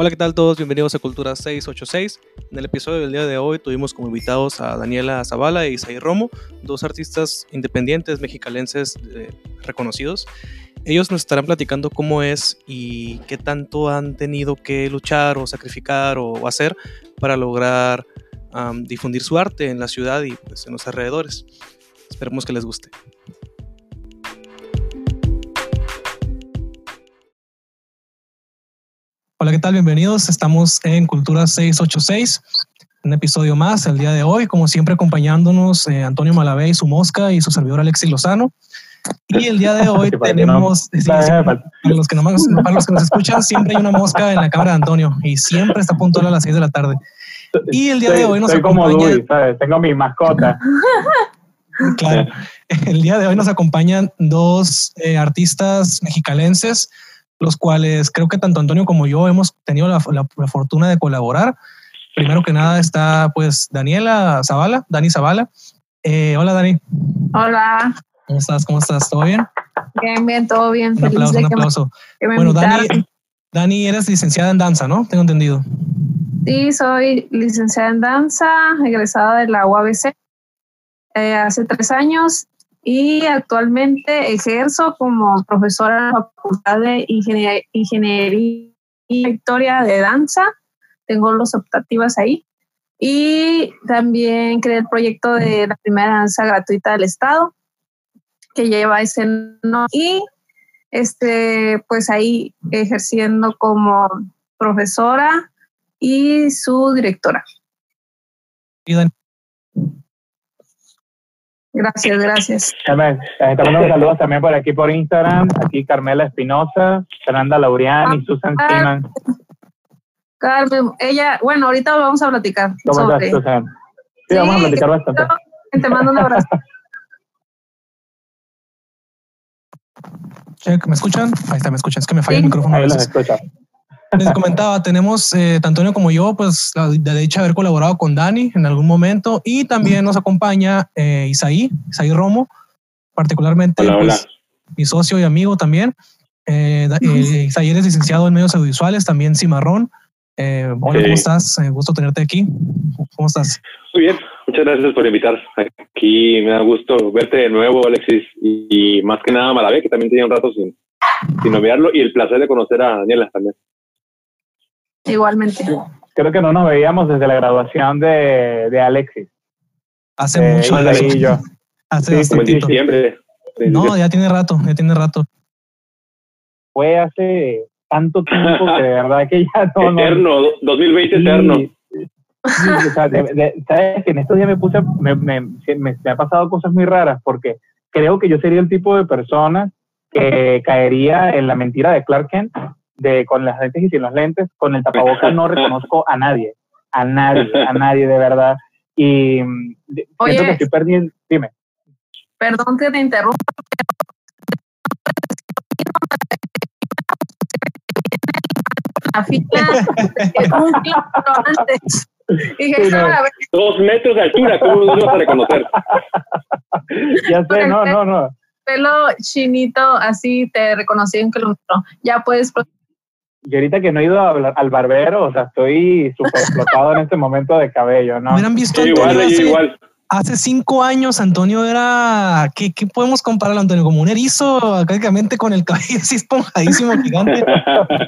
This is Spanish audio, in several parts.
Hola, ¿qué tal todos? Bienvenidos a Cultura 686. En el episodio del día de hoy tuvimos como invitados a Daniela Zavala e Isaí Romo, dos artistas independientes mexicalenses eh, reconocidos. Ellos nos estarán platicando cómo es y qué tanto han tenido que luchar o sacrificar o hacer para lograr um, difundir su arte en la ciudad y pues, en los alrededores. Esperemos que les guste. Hola, ¿qué tal? Bienvenidos. Estamos en Cultura 686, un episodio más el día de hoy, como siempre acompañándonos eh, Antonio Malavé y su mosca y su servidor Alexis Lozano. Y el día de hoy tenemos, para, los que no, para los que nos escuchan, siempre hay una mosca en la cámara de Antonio y siempre está puntual a las 6 de la tarde. Y el día de hoy nos acompaña... Como ¿sabes? Tengo mi mascota. Claro. El día de hoy nos acompañan dos eh, artistas mexicalenses los cuales creo que tanto Antonio como yo hemos tenido la, fortuna de colaborar. Primero que nada está pues Daniela Zavala, Dani Zavala. Eh, hola Dani. Hola. ¿Cómo estás? ¿Cómo estás? ¿Todo bien? Bien, bien, todo bien. Un aplauso, un aplauso. bueno, Dani, Dani, eres licenciada en danza, ¿no? Tengo entendido. Sí, soy licenciada en danza, egresada de la UABC eh, hace tres años y actualmente ejerzo como profesora en la Facultad de Ingeniería, y Historia de Danza. Tengo los optativas ahí. Y también creé el proyecto de la primera danza gratuita del Estado, que lleva ese nombre. Y este, pues ahí ejerciendo como profesora y su directora. Gracias, gracias. Estamos dando saludos también por aquí por Instagram. Aquí Carmela Espinosa, Fernanda Laurián y Susan Siman. Carmen, ella, bueno, ahorita vamos a platicar. ¿Cómo estás, Susan? Sí, vamos a platicar bastante. Te mando un abrazo. ¿me escuchan? Ahí está, me escuchan. Es que me falla el micrófono. Ahí los escucha. Les comentaba, tenemos, eh, tanto Antonio como yo, pues la de hecho haber colaborado con Dani en algún momento y también nos acompaña eh, Isaí, Isaí Romo, particularmente pues, mi socio y amigo también. Eh, eh, Isaí es licenciado en medios audiovisuales, también Cimarrón. hola, ¿cómo estás? gusto tenerte aquí. ¿Cómo estás? Muy bien, muchas gracias por invitar. Aquí me da gusto verte de nuevo, Alexis, y, más que nada Malavé, que también tenía un rato sin, sin noviarlo, y el placer de conocer a Daniela también. Igualmente. Creo que no nos veíamos desde la graduación de, de Alexis. Hace eh, mucho. Hace sí, diciembre. No, ya tiene rato, ya tiene rato. Fue hace tanto tiempo que de verdad que ya no. Eterno, 2020 eterno. sabes que en estos días me puse, me, me, me, ha pasado cosas muy raras porque creo que yo sería el tipo de persona que caería en la mentira de Clark Kent de con las lentes y sin los lentes, con el tapabocas no reconozco a nadie, a nadie, a nadie de verdad. Y mm, siento que estoy perdiendo, dime. Perdón que te interrumpa. La fila un antes. Dije, Dos metros de altura, ¿cómo lo vas a reconocer? ya sé, no, no, no. Pelo chinito, así te reconocí en kilómetro. Ya puedes y ahorita que no he ido al barbero, o sea, estoy súper explotado en este momento de cabello, ¿no? Hubieran visto igual, hace, igual. hace cinco años Antonio era, ¿qué, ¿qué, podemos comparar Antonio? Como un erizo, prácticamente con el cabello así esponjadísimo, gigante.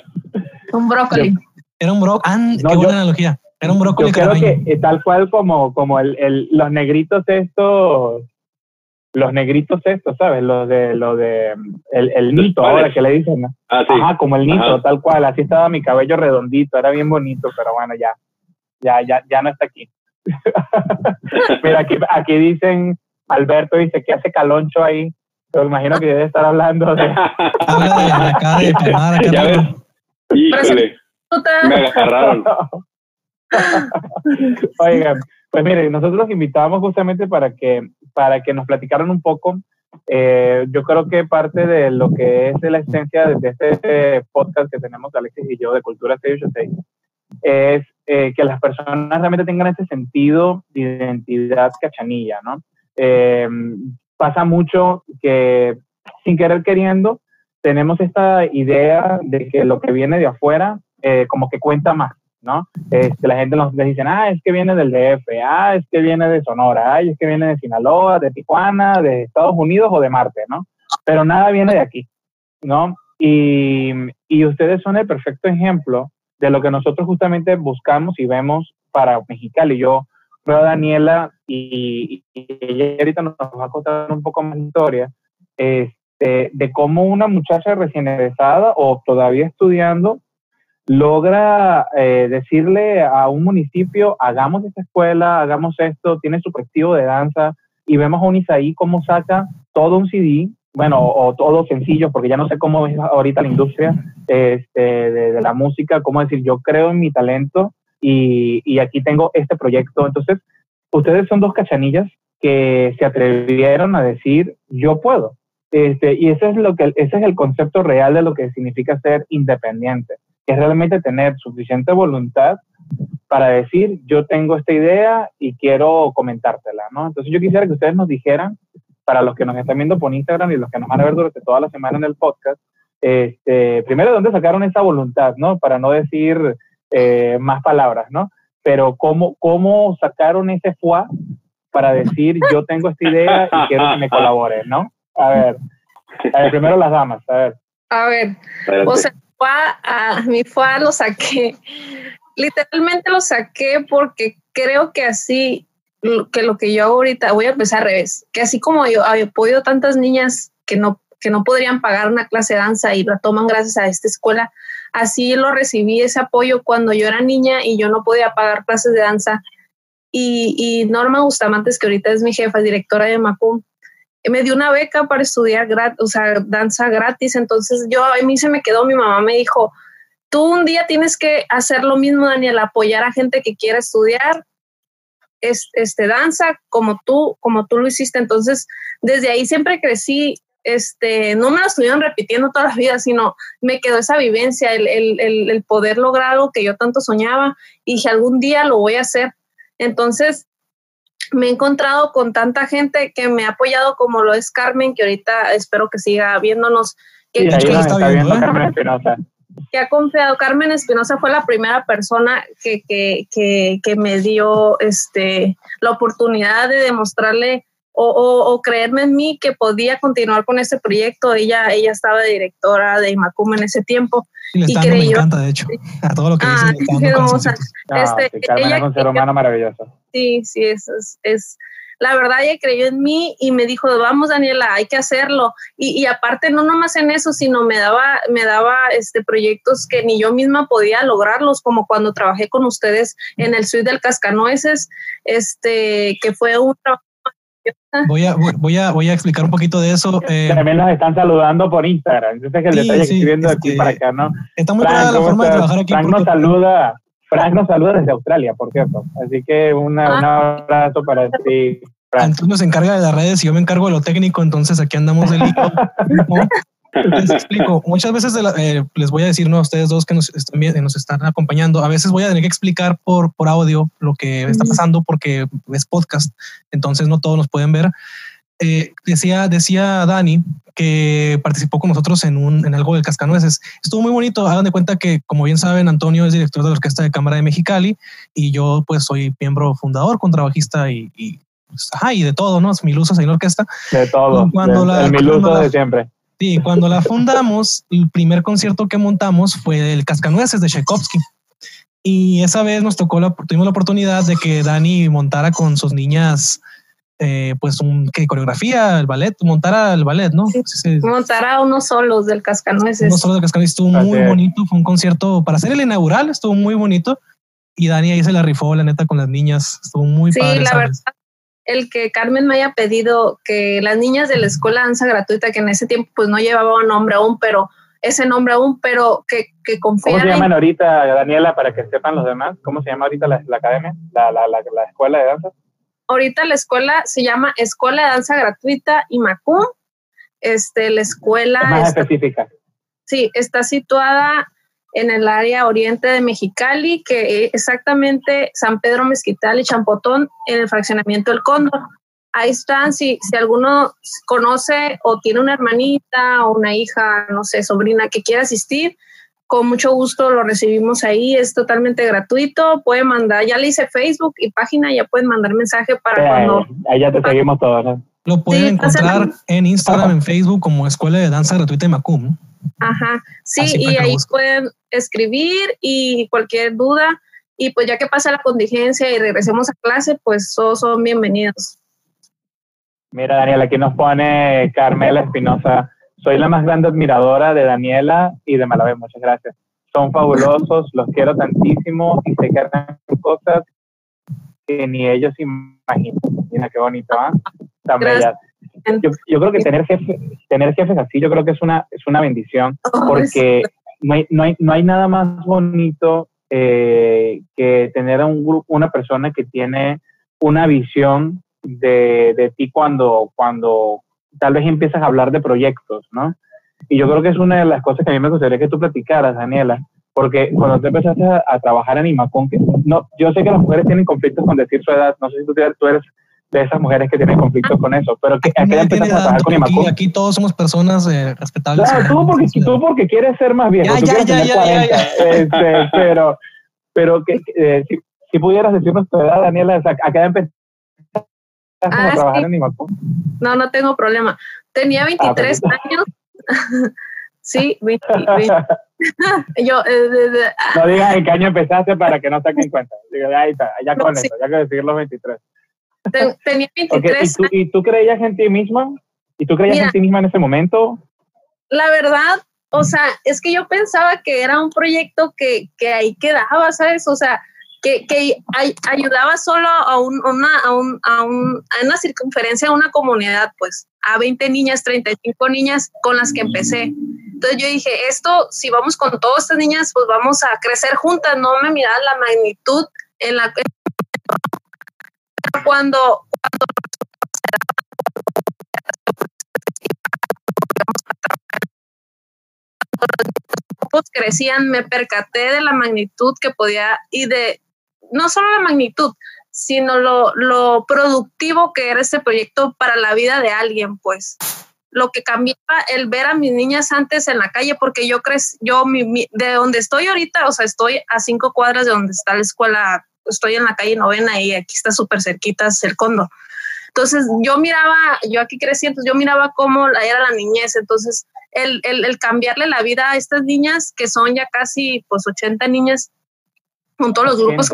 un brócoli. Era un brócoli, qué buena analogía. Era un brócoli. Yo creo que tal cual como, como el, el, los negritos estos los negritos estos, ¿sabes? Los de, lo de, el, el nito, ahora que le dicen, ¿no? Ah, sí. Ajá, como el nito, tal cual, así estaba mi cabello redondito, era bien bonito, pero bueno, ya, ya, ya, ya no está aquí. Mira, aquí, aquí dicen, Alberto dice que hace caloncho ahí, pero imagino que debe estar hablando de... acá de Ya ves, híjole, me agarraron. Oigan, pues mire, nosotros los invitamos justamente para que, para que nos platicaran un poco. Eh, yo creo que parte de lo que es la esencia de, este podcast que tenemos Alexis y yo de Cultura 686 es eh, que las personas realmente tengan ese sentido de identidad cachanilla, ¿no? Eh, pasa mucho que sin querer queriendo tenemos esta idea de que lo que viene de afuera eh, como que cuenta más, ¿no? Este, la gente nos dice, ah, es que viene del DF, ah, es que viene de Sonora, ah, es que viene de Sinaloa, de Tijuana, de Estados Unidos o de Marte, ¿no? Pero nada viene de aquí, ¿no? Y, y ustedes son el perfecto ejemplo de lo que nosotros justamente buscamos y vemos para Mexicali. Yo veo a Daniela y, ella ahorita nos va a contar un poco más de historia este, de cómo una muchacha recién egresada o todavía estudiando logra eh, decirle a un municipio, hagamos esta escuela, hagamos esto, tiene su colectivo de danza, y vemos a un Isaí cómo saca todo un CD, bueno, o, todo sencillo, porque ya no sé cómo es ahorita la industria este, de, la música, cómo decir, yo creo en mi talento y, y aquí tengo este proyecto. Entonces, ustedes son dos cachanillas que se atrevieron a decir, yo puedo. Este, y ese es, lo que, ese es el concepto real de lo que significa ser independiente es realmente tener suficiente voluntad para decir, yo tengo esta idea y quiero comentártela, ¿no? Entonces yo quisiera que ustedes nos dijeran, para los que nos están viendo por Instagram y los que nos van a ver durante toda la semana en el podcast, este, primero, ¿de dónde sacaron esa voluntad, ¿no? Para no decir eh, más palabras, ¿no? Pero ¿cómo, cómo sacaron ese fuá para decir, yo tengo esta idea y quiero que me colaboren, ¿no? A ver, a ver primero las damas, a ver. A ver, o sea, a mi FUA lo saqué. Literalmente lo saqué porque creo que así, que lo que yo ahorita voy a empezar al revés, que así como yo apoyo tantas niñas que no, que no podrían pagar una clase de danza y la toman gracias a esta escuela, así lo recibí ese apoyo cuando yo era niña y yo no podía pagar clases de danza. Y, Norma Bustamantes, que ahorita es mi jefa, directora de Macum, me dio una beca para estudiar o sea, danza gratis. Entonces yo, a mí se me quedó, mi mamá me dijo, tú un día tienes que hacer lo mismo, Daniel, apoyar a gente que quiera estudiar este, danza como tú, como tú lo hiciste. Entonces, desde ahí siempre crecí, este, no me lo estuvieron repitiendo toda la vida, sino me quedó esa vivencia, el, el, el poder lograr que yo tanto soñaba y dije, algún día lo voy a hacer. Entonces, me he encontrado con tanta gente que me ha apoyado como lo es Carmen, que ahorita espero que siga viéndonos. Que, está viendo Carmen Espinosa. Que ha confiado. Carmen Espinosa fue la primera persona que, que, que, que, me dio este, la oportunidad de demostrarle o, o, creerme en mí que podía continuar con ese proyecto. Ella, ella estaba directora de Imacum en ese tiempo. Y, le me encanta, de hecho, a todo lo que ah, dice. Ah, este, ella, es un ser humano maravilloso. Sí, sí, es, es, la verdad ella creyó en mí y me dijo, vamos Daniela, hay que hacerlo. Y, y, aparte no nomás en eso, sino me daba, me daba este, proyectos que ni yo misma podía lograrlos, como cuando trabajé con ustedes en el suite del Cascanueces, este, que fue un trabajo Voy a, voy, a, voy a explicar un poquito de eso. Eh, También nos están saludando por Instagram. Yo sé que el detalle sí, viendo aquí este, para acá, ¿no? Está muy buena la forma de trabajar aquí. Frank nos saluda, Frank nos saluda desde Australia, por cierto. Así que una, un ah. abrazo para ti. Antonio se encarga de las redes y yo me encargo de lo técnico, entonces aquí andamos del Les explico. Muchas veces eh, les voy a decir ¿no? a ustedes dos que nos están, nos están acompañando. A veces voy a tener que explicar por, por audio lo que está pasando porque es podcast, entonces no todos nos pueden ver. Eh, decía, decía Dani que participó con nosotros en, un, en algo del Cascanueces. Estuvo muy bonito. Hagan de cuenta que, como bien saben, Antonio es director de la Orquesta de Cámara de Mexicali y yo pues soy miembro fundador, contrabajista y, y, pues, y de todo, ¿no? Es mi luz en la orquesta. De todo. Cuando la, el de siempre. Sí, cuando la fundamos, el primer concierto que montamos fue el Cascanueces de Tchaikovsky. Y esa vez nos tocó la, tuvimos la oportunidad de que Dani montara con sus niñas, eh, pues, un, ¿qué, coreografía, el ballet, montara el ballet, ¿no? Sí, montara unos solos del Cascanueces. Unos solos del Cascanueces, estuvo muy bonito, fue un concierto para hacer el inaugural, estuvo muy bonito. Y Dani ahí se la rifó, la neta, con las niñas, estuvo muy padre. Sí, la verdad, el que Carmen me haya pedido que las niñas de la escuela danza gratuita, que en ese tiempo pues no llevaba un nombre aún, pero ese nombre aún, pero que, que confían ¿Cómo se llaman ahorita, Daniela, para que sepan los demás? ¿Cómo se llama ahorita la, academia, la, la, la, escuela de danza? Ahorita la escuela se llama Escuela de Danza Gratuita IMACU. Este, la escuela... más específica. Sí, está situada en el área oriente de Mexicali, que exactamente San Pedro Mezquital y Champotón en el fraccionamiento del Cóndor. Ahí están, si, si alguno conoce o tiene una hermanita o una hija, no sé, sobrina que quiera asistir, con mucho gusto lo recibimos ahí, es totalmente gratuito, pueden mandar, ya le hice Facebook y página, ya pueden mandar mensaje para cuando... Ahí ya te seguimos todos, ¿no? Lo pueden encontrar en Instagram, en Facebook como Escuela de Danza Gratuita de Macum. Ajá, sí, y ahí pueden escribir y cualquier duda, y pues ya que pasa la contingencia y regresemos a clase, pues todos son bienvenidos. Mira, Daniela, aquí nos pone Carmela Espinosa soy la más grande admiradora de Daniela y de Malavé. Muchas gracias. Son fabulosos, los quiero tantísimo y sé que hacen cosas que ni ellos imaginan. Mira qué bonito, ¿ah? Tan Yo, creo que tener, jefe, tener jefes así, yo creo que es una, es una bendición, oh, porque no hay, no, hay, no hay nada más bonito eh, que tener a un grupo, una persona que tiene una visión de, de ti cuando, cuando, tal vez empiezas a hablar de proyectos, ¿no? Y yo creo que es una de las cosas que a mí me gustaría que tú platicaras, Daniela, porque cuando tú empezaste a, trabajar en Imacon, que no, yo sé que las mujeres tienen conflictos con decir su edad, no sé si tú, tú eres de esas mujeres que tienen conflictos con eso, pero que aquí empezaste a trabajar con Imacon. Aquí, todos somos personas eh, respetables. Claro, tú porque, tú porque quieres ser más viejo, ya, tú ya, ya, 40, este, pero, pero que, eh, si, si, pudieras decirnos tu edad, Daniela, ¿a qué edad empezaste ah, trabajar en Imacon? No, no tengo problema. Tenía 23 ah, años. sí, 20, Yo, eh, no digas en qué año empezaste para que no saquen cuenta. ahí está, ya con eso, ya que decir los 23. Tenía 23 ¿Y, tú, ¿Y tú creías en ti misma? ¿Y tú creías en ti misma en ese momento? La verdad, o sea, es que yo pensaba que era un proyecto que, que ahí quedaba, ¿sabes? O sea, que, que ayudaba solo a, una, a, un, a, un, a una circunferencia de una comunidad, pues, a 20 niñas, 35 niñas con las que empecé. Entonces yo dije, esto, si vamos con todas estas niñas, pues vamos a crecer juntas, no me miraba la magnitud en la cuando, cuando crecían, me percaté de la magnitud que podía y de no solo la magnitud, sino lo, lo productivo que era este proyecto para la vida de alguien, pues. Lo que cambiaba el ver a mis niñas antes en la calle, porque yo crecí, yo de donde estoy ahorita, o sea, estoy a cinco cuadras de donde está la escuela, estoy en la calle novena y aquí está súper cerquita el condo. Entonces yo miraba, yo aquí crecí, entonces yo miraba cómo era la niñez, entonces el, el, el cambiarle la vida a estas niñas, que son ya casi pues 80 niñas, con todos los grupos.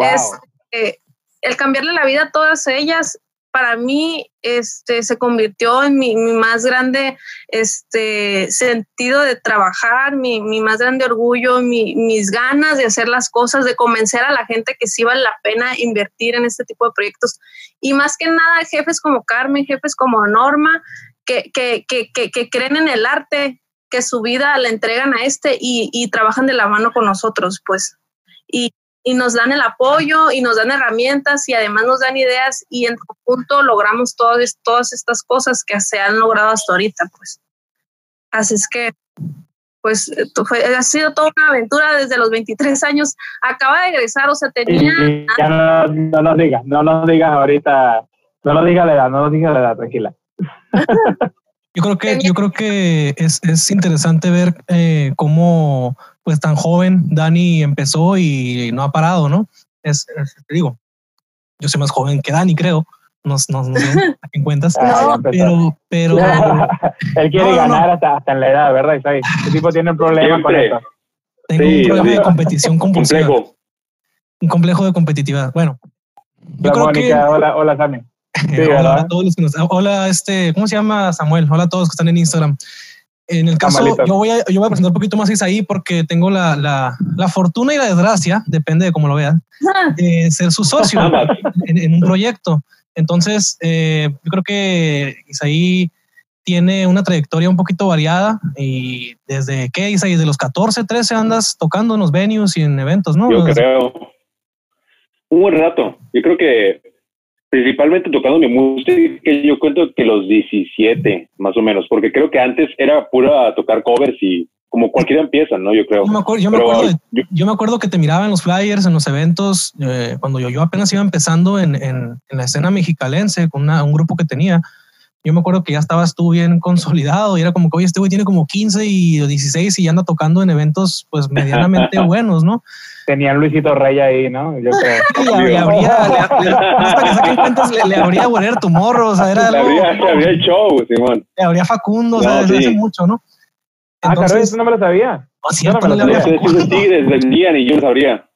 Es, eh, el cambiarle la vida a todas ellas, para mí, este, se convirtió en mi, más grande este, sentido de trabajar, mi, más grande orgullo, mis ganas de hacer las cosas, de convencer a la gente que sí vale la pena invertir en este tipo de proyectos. Y más que nada, jefes como Carmen, jefes como Norma, que, que, que, que creen en el arte, que su vida la entregan a este y, trabajan de la mano con nosotros, pues y nos dan el apoyo y nos dan herramientas y además nos dan ideas y en conjunto logramos todas, todas estas cosas que se han logrado hasta ahorita, pues. Así es que, pues, ha sido toda una aventura desde los 23 años. Acaba de egresar, o sea, tenía... ya no, no nos digas, no nos digas ahorita, no nos digas la edad, no nos digas la edad, tranquila. Yo creo que, yo creo que es, es interesante ver eh, cómo pues tan joven Dani empezó y no ha parado, ¿no? Es, te digo, yo soy más joven que Dani, creo. No, no, no sé a quién cuentas. Ah, pero, pero. Él quiere ganar Hasta, hasta en la edad, ¿verdad, Isai? Este tipo tiene un problema con eso. Tengo un problema de competición compulsiva. Complejo. Un complejo de competitividad. Bueno. Yo creo que, hola, hola, Sammy. Hola, a todos los que nos, hola, este, ¿cómo se llama Samuel? Hola a todos que están en Instagram. En el caso, yo voy, a, yo voy a presentar un poquito más ahí porque tengo la, la, la, fortuna y la desgracia, depende de cómo lo vean, de ser su socio en, un proyecto. Entonces, eh, yo creo que Isaí tiene una trayectoria un poquito variada y desde qué, Isaí, desde los 14, 13 andas tocando en los venues y en eventos, ¿no? Yo creo. Un buen rato. Yo creo que principalmente tocando mi música, yo cuento que los 17, más o menos, porque creo que antes era pura tocar covers y como cualquiera empieza, ¿no? Yo creo. Yo me acuerdo, yo me acuerdo, que te miraba en los flyers, en los eventos, eh, cuando yo, yo apenas iba empezando en, en, la escena mexicalense con un grupo que tenía. Yo me acuerdo que ya estabas tú bien consolidado y era como que, oye, este güey tiene como 15 y 16 y ya anda tocando en eventos pues medianamente buenos, ¿no? Tenía Luisito Rey ahí, ¿no? Yo creo. le, habría, hasta que saquen cuentas, le, habría Warrior tu morro, o sea, era le Habría, le habría el show, Simón. Le habría Facundo, o sea, desde hace mucho, ¿no? ah, claro, eso no me lo sabía. No, cierto, no me lo sabía. Los Tigres vendían y yo lo sabría.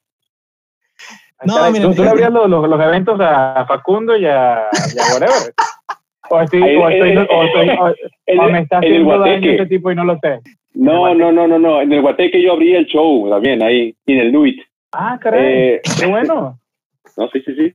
No, mira, tú, le abrías los, los, los, eventos a Facundo y a, y a whatever. O, estoy, o, estoy, o, estoy, o, me está haciendo daño ese tipo y no lo sé. No, no, no, no, no. En el Guateque yo abrí el show también, ahí, en el Nuit. Ah, caray. Eh, qué bueno. No, sí, sí, sí.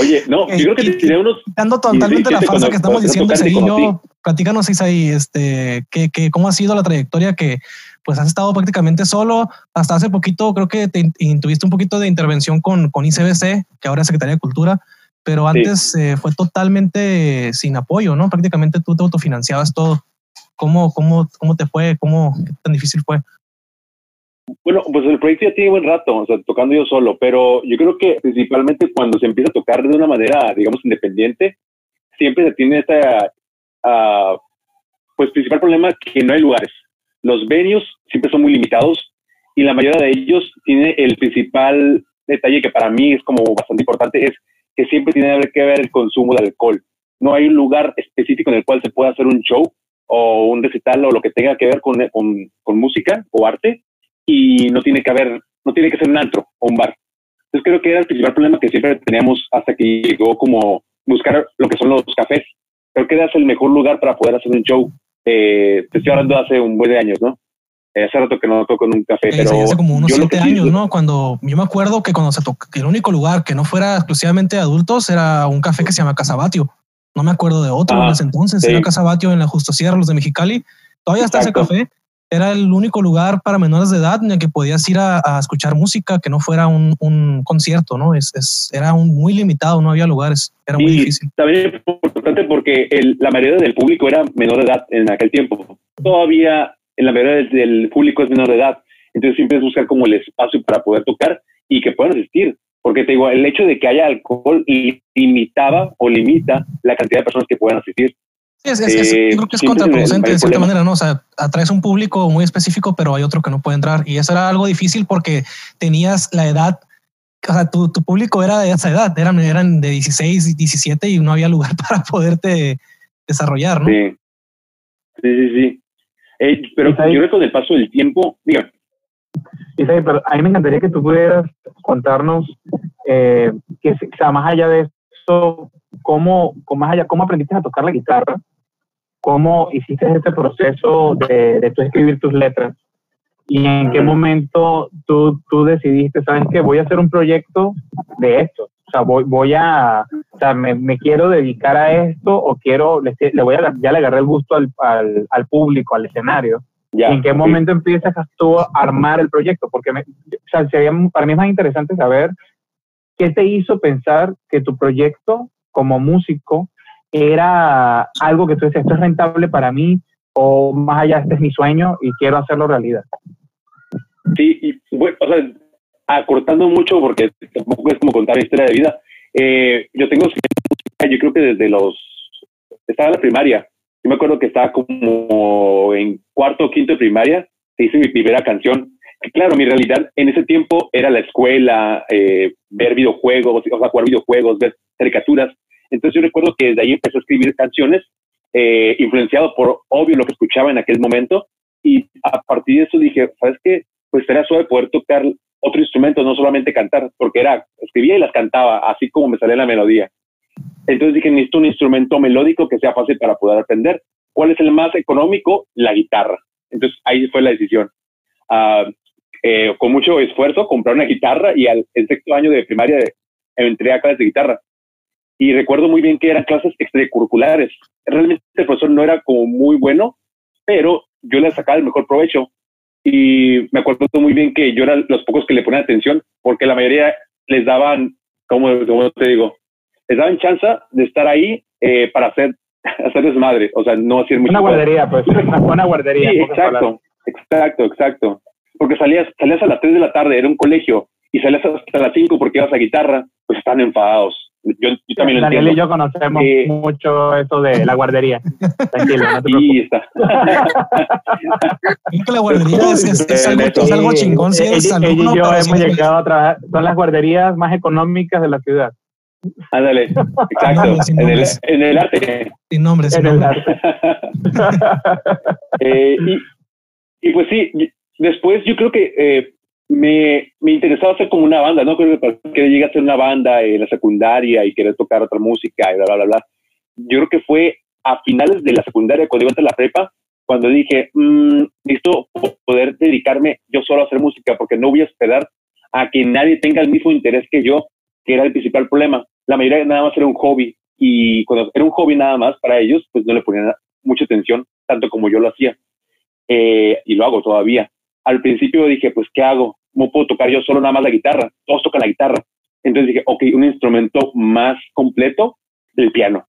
Oye, no, yo creo que tiré unos. Dando totalmente la falsa que estamos diciendo, yo, platícanos, Isaí, este, que, que, cómo ha sido la trayectoria que pues has estado prácticamente solo. Hasta hace poquito creo que te tuviste un poquito de intervención con, con ICBC, que ahora es Secretaría de Cultura, pero antes eh, fue totalmente sin apoyo, ¿no? Prácticamente tú te autofinanciabas todo. ¿Cómo, cómo, cómo te fue? ¿Cómo qué tan difícil fue? Bueno, pues el proyecto ya tiene buen rato, o sea, tocando yo solo, pero yo creo que principalmente cuando se empieza a tocar de una manera, digamos, independiente, siempre se tiene esta, uh, pues, principal problema que no hay lugares. Los venues siempre son muy limitados y la mayoría de ellos tiene el principal detalle que para mí es como bastante importante, es que siempre tiene que ver el consumo de alcohol. No hay un lugar específico en el cual se pueda hacer un show o un recital o lo que tenga que ver con, con, con música o arte y no tiene que haber, no tiene que ser un antro o un bar. Entonces creo que era el principal problema que siempre teníamos hasta que llegó como buscar lo que son los cafés. Creo que es el mejor lugar para poder hacer un show. Eh, te estoy hablando hace un buen de años, ¿no? Eh, hace rato que no toco en un café, pero... hace como unos siete años, ¿no? Cuando yo me acuerdo que cuando se tocó, el único lugar que no fuera exclusivamente de adultos era un café que se llama Casabatio. No me acuerdo de otro en ese entonces. Era Casabatio en la Justo Sierra, los de Mexicali. Todavía está ese café era el único lugar para menores de edad en el que podías ir a, escuchar música que no fuera un, un concierto, ¿no? Es, es, era un, muy limitado, no había lugares, era muy difícil. También es importante porque el, la mayoría del público era menor de edad en aquel tiempo. Todavía en la mayoría del, del público es menor de edad, entonces siempre es buscar como el espacio para poder tocar y que puedan asistir. Porque te digo, el hecho de que haya alcohol limitaba o limita la cantidad de personas que puedan asistir. Es, es, yo creo que es contraproducente de cierta manera, ¿no? O sea, atraes un público muy específico, pero hay otro que no puede entrar. Y eso era algo difícil porque tenías la edad, o sea, tu, tu público era de esa edad, eran, eran de 16, 17 y no había lugar para poderte desarrollar, ¿no? Sí, sí, sí. sí. Eh, pero yo creo que con el paso del tiempo, diga. pero a mí me encantaría que tú pudieras contarnos eh, que, o sea, más allá de eso, cómo, cómo, más allá, cómo aprendiste a tocar la guitarra cómo hiciste este proceso de, de tú escribir tus letras y en qué momento tú, tú decidiste, sabes que voy a hacer un proyecto de esto. O sea, voy, voy a, sea, me, me quiero dedicar a esto o quiero, le, le, voy a, ya le agarré el gusto al, al, al público, al escenario. ¿En qué momento empiezas tú a armar el proyecto? Porque me, o sea, sería, para mí es más interesante saber qué te hizo pensar que tu proyecto como músico era algo que tú dices, esto es rentable para mí o más allá, este es mi sueño y quiero hacerlo realidad. Sí, y bueno, o sea, acortando mucho porque tampoco es como contar historia de vida. Eh, yo tengo yo creo que desde los estaba en la primaria. Yo me acuerdo que estaba como en cuarto o quinto de primaria, que hice mi primera canción. Claro, mi realidad en ese tiempo era la escuela, eh, ver videojuegos, o sea, jugar videojuegos, ver caricaturas. Entonces yo recuerdo que desde ahí empecé a escribir canciones, eh, influenciado por, obvio, lo que escuchaba en aquel momento. Y a partir de eso dije, ¿sabes qué? Pues era suave poder tocar otro instrumento, no solamente cantar, porque era, escribía y las cantaba, así como me salía la melodía. Entonces dije, necesito un instrumento melódico que sea fácil para poder aprender. ¿Cuál es el más económico? La guitarra. Entonces ahí fue la decisión. Uh, eh, con mucho esfuerzo compré una guitarra y al sexto año de primaria entré a clases de guitarra y recuerdo muy bien que eran clases extracurriculares. Realmente el profesor no era como muy bueno, pero yo le sacaba el mejor provecho. Y me acuerdo muy bien que yo era los pocos que le ponían atención, porque la mayoría les daban, como, te digo, les daban chance de estar ahí eh, para hacer, hacer desmadre, o sea, no hacer mucho. Una guardería, pues, una buena guardería. Sí, exacto, exacto, exacto. Porque salías, salías a las 3 de la tarde, era un colegio, y sales hasta las 5 porque ibas a guitarra, pues están enfadados. Yo, también lo Daniel y yo conocemos eh, mucho eso de la guardería. Tranquilo, no te sí, está. la guardería es, algo, es algo, chingón. Sí, es ella, y yo hemos llegado a trabajar, son las guarderías más económicas de la ciudad. Ándale, exacto. en, el, en, el, arte. Sin nombres. En el arte. eh, y, y, pues sí, después yo creo que eh, me, me interesaba hacer como una banda, ¿no? Creo que llegué a hacer una banda en la secundaria y querer tocar otra música y bla, bla, bla, bla. Yo creo que fue a finales de la secundaria, cuando iba a la prepa, cuando dije, mmm, listo, poder dedicarme yo solo a hacer música, porque no voy a esperar a que nadie tenga el mismo interés que yo, que era el principal problema. La mayoría nada más era un hobby, y cuando era un hobby nada más para ellos, pues no le ponían mucha atención, tanto como yo lo hacía. Eh, y lo hago todavía. Al principio dije, pues, ¿qué hago? ¿Cómo puedo tocar yo solo nada más la guitarra? Todos tocan la guitarra. Entonces dije, ok, un instrumento más completo, el piano.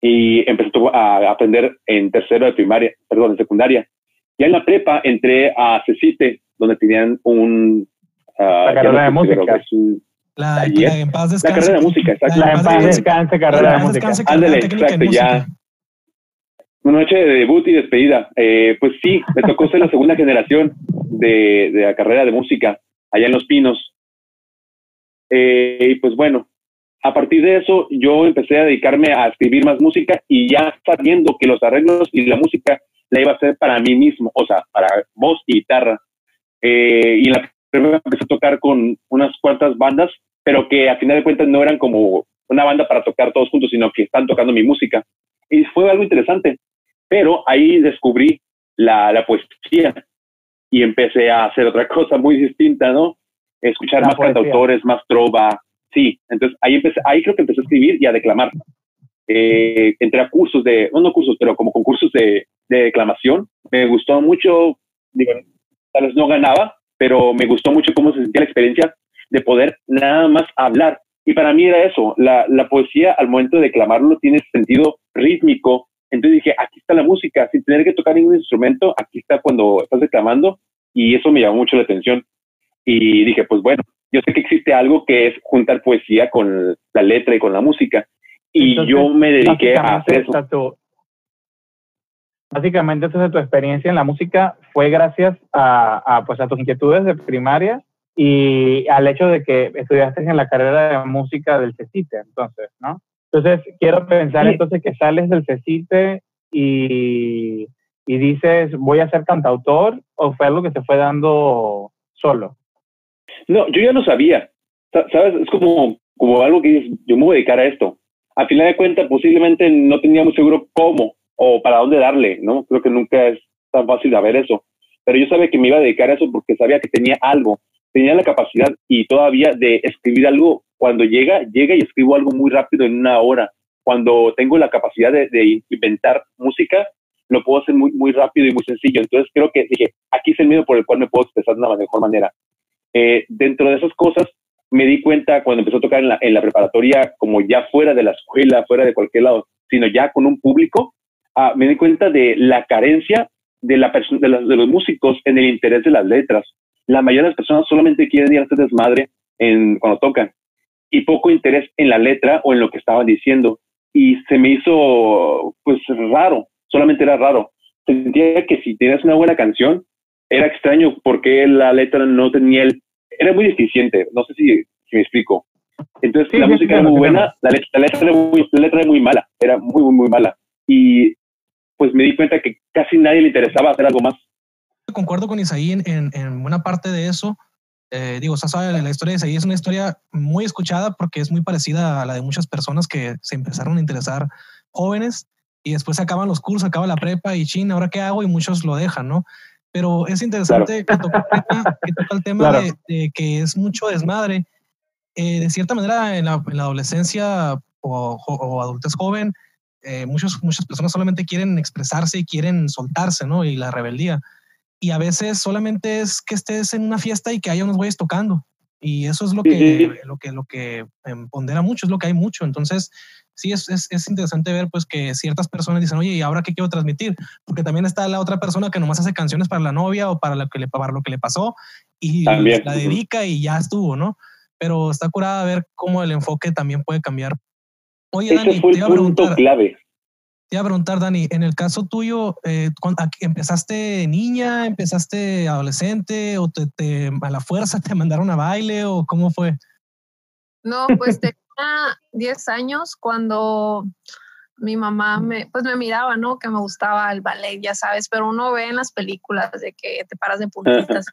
Y empecé a aprender en tercero de primaria, perdón, en secundaria. Ya en la prepa entré a CECITE, donde tenían un... Uh, la carrera de música. La, la, en paz descanse. La carrera de música, exacto. La, en paz descanse, carrera de música. Ándale, exacto, ya. Una noche de debut y despedida. Eh, pues sí, me tocó ser la segunda generación de, la carrera de música allá en Los Pinos. Eh, y pues bueno, a partir de eso yo empecé a dedicarme a escribir más música y ya sabiendo que los arreglos y la música la iba a hacer para mí mismo, o sea, para voz y guitarra. Eh, y en la primera empecé a tocar con unas cuantas bandas, pero que a final de cuentas no eran como una banda para tocar todos juntos, sino que están tocando mi música. Y fue algo interesante, pero ahí descubrí la, la poesía y empecé a hacer otra cosa muy distinta, ¿no? Escuchar más cantautores, más trova, sí. Entonces ahí empecé, ahí creo que empecé a escribir y a declamar. Eh, entré a cursos de, no, no cursos, pero como concursos de, de declamación. Me gustó mucho, digo, tal vez no ganaba, pero me gustó mucho cómo se sentía la experiencia de poder nada más hablar. Y para mí era eso, la, la poesía al momento de declamarlo tiene sentido rítmico, entonces dije, aquí está la música, sin tener que tocar ningún instrumento, aquí está cuando estás declamando y eso me llamó mucho la atención. Y dije, pues bueno, yo sé que existe algo que es juntar poesía con la letra y con la música. Y yo me dediqué a hacer eso. básicamente, entonces tu experiencia en la música fue gracias a, a, pues, a tus inquietudes de primaria y al hecho de que estudiaste en la carrera de música del CECITE, entonces, ¿no? Entonces, quiero pensar entonces que sales del CECITE y, y dices, voy a ser cantautor, o fue algo que se fue dando solo? No, yo ya lo sabía. ¿Sabes? Es como, como algo que dices, yo me voy a dedicar a esto. A final de cuentas, posiblemente no tenía muy seguro cómo o para dónde darle, ¿no? Creo que nunca es tan fácil saber eso. Pero yo sabía que me iba a dedicar a eso porque sabía que tenía algo, tenía la capacidad y todavía de escribir algo cuando llega, llega y escribo algo muy rápido en una hora. Cuando tengo la capacidad de, inventar música, lo puedo hacer muy, muy rápido y muy sencillo. Entonces creo que dije, aquí es el medio por el cual me puedo expresar de una mejor manera. Eh, dentro de esas cosas, me di cuenta cuando empecé a tocar en la, en la, preparatoria, como ya fuera de la escuela, fuera de cualquier lado, sino ya con un público, ah, me di cuenta de la carencia de, la de, de, los músicos en el interés de las letras. La mayoría de las personas solamente quieren ir a hacer desmadre en, cuando tocan y poco interés en la letra o en lo que estaban diciendo. Y se me hizo, pues, raro, solamente era raro. Sentía que si tienes una buena canción, era extraño porque la letra no tenía el... Era muy deficiente, no sé si, me explico. Entonces la música era muy buena, la letra, la, letra era muy, la letra era muy mala, era muy, muy, muy mala. Y pues me di cuenta que casi nadie le interesaba hacer algo más. Concuerdo con Isaí en, en, en buena parte de eso eh, digo, sabe, la historia de Isaí es una historia muy escuchada porque es muy parecida a la de muchas personas que se empezaron a interesar jóvenes y después se acaban los cursos, acaba la prepa y China, ¿ahora qué hago? Y muchos lo dejan, ¿no? Pero es interesante que, toca, el tema de, que es mucho desmadre. Eh, de cierta manera, en la, adolescencia o, adultez joven, eh, muchos, muchas personas solamente quieren expresarse y quieren soltarse, ¿no? Y la rebeldía y a veces solamente es que estés en una fiesta y que haya unos güeyes tocando. Y eso es lo que, lo que, lo que pondera mucho, es lo que hay mucho. Entonces, sí, es, es, es, interesante ver pues que ciertas personas dicen, oye, ¿y ahora qué quiero transmitir? Porque también está la otra persona que nomás hace canciones para la novia o para lo que le, para lo que le pasó y la dedica y ya estuvo, ¿no? Pero está curada ver cómo el enfoque también puede cambiar. Oye, Dani, te iba a preguntar, clave. Te iba a preguntar, Dani, en el caso tuyo, eh, ¿empezaste niña, empezaste adolescente o te, a la fuerza te mandaron a baile o cómo fue? No, pues tenía 10 años cuando mi mamá me, pues me miraba, ¿no? Que me gustaba el ballet, ya sabes, pero uno ve en las películas de que te paras de puntitas.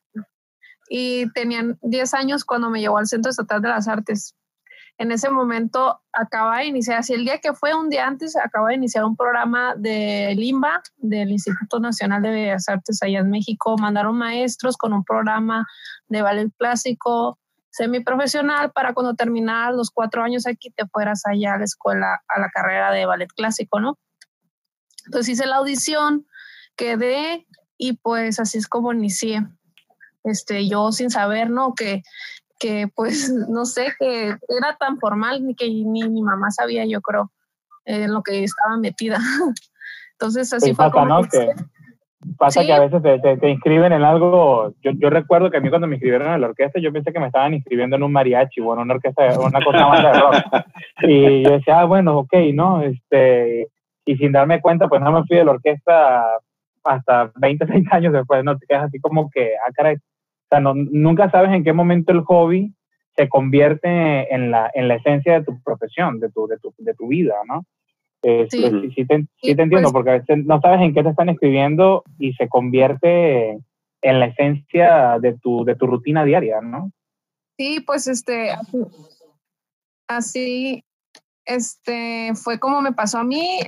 y tenían 10 años cuando me llevó al Centro Estatal de las Artes. En ese momento acaba de iniciar, así el día que fue un día antes, acaba de iniciar un programa de Limba, del Instituto Nacional de Bellas Artes allá en México. Mandaron maestros con un programa de ballet clásico, semiprofesional para cuando terminaras los cuatro años aquí te fueras allá a la escuela, a la carrera de ballet clásico, ¿no? Entonces hice la audición, quedé y pues así es como inicié. Este, yo sin saber, ¿no? Que, que pues no sé, que era tan formal ni que ni mi mamá sabía, yo creo, en lo que estaba metida. Entonces así fue como... Pasa que a veces te, te, inscriben en algo. Yo, yo, recuerdo que a mí cuando me inscribieron en la orquesta, yo pensé que me estaban inscribiendo en un mariachi o en una orquesta, una cosa más de rock. Y yo decía, ah, bueno, ok, ¿no? Este, y sin darme cuenta, pues no me fui de la orquesta hasta 20, 30 años después, ¿no? Te quedas así como que, ah, caray. O sea, no, nunca sabes en qué momento el hobby se convierte en la, en la esencia de tu profesión, de tu, de tu, de tu vida, ¿no? sí. sí, te, entiendo, pues porque a veces no sabes en qué te están escribiendo y se convierte en la esencia de tu, de tu rutina diaria, ¿no? Sí, pues este, así, este, fue como me pasó a mí.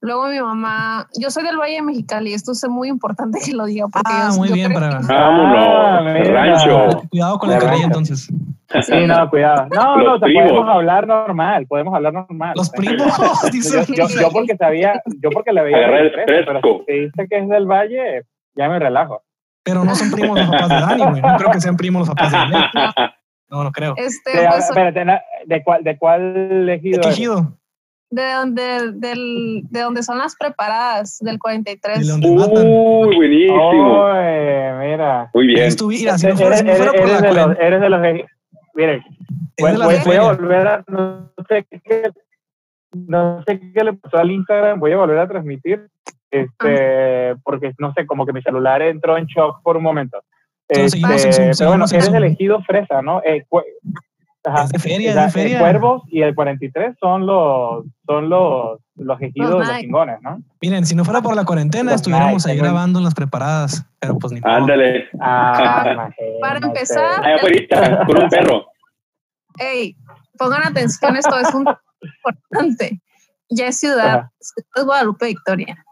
luego mi mamá, yo soy del Valle de Mexicali, esto es muy importante que lo diga. Porque ah, muy bien, para... Vámonos, rancho. Cuidado con la carrilla entonces. Sí, no, cuidado. No, no, o podemos hablar normal, podemos hablar normal. Los primos, dice. Yo, yo, porque sabía, yo porque le veía el pero si te dice que es del Valle, ya me relajo. Pero no son primos los papás de Dani, güey. No creo que sean primos los papás de Dani. No, no creo. Este, de, pues, espérate, ¿de cuál, de cuál ejido? ¿De ejido? De donde, del, de donde son las preparadas, del 43. De donde matan. Uy, buenísimo. Uy, mira. Muy bien. Eres, de los, eres de los Miren, voy, voy, a volver a, no sé qué, no sé qué le pasó al Instagram, voy a volver a transmitir, este, porque no sé, como que mi celular entró en shock por un momento. Este, pero bueno, eres elegido fresa, ¿no? Eh, ajá, es de feria, es de feria. Cuervos y el 43 son los, son los, los ejidos de los chingones, ¿no? Miren, si no fuera por la cuarentena, estuviéramos ahí grabando las preparadas, pero pues ni Ándale. Ah, Para empezar. Ahí afuera, con un perro. Ey, pongan atención, esto es un importante. Ya es ciudad, es Guadalupe Victoria.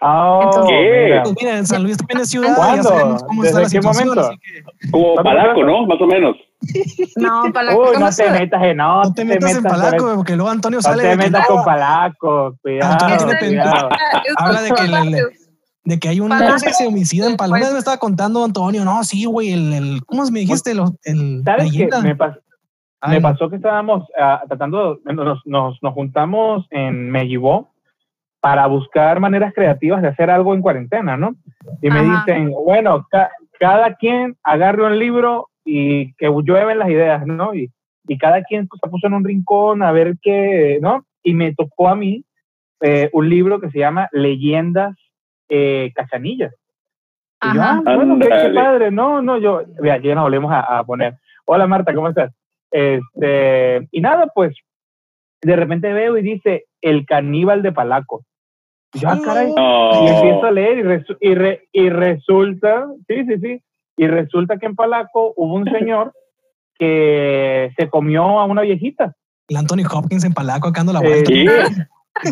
Oh, ¿Qué? Pues mira, en San Luis también es ciudad, ¿Cuándo? ya sabemos cómo está la situación. Momento? Como Palaco, ¿no? Más o menos. No, Palaco. Uy, no te metas en, no, no te, metas, en Palaco, porque luego Antonio sale. No te metas con Palaco, cuidado. Antonio tiene Habla de que, le, de que hay un que se homicida en Palaco. Una me estaba contando Antonio, no, sí, güey, el, el, ¿cómo me dijiste? El, el, ¿Sabes qué? Me, pasó, me pasó que estábamos uh, tratando, nos, nos, nos juntamos en Mellibó para buscar maneras creativas de hacer algo en cuarentena, ¿no? Y me dicen, bueno, cada quien agarre un libro y que llueven las ideas, ¿no? Y, y cada quien se puso en un rincón a ver qué, ¿no? Y me tocó a mí eh, un libro que se llama Leyendas eh, Cachanillas. Y yo, ah, bueno, qué, padre, no, no, yo, ya nos volvemos a, a, poner. Hola Marta, ¿cómo estás? Este, y nada, pues de repente veo y dice El caníbal de Palaco. Y yo, ah, caray, y empiezo a leer y, y, resulta, sí, sí, sí, y resulta que en Palaco hubo un señor que se comió a una viejita. El Anthony Hopkins en Palaco acá la vuelta.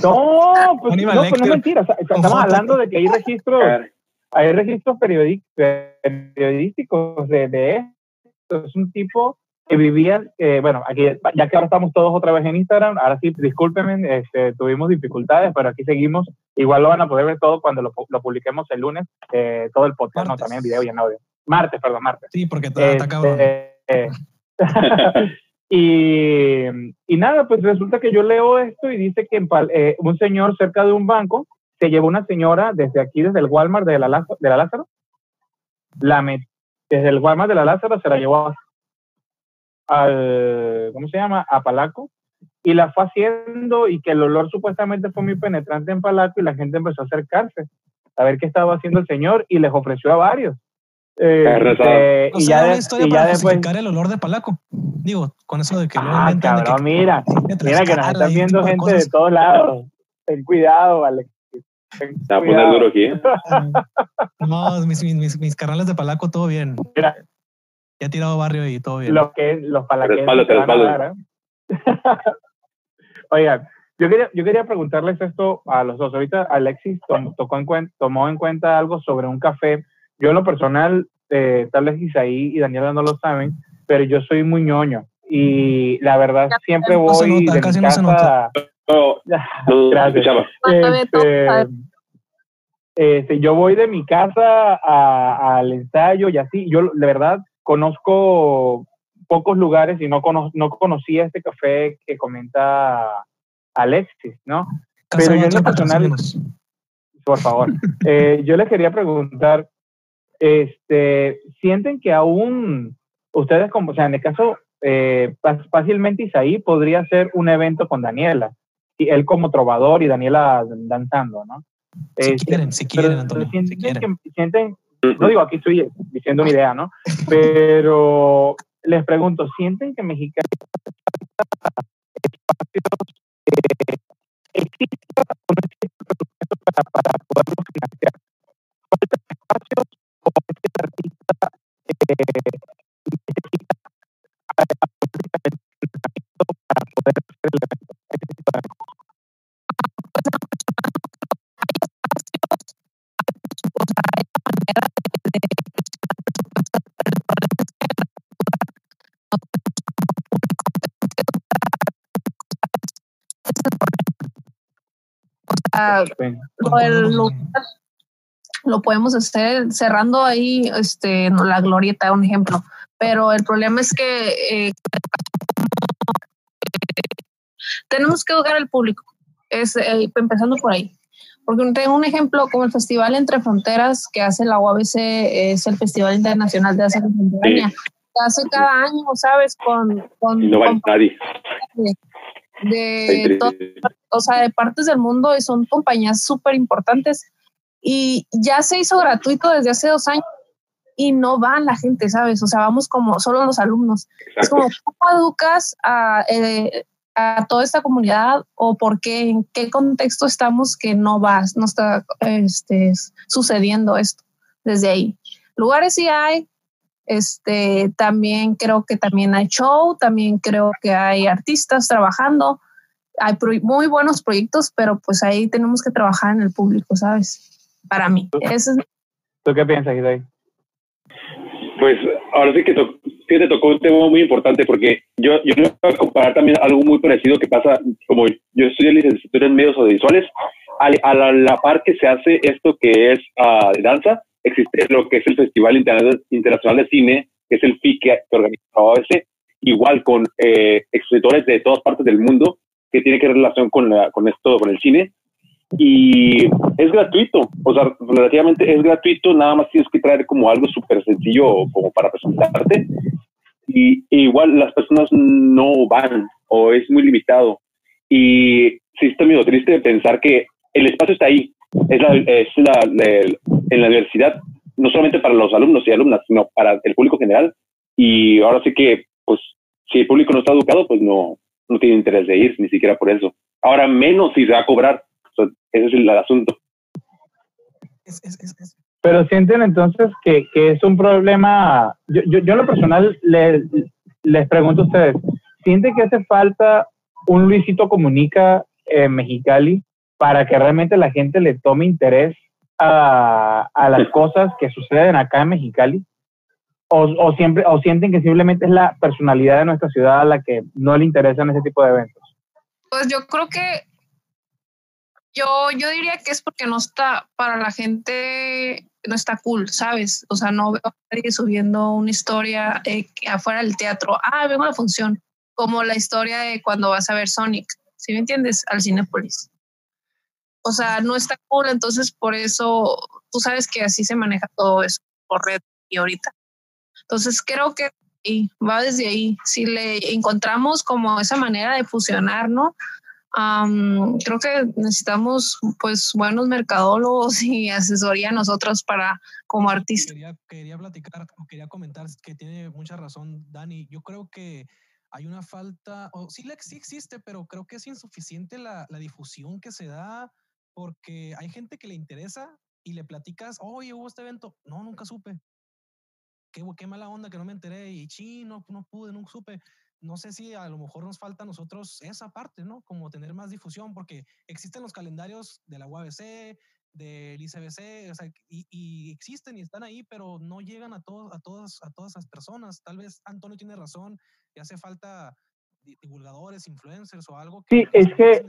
no, pues, no, pues no es mentira. estamos hablando de que hay registros, hay registros periodísticos de, de esto. Es un tipo que vivían, eh, bueno, aquí, ya que ahora estamos todos otra vez en Instagram, ahora sí, discúlpenme, este, tuvimos dificultades, pero aquí seguimos. Igual lo van a poder ver todo cuando lo, lo publiquemos el lunes, eh, todo el podcast, ¿no? también en video y en audio. Martes, perdón, martes. Sí, porque todo está cabrón. Este, y, y, nada, pues resulta que yo leo esto y dice que eh, un señor cerca de un banco se llevó una señora desde aquí, desde el Walmart de la, de la Lázaro, la, desde el Guaymas de la Lázara se la llevó al, ¿cómo se llama? A Palaco y la fue haciendo y que el olor supuestamente fue muy penetrante en Palaco y la gente empezó a acercarse a ver qué estaba haciendo el señor y les ofreció a varios. Eh, y ya, de, y ya después el olor de Palaco. Digo, con eso de que ah, cabrón, mira, mira que nos están viendo gente de, todos lados. Ten cuidado, vale. Está poniendo duro aquí. ¿eh? no, mis, mis, mis, carnales de Palaco, todo bien. Mira. Ya ha tirado barrio y todo bien. Los que, los palaqueros. Oigan, yo quería, yo quería preguntarles esto a los dos. Ahorita Alexis tocó en tomó en cuenta algo sobre un café. Yo en lo personal, eh, tal vez Isaí y Daniela no lo saben, pero yo soy muy ñoño. Y la verdad siempre voy de casi mi casa... No, gracias. Este, este, yo voy de mi casa al ensayo y así. Yo de verdad conozco pocos lugares y no, no conocía este café que comenta Alexis, ¿no? Pero yo en lo personal, por favor, eh, yo les quería preguntar, este, ¿sienten que aún ustedes, como, o sea, en el caso, eh, fácilmente Isaí podría ser un evento con Daniela, y él como trovador y Daniela danzando, ¿no? Si este, quieren, si quieren, Antonio. Sienten, sienten, no digo aquí estoy diciendo una idea, ¿no? Pero les pregunto, ¿sienten que Mexicali espacios eh, existen o no existe presupuesto para, para poderlo financiar? ¿Faltan espacios o este artista eh, necesita para poder hacer el evento? Lo, podemos hacer cerrando ahí este, la glorieta, un ejemplo. Pero el problema es que eh, tenemos que educar al público, es eh, empezando por ahí. Porque tengo un ejemplo como el Festival Entre Fronteras que hace la UABC, es el Festival Internacional de Arte Contemporánea. hace cada año, ¿sabes? Con, con, no va de, o sea, de partes del mundo y son compañías súper importantes. Y ya se hizo gratuito desde hace dos años y no van la gente, ¿sabes? O sea, vamos como solo los alumnos. Es como, ¿cómo educas a, eh, a, toda esta comunidad o por qué, en qué contexto estamos que no vas, no está este, sucediendo esto desde ahí? Lugares sí hay, este, también creo que también hay show, también creo que hay artistas trabajando, hay muy buenos proyectos, pero pues ahí tenemos que trabajar en el público, ¿sabes? Para mí. ¿Tú qué piensas, Hidey? Pues ahora sí que, te tocó un tema muy importante porque yo, yo voy a comparar también algo muy parecido que pasa, como yo estudié licenciatura en medios audiovisuales, a, a la, par que se hace esto que es uh, danza, existe lo que es el Festival Internacional de Cine, que es el FIC que organiza la igual con eh, expositores de todas partes del mundo que tiene que relación con, la, con esto, con el cine. Y es gratuito, o sea, relativamente es gratuito, nada más tienes que traer como algo súper sencillo como para presentarte. Y, igual las personas no van o es muy limitado. Y sí está medio triste pensar que el espacio está ahí, es la, es la, en la universidad, no solamente para los alumnos y alumnas, sino para el público general. Y ahora sí que, pues, si el público no está educado, pues no, no tiene interés de ir, ni siquiera por eso. Ahora menos si se va a cobrar. ese es el, asunto. Pero sienten entonces que, que, es un problema, yo, yo, yo en lo personal les, les pregunto a ustedes, ¿sienten que hace falta un Luisito Comunica en Mexicali para que realmente la gente le tome interés a, a las cosas que suceden acá en Mexicali? O, o, siempre, ¿O sienten que simplemente es la personalidad de nuestra ciudad a la que no le interesan ese tipo de eventos? Pues yo creo que yo, yo diría que es porque no está para la gente, no está cool, ¿sabes? O sea, no veo a nadie subiendo una historia eh, afuera del teatro. Ah, vengo a la función, como la historia de cuando vas a ver Sonic, ¿sí me entiendes? Al Cinepolis o sea, no está cool, entonces por eso tú sabes que así se maneja todo eso por red y ahorita. Entonces creo que y va desde ahí. Si le encontramos como esa manera de fusionar, ¿no? creo que necesitamos pues buenos mercadólogos y asesoría nosotros para como artistas. Quería, quería platicar quería comentar que tiene mucha razón Dani. Yo creo que hay una falta, o sí, sí existe, pero creo que es insuficiente la, la difusión que se da porque hay gente que le interesa y le platicas, oye, hubo este evento. No, nunca supe. Qué, qué mala onda que no me enteré y sí, no, no pude, nunca supe no sé si a lo mejor nos falta a nosotros esa parte, ¿no? Como tener más difusión, porque existen los calendarios de la UABC, del ICBC, o sea, y, existen y están ahí, pero no llegan a, todos, a, todas, a todas las personas. Tal vez Antonio tiene razón, y hace falta divulgadores, influencers o algo. Que sí, es que,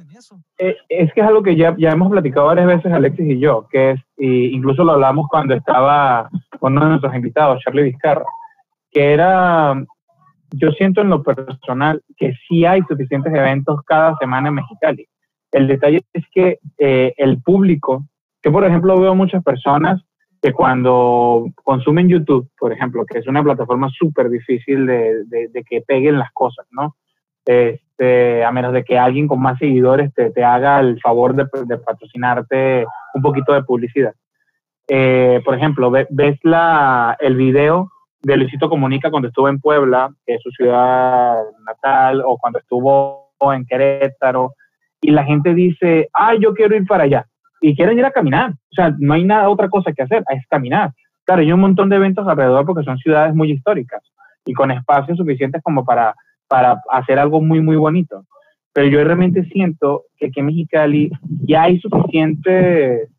eh, es que es algo que ya, ya hemos platicado varias veces Alexis y yo, que es, incluso lo hablamos cuando estaba con uno de nuestros invitados, Charlie Vizcarra, que era yo siento en lo personal que sí hay suficientes eventos cada semana en Mexicali. El detalle es que eh, el público, que por ejemplo veo muchas personas que cuando consumen YouTube, por ejemplo, que es una plataforma súper difícil de, de, que peguen las cosas, ¿no? Este, a menos de que alguien con más seguidores te, te haga el favor de, patrocinarte un poquito de publicidad. Eh, por ejemplo, ves la, el video de Luisito Comunica cuando estuvo en Puebla, que es su ciudad natal, o cuando estuvo en Querétaro, y la gente dice, ah, yo quiero ir para allá, y quieren ir a caminar. O sea, no hay nada otra cosa que hacer, es caminar. Claro, hay un montón de eventos alrededor porque son ciudades muy históricas y con espacios suficientes como para, para hacer algo muy, muy bonito. Pero yo realmente siento que aquí en Mexicali ya hay suficientes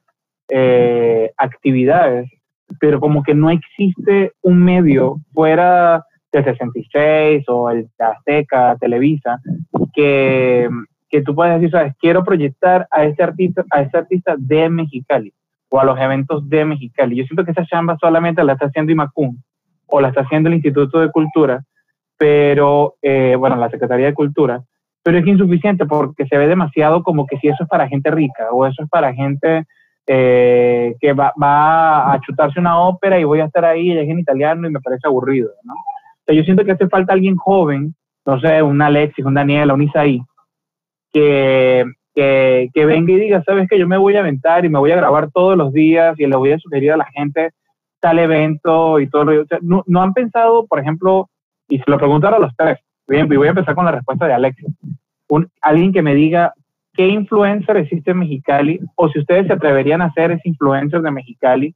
eh, actividades pero como que no existe un medio fuera de 66 o el Azteca, Televisa, que, que tú puedes decir, sabes, quiero proyectar a este artista, a este artista de Mexicali o a los eventos de Mexicali. Yo siento que esa chamba solamente la está haciendo IMACUM o la está haciendo el Instituto de Cultura, pero, eh, bueno, la Secretaría de Cultura, pero es insuficiente porque se ve demasiado como que si eso es para gente rica o eso es para gente eh, que va, a chutarse una ópera y voy a estar ahí, es en italiano y me parece aburrido, ¿no? yo siento que hace falta alguien joven, no sé, un Alexis, un Daniel, un Isaí, que, que, que, venga y diga, sabes que yo me voy a aventar y me voy a grabar todos los días y le voy a sugerir a la gente tal evento y todo. O sea, no, no, han pensado, por ejemplo, y se lo preguntaron a los tres, bien, y voy a empezar con la respuesta de Alexis, un, alguien que me diga, qué influencer existe en Mexicali o si ustedes se atreverían a ser ese influencer de Mexicali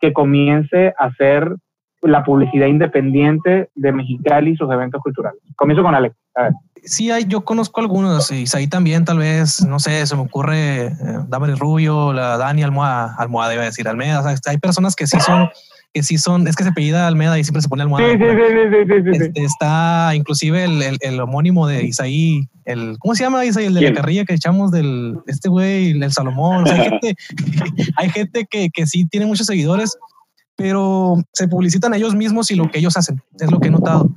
que comience a hacer la publicidad independiente de Mexicali y sus eventos culturales. Comienzo con Alex. A ver. Sí, hay, yo conozco algunos, y ahí también tal vez, no sé, se me ocurre eh, Rubio, la Dani Almohada, Almohada iba a decir Almeda, hay personas que sí son que sí son, es que se apellida Almeda y siempre se pone almohada. Sí, sí, sí, sí, este, está inclusive el, el, homónimo de Isaí, el, ¿cómo se llama Isaí? El de la carrilla que echamos del, este güey, el Salomón. hay gente, hay gente que, que sí tiene muchos seguidores, pero se publicitan ellos mismos y lo que ellos hacen, es lo que he notado.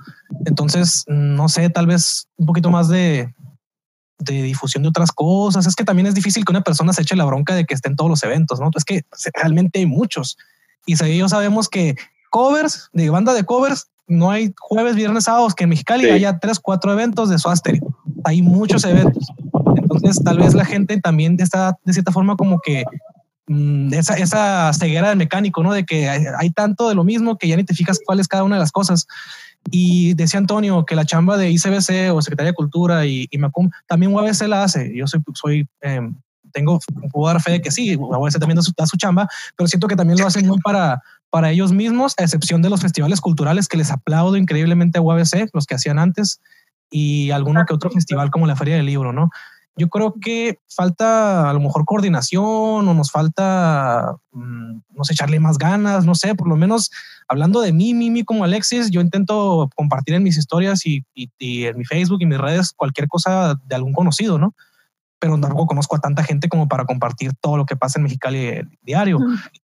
Entonces, no sé, tal vez un poquito más de, de difusión de otras cosas. Es que también es difícil que una persona se eche la bronca de que esté en todos los eventos, ¿no? Es que realmente hay muchos. Y yo sabemos que covers, de banda de covers, no hay jueves, viernes, sábados, que en Mexicali haya tres, cuatro eventos de Suaster. Hay muchos eventos. Entonces, tal vez la gente también está de cierta forma como que mm, esa, esa ceguera del mecánico, ¿no? De que hay, tanto de lo mismo que ya ni te fijas cuál es cada una de las cosas. Y decía Antonio que la chamba de ICBC o Secretaría de Cultura y, y Macum también UABC la hace. Yo soy, soy em, tengo, puedo dar fe de que sí, UABC también da su, da su chamba, pero siento que también lo hacen muy para, para ellos mismos, a excepción de los festivales culturales que les aplaudo increíblemente a UABC, los que hacían antes, y alguno que otro festival como la Feria del Libro, ¿no? Yo creo que falta a lo mejor coordinación o nos falta, mm, no sé, echarle más ganas, no sé, por lo menos hablando de mí, Mimi como Alexis, yo intento compartir en mis historias y, y, y en mi Facebook y mis redes cualquier cosa de algún conocido, ¿no? Pero tampoco conozco a tanta gente como para compartir todo lo que pasa en Mexicali diario.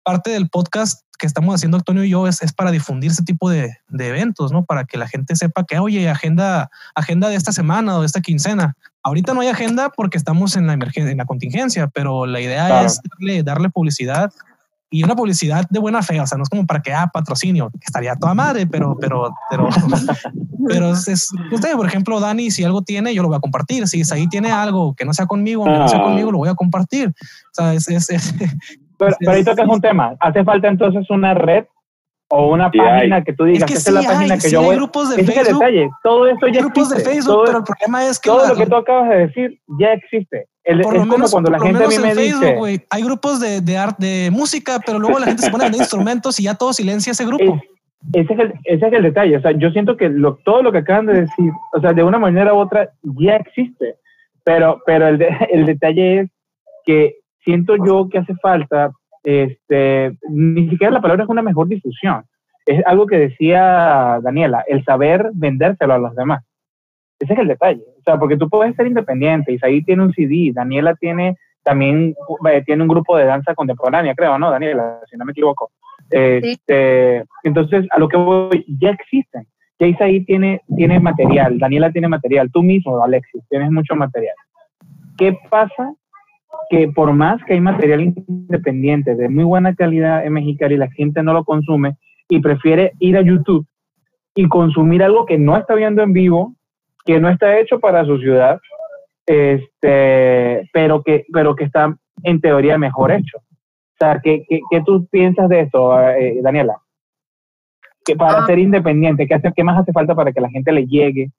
Parte del podcast que estamos haciendo Antonio y yo es, es para difundir ese tipo de, de, eventos, ¿no? Para que la gente sepa que, oye, agenda, agenda de esta semana o de esta quincena. Ahorita no hay agenda porque estamos en la emergencia, en la contingencia, pero la idea es darle, darle publicidad y una publicidad de buena fe, o sea, no es como para que, ah, patrocinio, que estaría toda madre, pero, pero, pero, pero es, usted, por ejemplo, Dani, si algo tiene, yo lo voy a compartir. Si ahí tiene algo que no sea conmigo, que no sea ah. conmigo, lo voy a compartir. O sea, es, es, pero, pero ahí tocas un tema. Hace falta entonces una red o una página que tú digas, que esta es la página que yo voy. grupos de Facebook, detalle, todo eso ya grupos de Facebook, pero el problema es que todo lo que tú acabas de decir ya existe. El, por lo menos, cuando la gente a mí me Facebook, dice, hay grupos de, de, arte, de música, pero luego la gente se pone a vender instrumentos y ya todo silencia ese grupo. Ese, es el, ese es el detalle. O sea, yo siento que lo, todo lo que acaban de decir, o sea, de una manera u otra ya existe. Pero, pero el, el detalle es que siento yo que hace falta este, ni siquiera la palabra es una mejor difusión. Es algo que decía Daniela, el saber vendérselo a los demás. Ese es el detalle. O sea, porque tú puedes ser independiente. Isaí tiene un CD, Daniela tiene también eh, tiene un grupo de danza contemporánea, creo, ¿no? Daniela, si no me equivoco. Este, entonces, a lo que voy, ya existen. Ya Isaí tiene, tiene material, Daniela tiene material, tú mismo, Alexis, tienes mucho material. ¿Qué pasa que por más que hay material independiente de muy buena calidad en Mexicali, la gente no lo consume y prefiere ir a YouTube y consumir algo que no está viendo en vivo, que no está hecho para su ciudad, este, pero que, pero que está en teoría mejor hecho. Sea, ¿qué, qué, tú piensas de eso, eh, Daniela? Que para ah. ser independiente, ¿qué, hace, ¿qué más hace falta para que la gente le llegue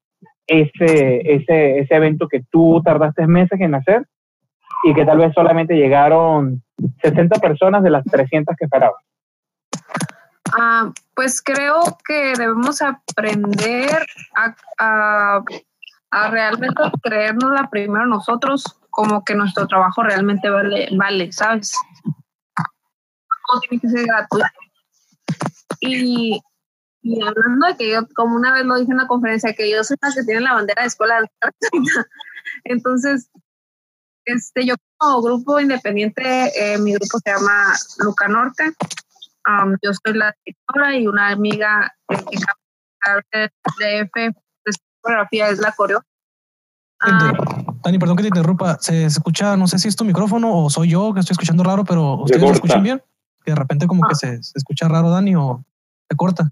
ese, ese, ese evento que tú tardaste meses en hacer y que tal vez solamente llegaron 60 personas de las 300 que esperaban? Ah, pues creo que debemos aprender a, a, realmente creérnosla primero nosotros, como que nuestro trabajo realmente vale, vale ¿sabes? No tiene que ser gratuito. Y, y, hablando de que yo, como una vez lo dije en una conferencia, que yo soy la que tiene la bandera de escuela Entonces, este, yo como grupo independiente, eh, mi grupo se llama Luca Norte. yo soy la directora y una amiga eh, que de DF de fotografía es la coreo. Ah, Dani, perdón que te interrumpa. Se escucha, no sé si es tu micrófono o soy yo que estoy escuchando raro, pero ¿ustedes lo escuchan bien? Que de repente como que ah. se, se, escucha raro, Dani, o se corta.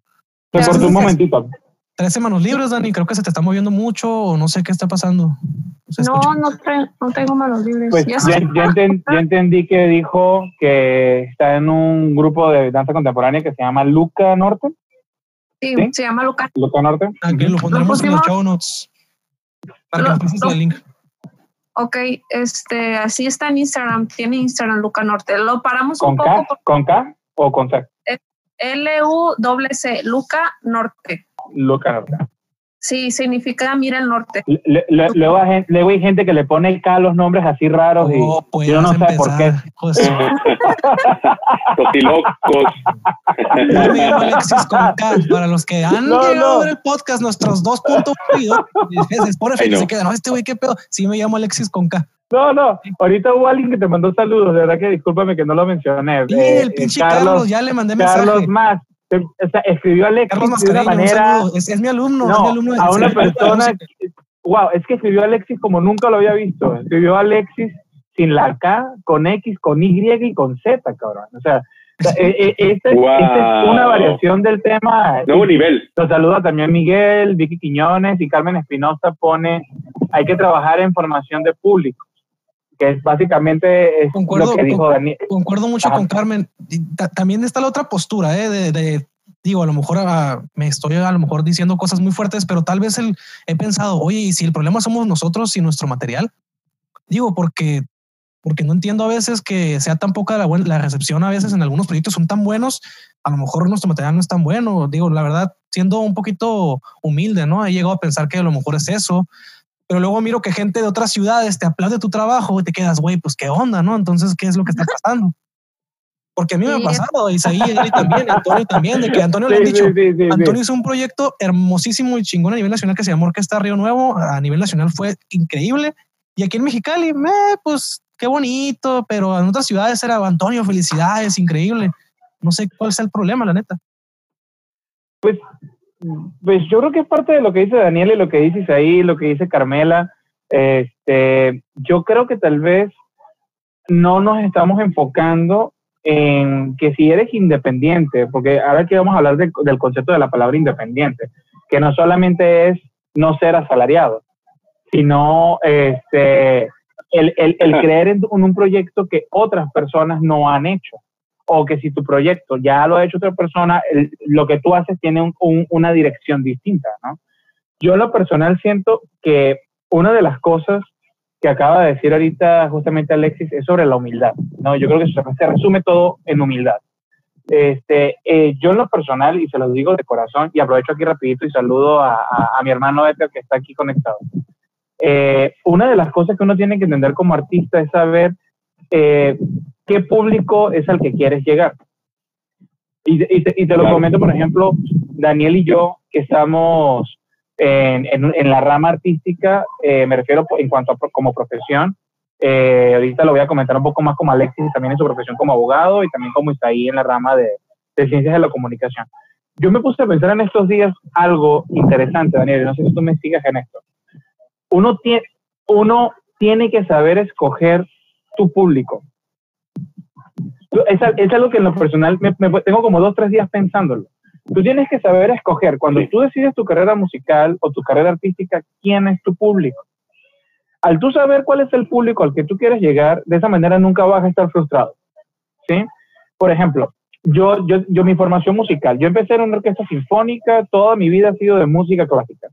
Se corta un momentito. 13 manos libres, Dani. Creo que se te está moviendo mucho o no sé qué está pasando. No, no, no, tengo manos libres. Pues ya, entendí que dijo que está en un grupo de danza contemporánea que se llama Luca Norte. Sí, se llama Luca. Luca Norte. Aquí lo pondremos en los show notes. Para que nos el link. Ok, este, así está en Instagram. Tiene Instagram Luca Norte. Lo paramos un poco. ¿Con K o con C? L-U-C, Luca Norte. Luca Sí, significa mira el norte. luego, hay gente, que le pone K los nombres así raros y oh, yo no sé por qué. Totilocos. Yo me llamo Alexis con K. Para los que han llegado a ver el podcast, nuestros dos puntos Spotify no. se quedan, no, este güey, qué pedo. Sí, me llamo Alexis con K. No, no, ahorita hubo alguien que te mandó saludos, de verdad que discúlpame que no lo mencioné. Sí, el eh, pinche Carlos, ya le mandé mensaje. Carlos más, escribió Alexis de una manera. Es, mi alumno, es mi alumno a una persona. wow, es que escribió Alexis como nunca lo había visto. Escribió Alexis sin la K, con X, con Y y con Z, cabrón. O sea, e, e, esta, es una variación del tema. Nuevo nivel. Los saluda también Miguel, Vicky Quiñones y Carmen Espinosa pone, hay que trabajar en formación de público que es básicamente es lo que dijo Daniel. Concuerdo mucho con Carmen. También está la otra postura, ¿eh? de, digo, a lo mejor ah, me estoy a lo mejor diciendo cosas muy fuertes, pero tal vez el, he pensado, oye, ¿y si el problema somos nosotros y nuestro material? Digo, porque, porque no entiendo a veces que sea tan poca la, la recepción a veces en algunos proyectos son tan buenos, a lo mejor nuestro material no es tan bueno. Digo, la verdad, siendo un poquito humilde, ¿no? He llegado a pensar que a lo mejor es eso pero luego miro que gente de otras ciudades te aplaude tu trabajo y te quedas, güey, pues qué onda, ¿no? Entonces, ¿qué es lo que está pasando? Porque a mí me ha pasado, Isaí, y también, Antonio también, de que Antonio le han dicho, Antonio hizo un proyecto hermosísimo y chingón a nivel nacional que se llamó Orquesta Río Nuevo, a nivel nacional fue increíble, y aquí en Mexicali, pues qué bonito, pero en otras ciudades era Antonio, felicidades, increíble. No sé cuál es el problema, la neta. Pues pues yo creo que es parte de lo que dice Daniel y lo que dice ahí, lo que dice Carmela. Este, yo creo que tal vez no nos estamos enfocando en que si eres independiente, porque ahora que vamos a hablar del concepto de la palabra independiente, que no solamente es no ser asalariado, sino este, el, el, creer en, un proyecto que otras personas no han hecho. O que si tu proyecto ya lo ha hecho otra persona, lo que tú haces tiene una dirección distinta, ¿no? Yo en lo personal siento que una de las cosas que acaba de decir ahorita justamente Alexis es sobre la humildad, ¿no? Yo creo que se, resume todo en humildad. Este, eh, yo en lo personal, y se lo digo de corazón, y aprovecho aquí rapidito y saludo a, a, mi hermano Edgar que está aquí conectado. Eh, una de las cosas que uno tiene que entender como artista es saber eh, qué público es al que quieres llegar. Y, y, te, y te, lo comento, por ejemplo, Daniel y yo, que estamos en, en, la rama artística, eh, me refiero en cuanto a como profesión. Eh, ahorita lo voy a comentar un poco más como Alexis, también en su profesión como abogado y también como está ahí en la rama de, de ciencias de la comunicación. Yo me puse a pensar en estos días algo interesante, Daniel, no sé si tú me sigas en esto. Uno tiene, uno tiene que saber escoger tu público. Es, es algo que en lo personal me, me, tengo como dos, tres días pensándolo. Tú tienes que saber escoger, cuando tú decides tu carrera musical o tu carrera artística, quién es tu público. Al tú saber cuál es el público al que tú quieres llegar, de esa manera nunca vas a estar frustrado. ¿Sí? Por ejemplo, yo, yo, yo mi formación musical, yo empecé en una orquesta sinfónica, toda mi vida ha sido de música clásica.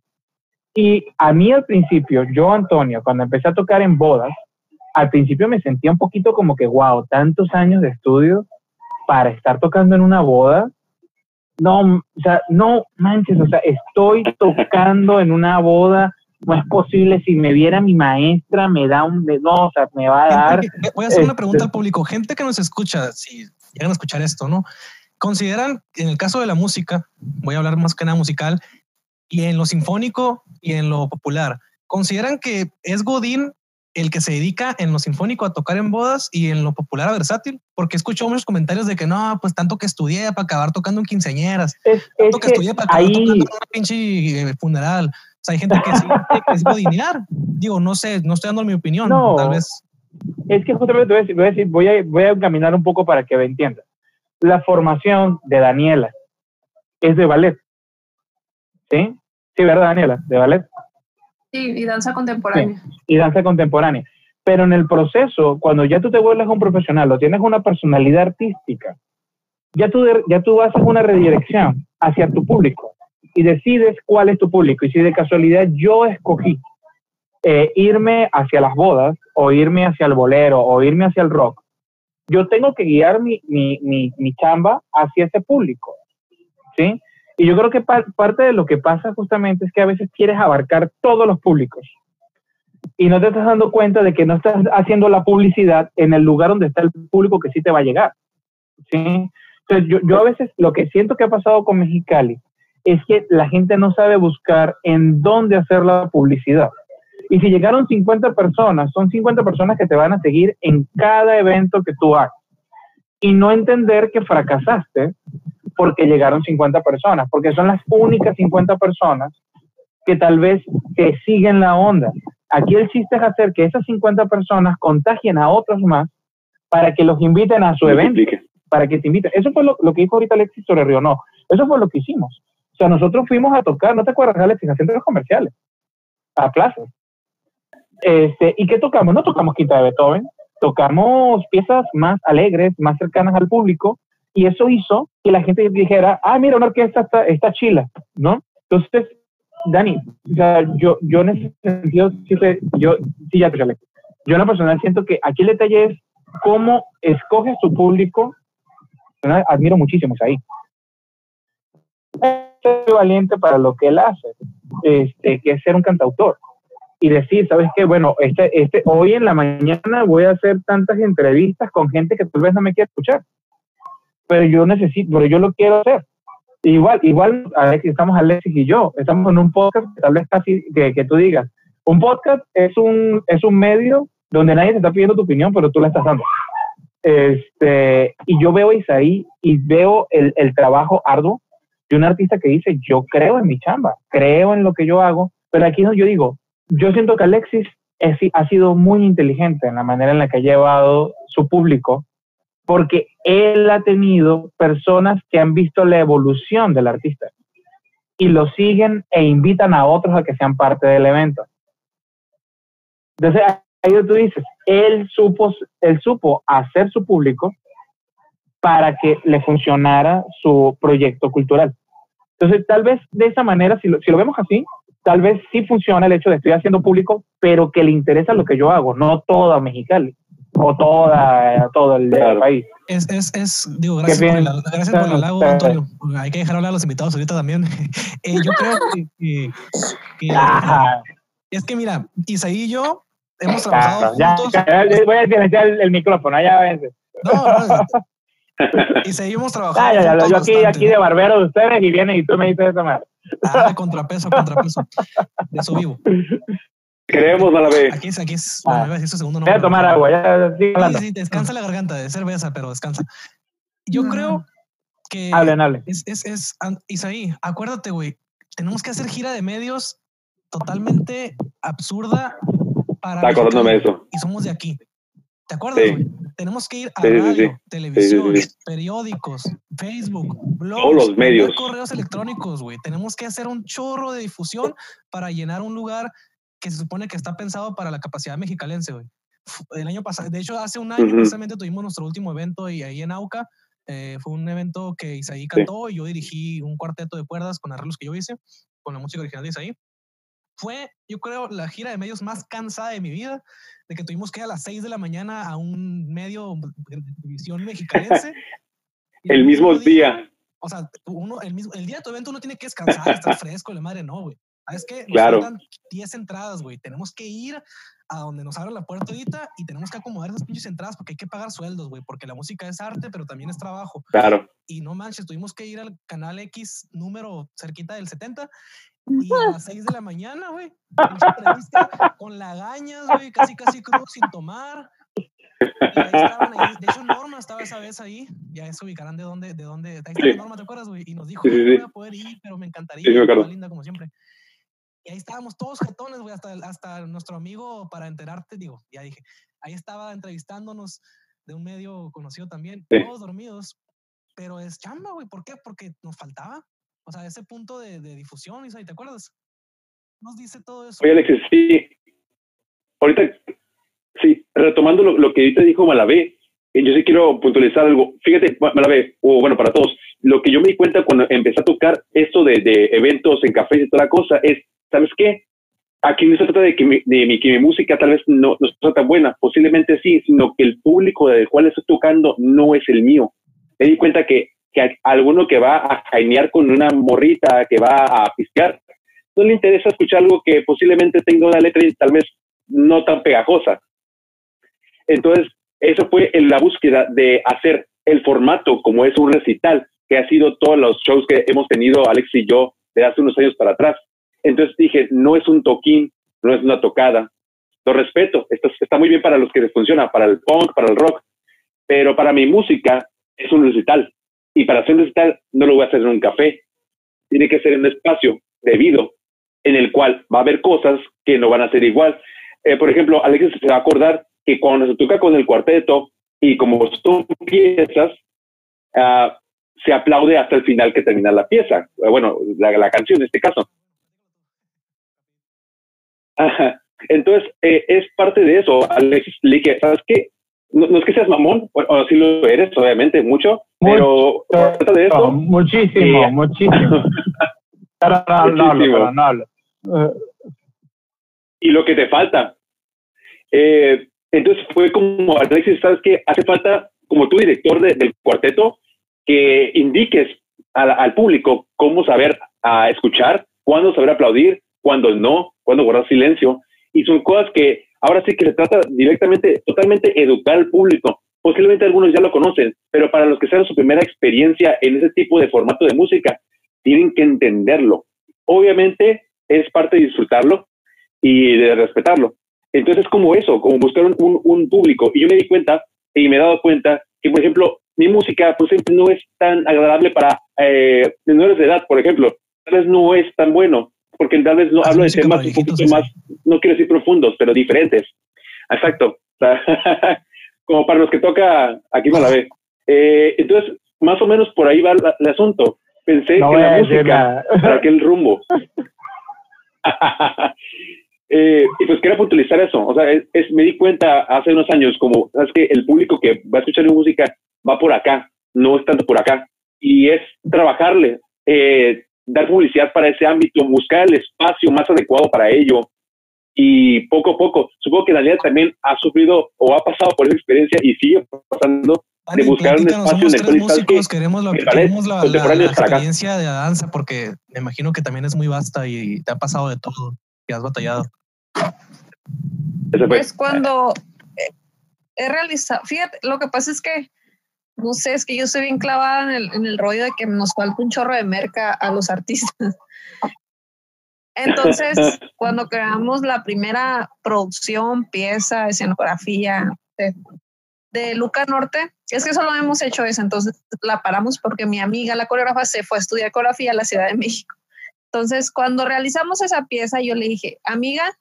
Y a mí al principio, yo, Antonio, cuando empecé a tocar en bodas, al principio me sentía un poquito como que, wow, tantos años de estudio para estar tocando en una boda, no, o sea, no manches, o sea, estoy tocando en una boda, no es posible, si me viera mi maestra, me da un, no, o sea, me va a dar. voy a hacer una pregunta al este público, gente que nos escucha, si llegan a escuchar esto, ¿no? ¿Consideran, en el caso de la música, voy a hablar más que nada musical, y en lo sinfónico y en lo popular, ¿consideran que es Godín el que se dedica en lo sinfónico a tocar en bodas y en lo popular a versátil, porque escucho muchos comentarios de que no, pues tanto que estudié para acabar tocando en quinceañeras, tanto que, estudié para acabar tocando en una pinche eh, funeral. O sea, hay gente que sí que es godinear. Digo, no sé, no estoy dando mi opinión, tal vez. Es que justamente voy a, decir, voy a, decir, voy a, voy a encaminar un poco para que me entienda. La formación de Daniela es de ballet. ¿Sí? Sí, ¿verdad, Daniela? De ballet y danza contemporánea. y danza contemporánea. Pero en el proceso, cuando ya tú te vuelves un profesional o tienes una personalidad artística, ya tú, ya tú haces una redirección hacia tu público y decides cuál es tu público. Y si de casualidad yo escogí eh, irme hacia las bodas o irme hacia el bolero o irme hacia el rock, yo tengo que guiar mi, mi, mi, mi chamba hacia ese público. ¿sí? Y yo creo que parte de lo que pasa justamente es que a veces quieres abarcar todos los públicos y no te estás dando cuenta de que no estás haciendo la publicidad en el lugar donde está el público que sí te va a llegar. ¿sí? Entonces, yo, yo a veces lo que siento que ha pasado con Mexicali es que la gente no sabe buscar en dónde hacer la publicidad. Y si llegaron 50 personas, son 50 personas que te van a seguir en cada evento que tú hagas. Y no entender que fracasaste porque llegaron 50 personas, porque son las únicas 50 personas que tal vez te siguen la onda. Aquí el chiste es hacer que esas 50 personas contagien a otros más para que los inviten a su evento, para que te inviten. Eso fue lo, que dijo ahorita Alexis sobre Río, no. Eso fue lo que hicimos. O sea, nosotros fuimos a tocar, ¿no te acuerdas, Alexis? A centros comerciales, a plazas. Este, ¿Y qué tocamos? No tocamos Quinta de Beethoven, tocamos piezas más alegres, más cercanas al público, y eso hizo que la gente dijera, ah, mira, una orquesta está, chila, ¿no? Entonces, Dani, o sea, yo, yo en ese sentido, yo, sí, ya Yo en lo personal siento que aquí el detalle es cómo escoges tu público. Admiro muchísimo ahí. Es valiente para lo que él hace, este, que es ser un cantautor y decir, ¿sabes qué? Bueno, este, este, hoy en la mañana voy a hacer tantas entrevistas con gente que tal vez no me quiera escuchar pero yo necesito, pero yo lo quiero hacer. Igual, igual, Alexis, estamos Alexis y yo, estamos en un podcast tal vez casi que, que tú digas, un podcast es un, es un medio donde nadie te está pidiendo tu opinión, pero tú la estás dando. Este, y yo veo a Isaí y veo el, el trabajo arduo de un artista que dice, yo creo en mi chamba, creo en lo que yo hago, pero aquí no, yo digo, yo siento que Alexis es, ha sido muy inteligente en la manera en la que ha llevado su público porque él ha tenido personas que han visto la evolución del artista y lo siguen e invitan a otros a que sean parte del evento. Entonces, ahí tú dices, él supo, él supo hacer su público para que le funcionara su proyecto cultural. Entonces, tal vez de esa manera, si lo, si lo vemos así, tal vez sí funciona el hecho de estoy haciendo público, pero que le interesa lo que yo hago, no toda Mexicali o toda, todo el, país. Es, es, es, digo, gracias por, el, gracias por el halago, Antonio. Hay que dejar hablar a los invitados ahorita también. eh, yo creo que, que, es que mira, Isaí y yo hemos trabajado juntos. Ya, voy a silenciar el, el micrófono, ya vence. No, no, y seguimos trabajando. Ah, ya, yo aquí, aquí de barbero de ustedes y vienen y tú me dices eso más. Ah, contrapeso, contrapeso. De eso vivo. Creemos, no la ve. Aquí es, aquí es. Ah. Bueno, eso segundo Voy a tomar agua, ya. Sí, sí, descansa la garganta de cerveza, pero descansa. Yo mm. creo que. Hablen, hablen. Es, es, es, Isaí, acuérdate, güey. Tenemos que hacer gira de medios totalmente absurda para. Está acordándome eso. Y somos de aquí. ¿Te acuerdas? Tenemos que ir a radio, televisión, periódicos, Facebook, blogs, Todos los medios. correos electrónicos, güey. Tenemos que hacer un chorro de difusión para llenar un lugar que se supone que está pensado para la capacidad mexicalense, güey. El año pasado, de hecho, hace un año precisamente tuvimos nuestro último evento y ahí en Auca. Eh, fue un evento que Isaí cantó y yo dirigí un cuarteto de cuerdas con arreglos que yo hice, con la música original de Isaí fue, yo creo, la gira de medios más cansada de mi vida, de que tuvimos que ir a las 6 de la mañana a un medio de televisión mexicanense. el mismo día, O sea, uno, el, mismo, el día de tu evento uno tiene que descansar, estar fresco, la madre no, güey. Es que nos claro. 10 entradas, güey. Tenemos que ir a donde nos abran la puerta ahorita y tenemos que acomodar esas pinches entradas porque hay que pagar sueldos, güey, porque la música es arte, pero también es trabajo. Claro. Y no manches, tuvimos que ir al canal X número cerquita del 70 y a las 6 de la mañana, güey. Con lagañas, güey, casi, casi crudo sin tomar. Y ahí estaban ahí. De hecho, Norma estaba esa vez ahí. Ya se ubicarán de dónde, de dónde. Ahí estaba Norma, ¿te acuerdas, güey? Y nos dijo, no voy a poder ir, pero me encantaría. Sí, me linda como siempre. Y ahí estábamos todos jetones, güey, hasta, hasta nuestro amigo, para enterarte, digo, ya dije, ahí estaba entrevistándonos de un medio conocido también, todos dormidos, pero es chamba, güey, ¿por qué? Porque nos faltaba. O sea, ese punto de, de difusión, Isai, ¿te acuerdas? Nos dice todo eso. Oye, Alexis, sí. Ahorita, sí, retomando lo, lo que ahorita dijo Malavé, eh, yo sí quiero puntualizar algo. Fíjate, Malavé, o bueno, para todos, lo que yo me di cuenta cuando empecé a tocar esto de, de eventos en cafés y toda la cosa es, ¿sabes qué? Aquí no se trata de que mi, de mi, que mi música tal vez no, no sea tan buena, posiblemente sí, sino que el público del cual estoy tocando no es el mío. Me di cuenta que que alguno que va a jainear con una morrita, que va a piscar, no le interesa escuchar algo que posiblemente tenga una letra y tal vez no tan pegajosa. Entonces, eso fue en la búsqueda de hacer el formato como es un recital, que ha sido todos los shows que hemos tenido Alex y yo de hace unos años para atrás. Entonces dije, no es un toquín, no es una tocada. Lo respeto, esto está muy bien para los que les funciona, para el punk, para el rock, pero para mi música es un recital. Y para hacer un recital no lo voy a hacer en un café. Tiene que ser en un espacio debido en el cual va a haber cosas que no van a ser igual. Eh, por ejemplo, Alexis se va a acordar que cuando se toca con el cuarteto y como son piezas, uh, se aplaude hasta el final que termina la pieza. Bueno, la canción en este caso. Ajá. Entonces, eh, es parte de eso. Alexis le dije, ¿sabes qué? no, es que seas mamón, o, sí lo eres, obviamente, mucho, pero trata de eso. Muchísimo, muchísimo. y lo que te falta. Eh, entonces fue como, Alexis, ¿sabes qué? Hace falta, como tú, director del cuarteto, que indiques al, público cómo saber a escuchar, cuándo saber aplaudir, cuándo no, cuándo guardar silencio. Y son cosas que Ahora sí que se trata directamente, totalmente educar al público. Posiblemente algunos ya lo conocen, pero para los que sean su primera experiencia en ese tipo de formato de música, tienen que entenderlo. Obviamente es parte de disfrutarlo y de respetarlo. Entonces es como eso, como buscar un, público. Y yo me di cuenta y me he dado cuenta que, por ejemplo, mi música pues no es tan agradable para eh, menores de edad, por ejemplo. Tal vez no es tan bueno porque tal vez no hablo de temas un poquito más, no quiero decir profundos, pero diferentes. Exacto. como para los que toca aquí me la ve. Eh, entonces, más o menos por ahí va el asunto. Pensé que la música para aquel rumbo. Eh, y pues quería utilizar eso. O sea, es, me di cuenta hace unos años como, es que el público que va a escuchar mi música va por acá, no es tanto por acá. Y es trabajarle, eh, dar publicidad para ese ámbito, buscar el espacio más adecuado para ello. Y poco a poco, supongo que Daniela también ha sufrido o ha pasado por esa experiencia y sigue pasando de buscar un espacio en el músicos, queremos, lo, queremos la, experiencia de la danza porque me imagino que también es muy vasta y te ha pasado de todo y has batallado. Pues cuando he realizado, fíjate, lo que pasa es que no sé, es que yo estoy bien clavada en el, en el rollo de que nos falta un chorro de merca a los artistas. Entonces, cuando creamos la primera producción, pieza, escenografía de, de, Luca Norte, es que solo hemos hecho eso, entonces la paramos porque mi amiga, la coreógrafa, se fue a estudiar coreografía a la Ciudad de México. Entonces, cuando realizamos esa pieza, yo le dije, amiga,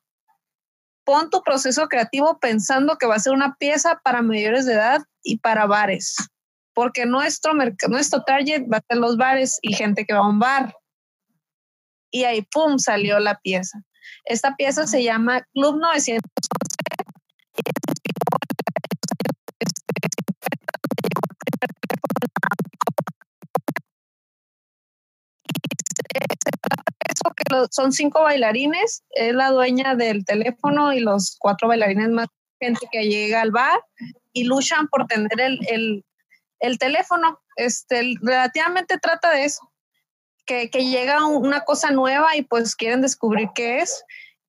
pon tu proceso creativo pensando que va a ser una pieza para mayores de edad y para bares porque nuestro, nuestro target va a ser los bares y gente que va a un bar. Y ahí, ¡pum!, salió la pieza. Esta pieza se llama Club 911. son cinco bailarines, es la dueña del teléfono y los cuatro bailarines más gente que llega al bar y luchan por tener el, el teléfono, este, relativamente trata de eso, que, llega una cosa nueva y pues quieren descubrir qué es.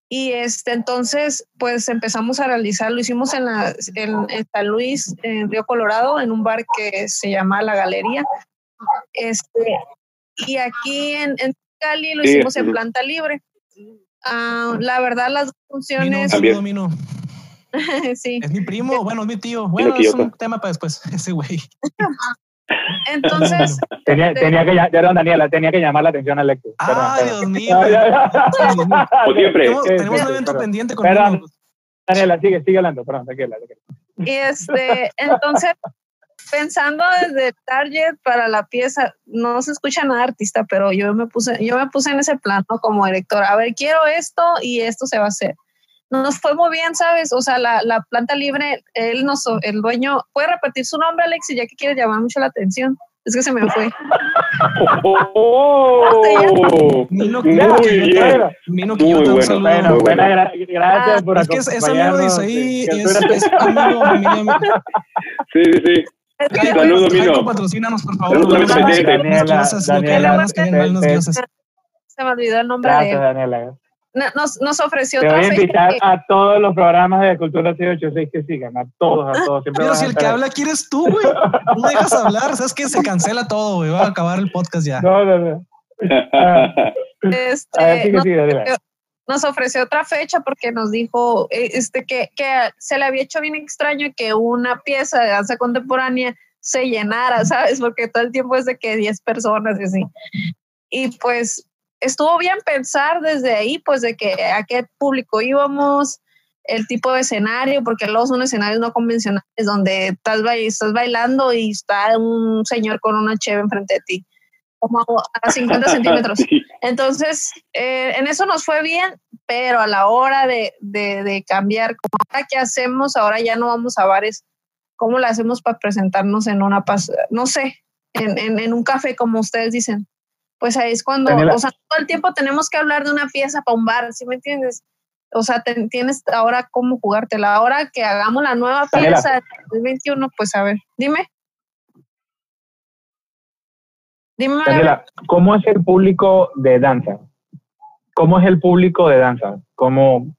Y este, entonces, pues empezamos a realizar, lo hicimos en, la, en, San Luis, en Río Colorado, en un bar que se llama La Galería. Este, y aquí en, Cali lo hicimos en planta libre. Ah, la verdad, las funciones. sí. Es mi primo, bueno, es mi tío. Bueno, es un tema para después, ese güey. Entonces. tenía, tenía que, perdón, Daniela, tenía que llamar la atención a Alexis. Ay, Dios mío. siempre. Tenemos, un evento pendiente con Perdón. Daniela, sigue, sigue hablando, perdón, tranquila. Y este, entonces, pensando desde Target para la pieza, no se escucha nada artista, pero yo me puse, yo me puse en ese plano como director. A ver, quiero esto y esto se va a hacer nos fue muy bien, ¿sabes? O sea, la, la planta libre, él nos, el dueño, ¿puede repetir su nombre, Alex? Ya que quiere llamar mucho la atención. Es que se me fue. Oh, Mino Quioto. Mino saludo. Bueno, buena, gracias ah, por Es que es, amigo de Isaí, es, es amigo. Sí, sí, sí. Saludos, Mino. Patrocínanos, por favor. Daniela, Daniela, Se me olvidó el nombre Gracias, de Daniela nos, nos ofreció Te voy a invitar a todos los programas de Cultura 686 que sigan, a todos, a todos. Pero si el que habla aquí eres tú, güey. No dejas hablar, sabes que se cancela todo, güey. Va a acabar el podcast ya. No, no, no. Este, nos, ofreció otra fecha porque nos dijo eh, este, que, que se le había hecho bien extraño que una pieza de danza contemporánea se llenara, ¿sabes? Porque todo el tiempo es de que 10 personas y así. Y pues estuvo bien pensar desde ahí, pues de que a qué público íbamos, el tipo de escenario, porque luego son escenarios no convencionales donde estás, estás bailando y está un señor con una cheve enfrente de ti, como a 50 centímetros. Entonces, eh, en eso nos fue bien, pero a la hora de, de, cambiar, como ahora qué hacemos, ahora ya no vamos a bares, ¿cómo lo hacemos para presentarnos en una, no sé, en, en, en un café como ustedes dicen? Pues ahí es cuando, o sea, todo el tiempo tenemos que hablar de una pieza para un bar, ¿sí me entiendes? O sea, tienes ahora cómo jugártela. Ahora que hagamos la nueva pieza del 21, pues a ver, dime. Dime. Daniela, ¿cómo es el público de danza? ¿Cómo es el público de danza? ¿Cómo,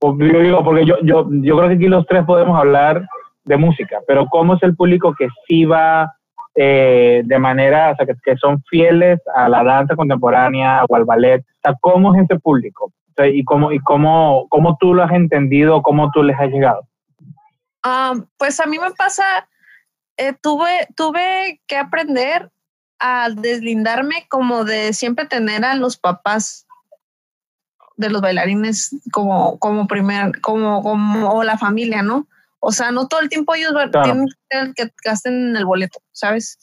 yo digo, porque yo, yo, yo creo que aquí los tres podemos hablar de música, pero ¿cómo es el público que sí va eh, de manera, o sea, que, son fieles a la danza contemporánea o al ballet. O sea, ¿cómo es ese público? ¿y, cómo, y cómo, cómo tú lo has entendido, cómo tú les has llegado? Ah, pues a mí me pasa, eh, tuve, tuve que aprender a deslindarme como de siempre tener a los papás de los bailarines como, como primer, como, como, o la familia, ¿no? O sea, no todo el tiempo ellos tienen que gasten en el boleto, ¿sabes?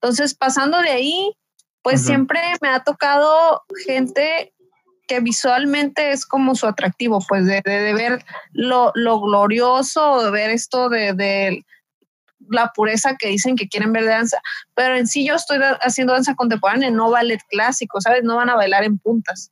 Entonces, pasando de ahí, pues siempre me ha tocado gente que visualmente es como su atractivo, pues de, ver lo, glorioso, de ver esto de, la pureza que dicen que quieren ver de danza. Pero en sí yo estoy haciendo danza contemporánea, no ballet clásico, ¿sabes? No van a bailar en puntas.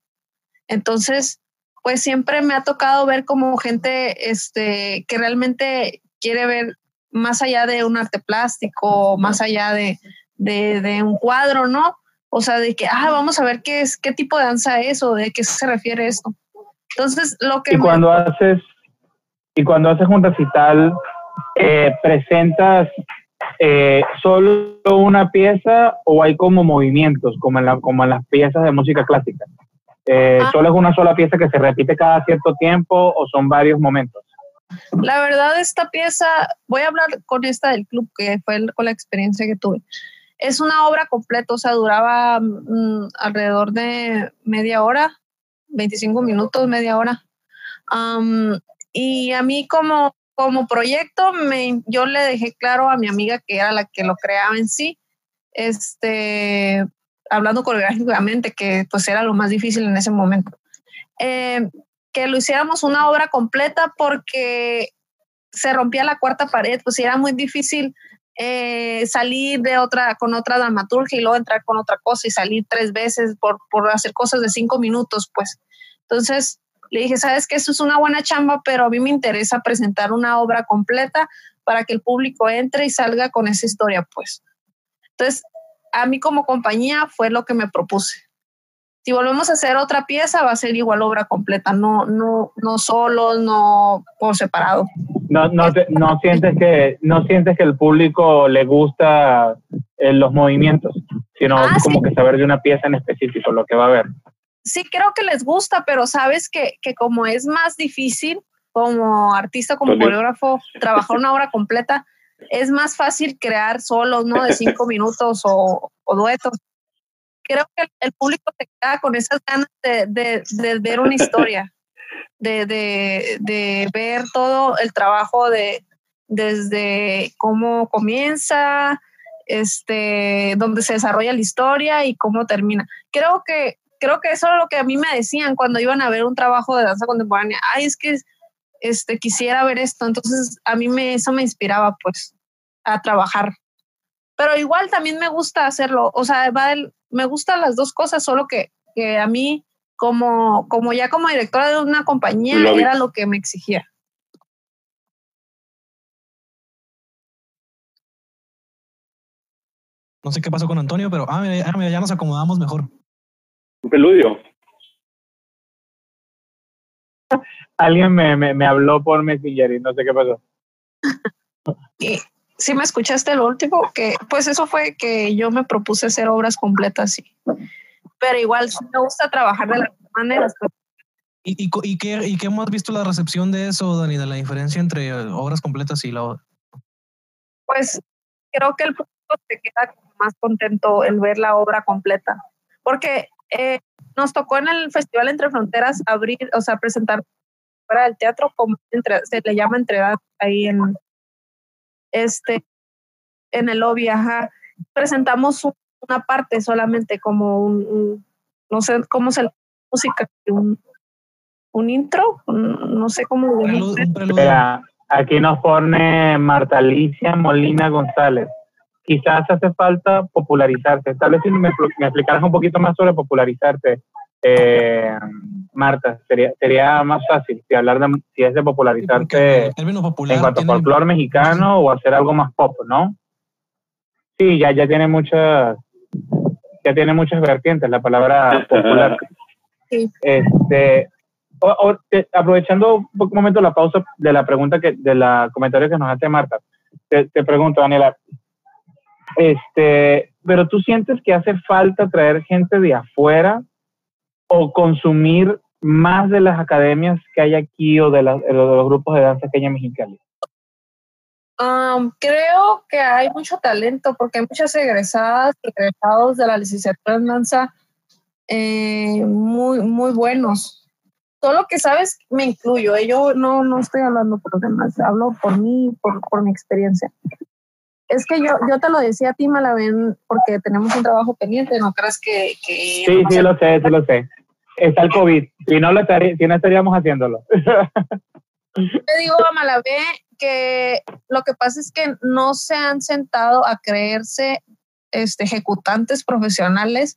Entonces, pues siempre me ha tocado ver como gente este, que realmente quiere ver más allá de un arte plástico, más allá de, de, un cuadro, ¿no? O sea, de que, ah, vamos a ver qué es, qué tipo de danza es o de qué se refiere esto. Entonces, lo que... Y cuando haces, y cuando haces un recital, eh, ¿presentas eh, solo una pieza o hay como movimientos, como en, la, como en las piezas de música clásica? Eh, ah. ¿Solo es una sola pieza que se repite cada cierto tiempo o son varios momentos? La verdad, esta pieza, voy a hablar con esta del club, que fue con la experiencia que tuve. Es una obra completa, o sea, duraba mm, alrededor de media hora, 25 minutos, media hora. y a mí como, como proyecto, me, yo le dejé claro a mi amiga que era la que lo creaba en sí, este, hablando coreográficamente, que pues era lo más difícil en ese momento. Eh, que lo hiciéramos una obra completa porque se rompía la cuarta pared, pues era muy difícil eh, salir de otra, con otra dramaturgia y luego entrar con otra cosa y salir tres veces por, por hacer cosas de cinco minutos, pues. Entonces le dije, sabes que eso es una buena chamba, pero a mí me interesa presentar una obra completa para que el público entre y salga con esa historia, pues. Entonces, a mí como compañía fue lo que me propuse. Si volvemos a hacer otra pieza, va a ser igual obra completa, no, no, no solo, no por separado. No, no, no sientes que no sientes que el público le gusta eh, los movimientos, sino ah, como que saber de una pieza en específico lo que va a ver. Sí, creo que les gusta, pero sabes que, que como es más difícil como artista, como coreógrafo, trabajar una obra completa, es más fácil crear solos, ¿no? De cinco minutos o, o duetos creo que el público se queda con esas ganas de, ver una historia, de, ver todo el trabajo de desde cómo comienza, este, donde se desarrolla la historia y cómo termina. Creo que, creo que eso es lo que a mí me decían cuando iban a ver un trabajo de danza contemporánea. Ay, es que este, quisiera ver esto. Entonces, a mí me, eso me inspiraba, pues, a trabajar. Pero igual también me gusta hacerlo. O sea, va el, me gustan las dos cosas, solo que, a mí, como, como ya como directora de una compañía, era lo que me exigía. No sé qué pasó con Antonio, pero ah, mira, ah, ya nos acomodamos mejor. Un peludio. Alguien me, me, habló por Messenger y no sé qué pasó. si me escuchaste lo último, que pues eso fue que yo me propuse hacer obras completas, sí. Pero igual me gusta trabajar de las maneras. ¿Y, y, y, qué, ¿Y qué hemos visto la recepción de eso, Dani, de la diferencia entre obras completas y la Pues creo que el público se queda más contento el ver la obra completa, porque eh, nos tocó en el Festival Entre Fronteras abrir, o sea, presentar fuera del teatro, como entre, se le llama entre ahí en, este, en el lobby, ajá, presentamos una parte solamente como un, no sé cómo se música, un, un intro, no sé cómo. aquí nos pone Marta Alicia Molina González. Quizás hace falta popularizarse. Tal vez si me, me explicaras un poquito más sobre popularizarte, eh, Marta, sería, sería más fácil si hablar de, si es de popularizarte en cuanto a folclore mexicano o hacer algo más pop, ¿no? Sí, ya, ya tiene muchas, ya tiene muchas vertientes la palabra popular. Este, aprovechando un momento la pausa de la pregunta que, de la comentario que nos hace Marta, te, te pregunto, Daniela, este, pero tú sientes que hace falta traer gente de afuera o consumir más de las academias que hay aquí o de, los grupos de danza que hay en Mexicali? creo que hay mucho talento porque hay muchas egresadas y egresados de la licenciatura en danza eh, muy, muy buenos. Solo que sabes, me incluyo. ¿eh? Yo no, no estoy hablando por los demás, hablo por mí, por, por mi experiencia. Es que yo, yo te lo decía a ti, Malaven, porque tenemos un trabajo pendiente, ¿no crees que...? que sí, sí, lo sé, sí lo sé. Está el COVID, si no, lo si no estaríamos haciéndolo. Te digo a Malavé que lo que pasa es que no se han sentado a creerse este, ejecutantes profesionales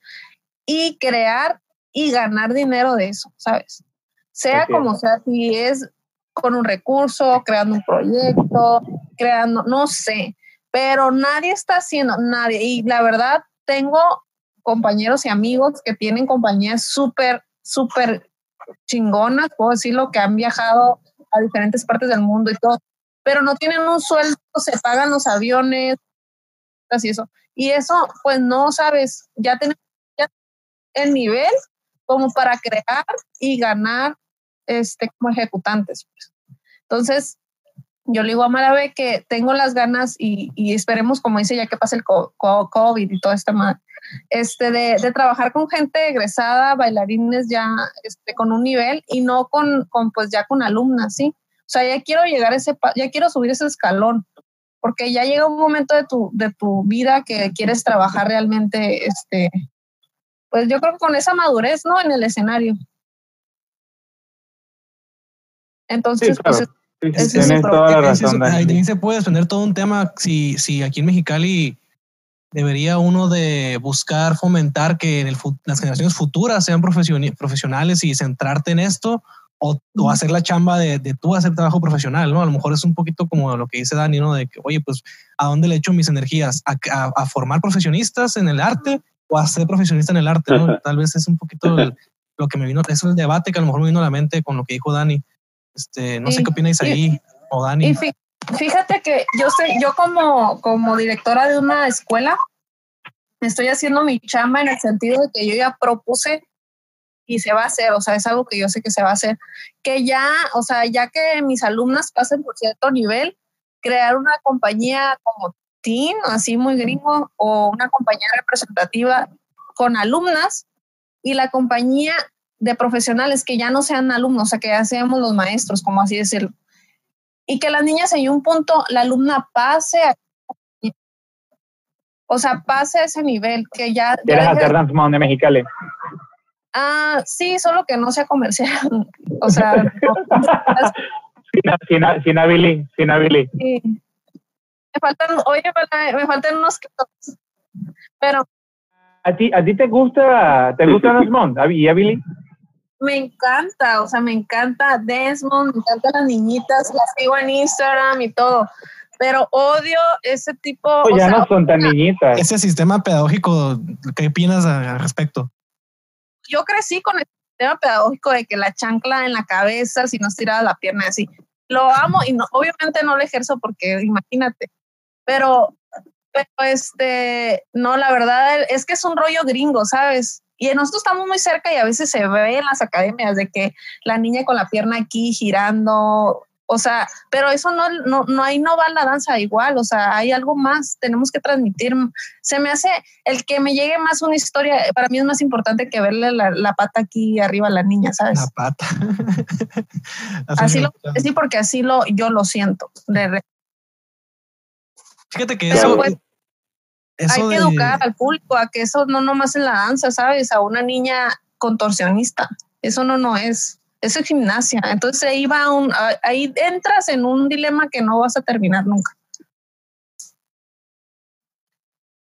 y crear y ganar dinero de eso, ¿sabes? Sea como sea, si es con un recurso, creando un proyecto, creando, no sé, pero nadie está haciendo, nadie. Y la verdad, tengo compañeros y amigos que tienen compañías súper, súper chingonas, puedo decirlo, que han viajado a diferentes partes del mundo y todo, pero no tienen un sueldo, se pagan los aviones, así eso. Y eso, pues no sabes, ya tenemos el nivel como para crear y ganar este, como ejecutantes. Pues. Entonces, yo le digo a Maravé que tengo las ganas y, y, esperemos, como dice, ya que pase el COVID y todo este este, de, de, trabajar con gente egresada, bailarines ya este, con un nivel y no con, con, pues ya con alumnas, ¿sí? O sea, ya quiero llegar a ese, ya quiero subir ese escalón, porque ya llega un momento de tu, de tu vida que quieres trabajar realmente, este, pues yo creo que con esa madurez, ¿no? En el escenario. Entonces, pues Tienes toda la razón. Ahí también se puede desprender todo un tema si, si aquí en Mexicali debería uno de buscar fomentar que en el, las generaciones futuras sean profesionales y centrarte en esto o, o hacer la chamba de, de, tú hacer trabajo profesional, ¿no? A lo mejor es un poquito como lo que dice Dani, ¿no? De que, oye, pues, ¿a dónde le echo mis energías? ¿A, a, formar profesionistas en el arte o a ser profesionista en el arte, ¿no? Tal vez es un poquito lo que me vino, es el debate que a lo mejor me vino a la mente con lo que dijo Dani. Este, no sé qué opináis ahí, o Dani. fíjate que yo sé, yo como, como directora de una escuela, estoy haciendo mi chamba en el sentido de que yo ya propuse y se va a hacer, o sea, es algo que yo sé que se va a hacer, que ya, o sea, ya que mis alumnas pasen por cierto nivel, crear una compañía como Team, así muy gringo, o una compañía representativa con alumnas y la compañía de profesionales que ya no sean alumnos, o sea, que ya seamos los maestros, como así decirlo. Y que las niñas en un punto, la alumna pase a, o sea, pase a ese nivel, que ya... ¿Quieres hacer Dance de Mexicali? Ah, sí, solo que no sea comercial. o sea... sin, sin, sin Billy, sin Sí. Me faltan, oye, me faltan unos... Pero... ¿A ti, a ti te gusta, te gusta Dance ¿Y a Billy? Me encanta, o sea, me encanta Desmond, me encantan las niñitas, las sigo en Instagram y todo, pero odio ese tipo. Pues ya no son tan niñitas. Ese sistema pedagógico, ¿qué opinas al respecto? Yo crecí con el sistema pedagógico de que la chancla en la cabeza, si no estiraba la pierna así. Lo amo y no, obviamente no lo ejerzo porque imagínate, pero, pero este, no, la verdad es que es un rollo gringo, ¿sabes? Y nosotros estamos muy cerca y a veces se ve en las academias de que la niña con la pierna aquí girando, o sea, pero eso no, no, no, ahí no va la danza igual, o sea, hay algo más, tenemos que transmitir. Se me hace, el que me llegue más una historia, para mí es más importante que verle la, la pata aquí arriba a la niña, ¿sabes? La pata. así, lo, sí, porque así lo, yo lo siento. De, Fíjate que eso, pues, hay que educar al público a que eso no nomás en la danza, ¿sabes? A una niña contorsionista. Eso no, no es. Eso es gimnasia. Entonces ahí va un, ahí entras en un dilema que no vas a terminar nunca.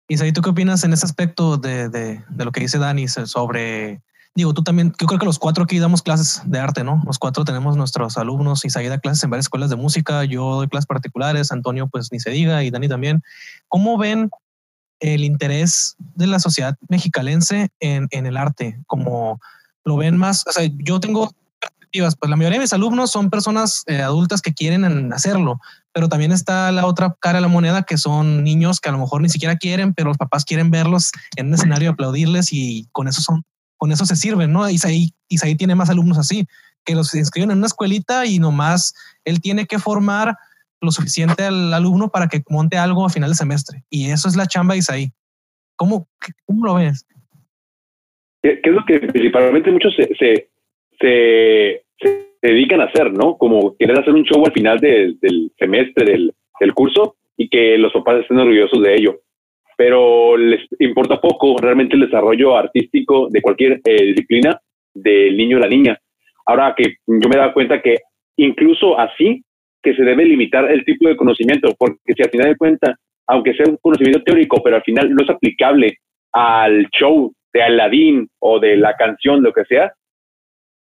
Isaí, ¿tú qué opinas en ese aspecto de, de, de, lo que dice Dani sobre, digo, tú también, yo creo que los cuatro aquí damos clases de arte, ¿no? Los cuatro tenemos nuestros alumnos, Isaí da clases en varias escuelas de música, yo doy clases particulares, Antonio pues ni se diga y Dani también. ¿Cómo ven el interés de la sociedad mexicalense en, en el arte, como lo ven más, o sea, yo tengo perspectivas, pues la mayoría de mis alumnos son personas eh, adultas que quieren hacerlo, pero también está la otra cara de la moneda que son niños que a lo mejor ni siquiera quieren, pero los papás quieren verlos en un escenario, aplaudirles y con eso son, con eso se sirven, ¿no? Isaí, Isaí tiene más alumnos así, que los inscriben en una escuelita y nomás él tiene que formar lo suficiente al alumno para que monte algo a final de semestre. Y eso es la chamba de Isaí. ¿Cómo, cómo lo ves? ¿Qué, es lo que principalmente muchos se, se, se dedican a hacer, ¿no? Como querer hacer un show al final del semestre, del, del curso, y que los papás estén orgullosos de ello. Pero les importa poco realmente el desarrollo artístico de cualquier eh, disciplina del niño o la niña. Ahora que yo me he dado cuenta que incluso así que se debe limitar el tipo de conocimiento, porque si al final de cuentas, aunque sea un conocimiento teórico, pero al final no es aplicable al show de Aladdin o de la canción, lo que sea,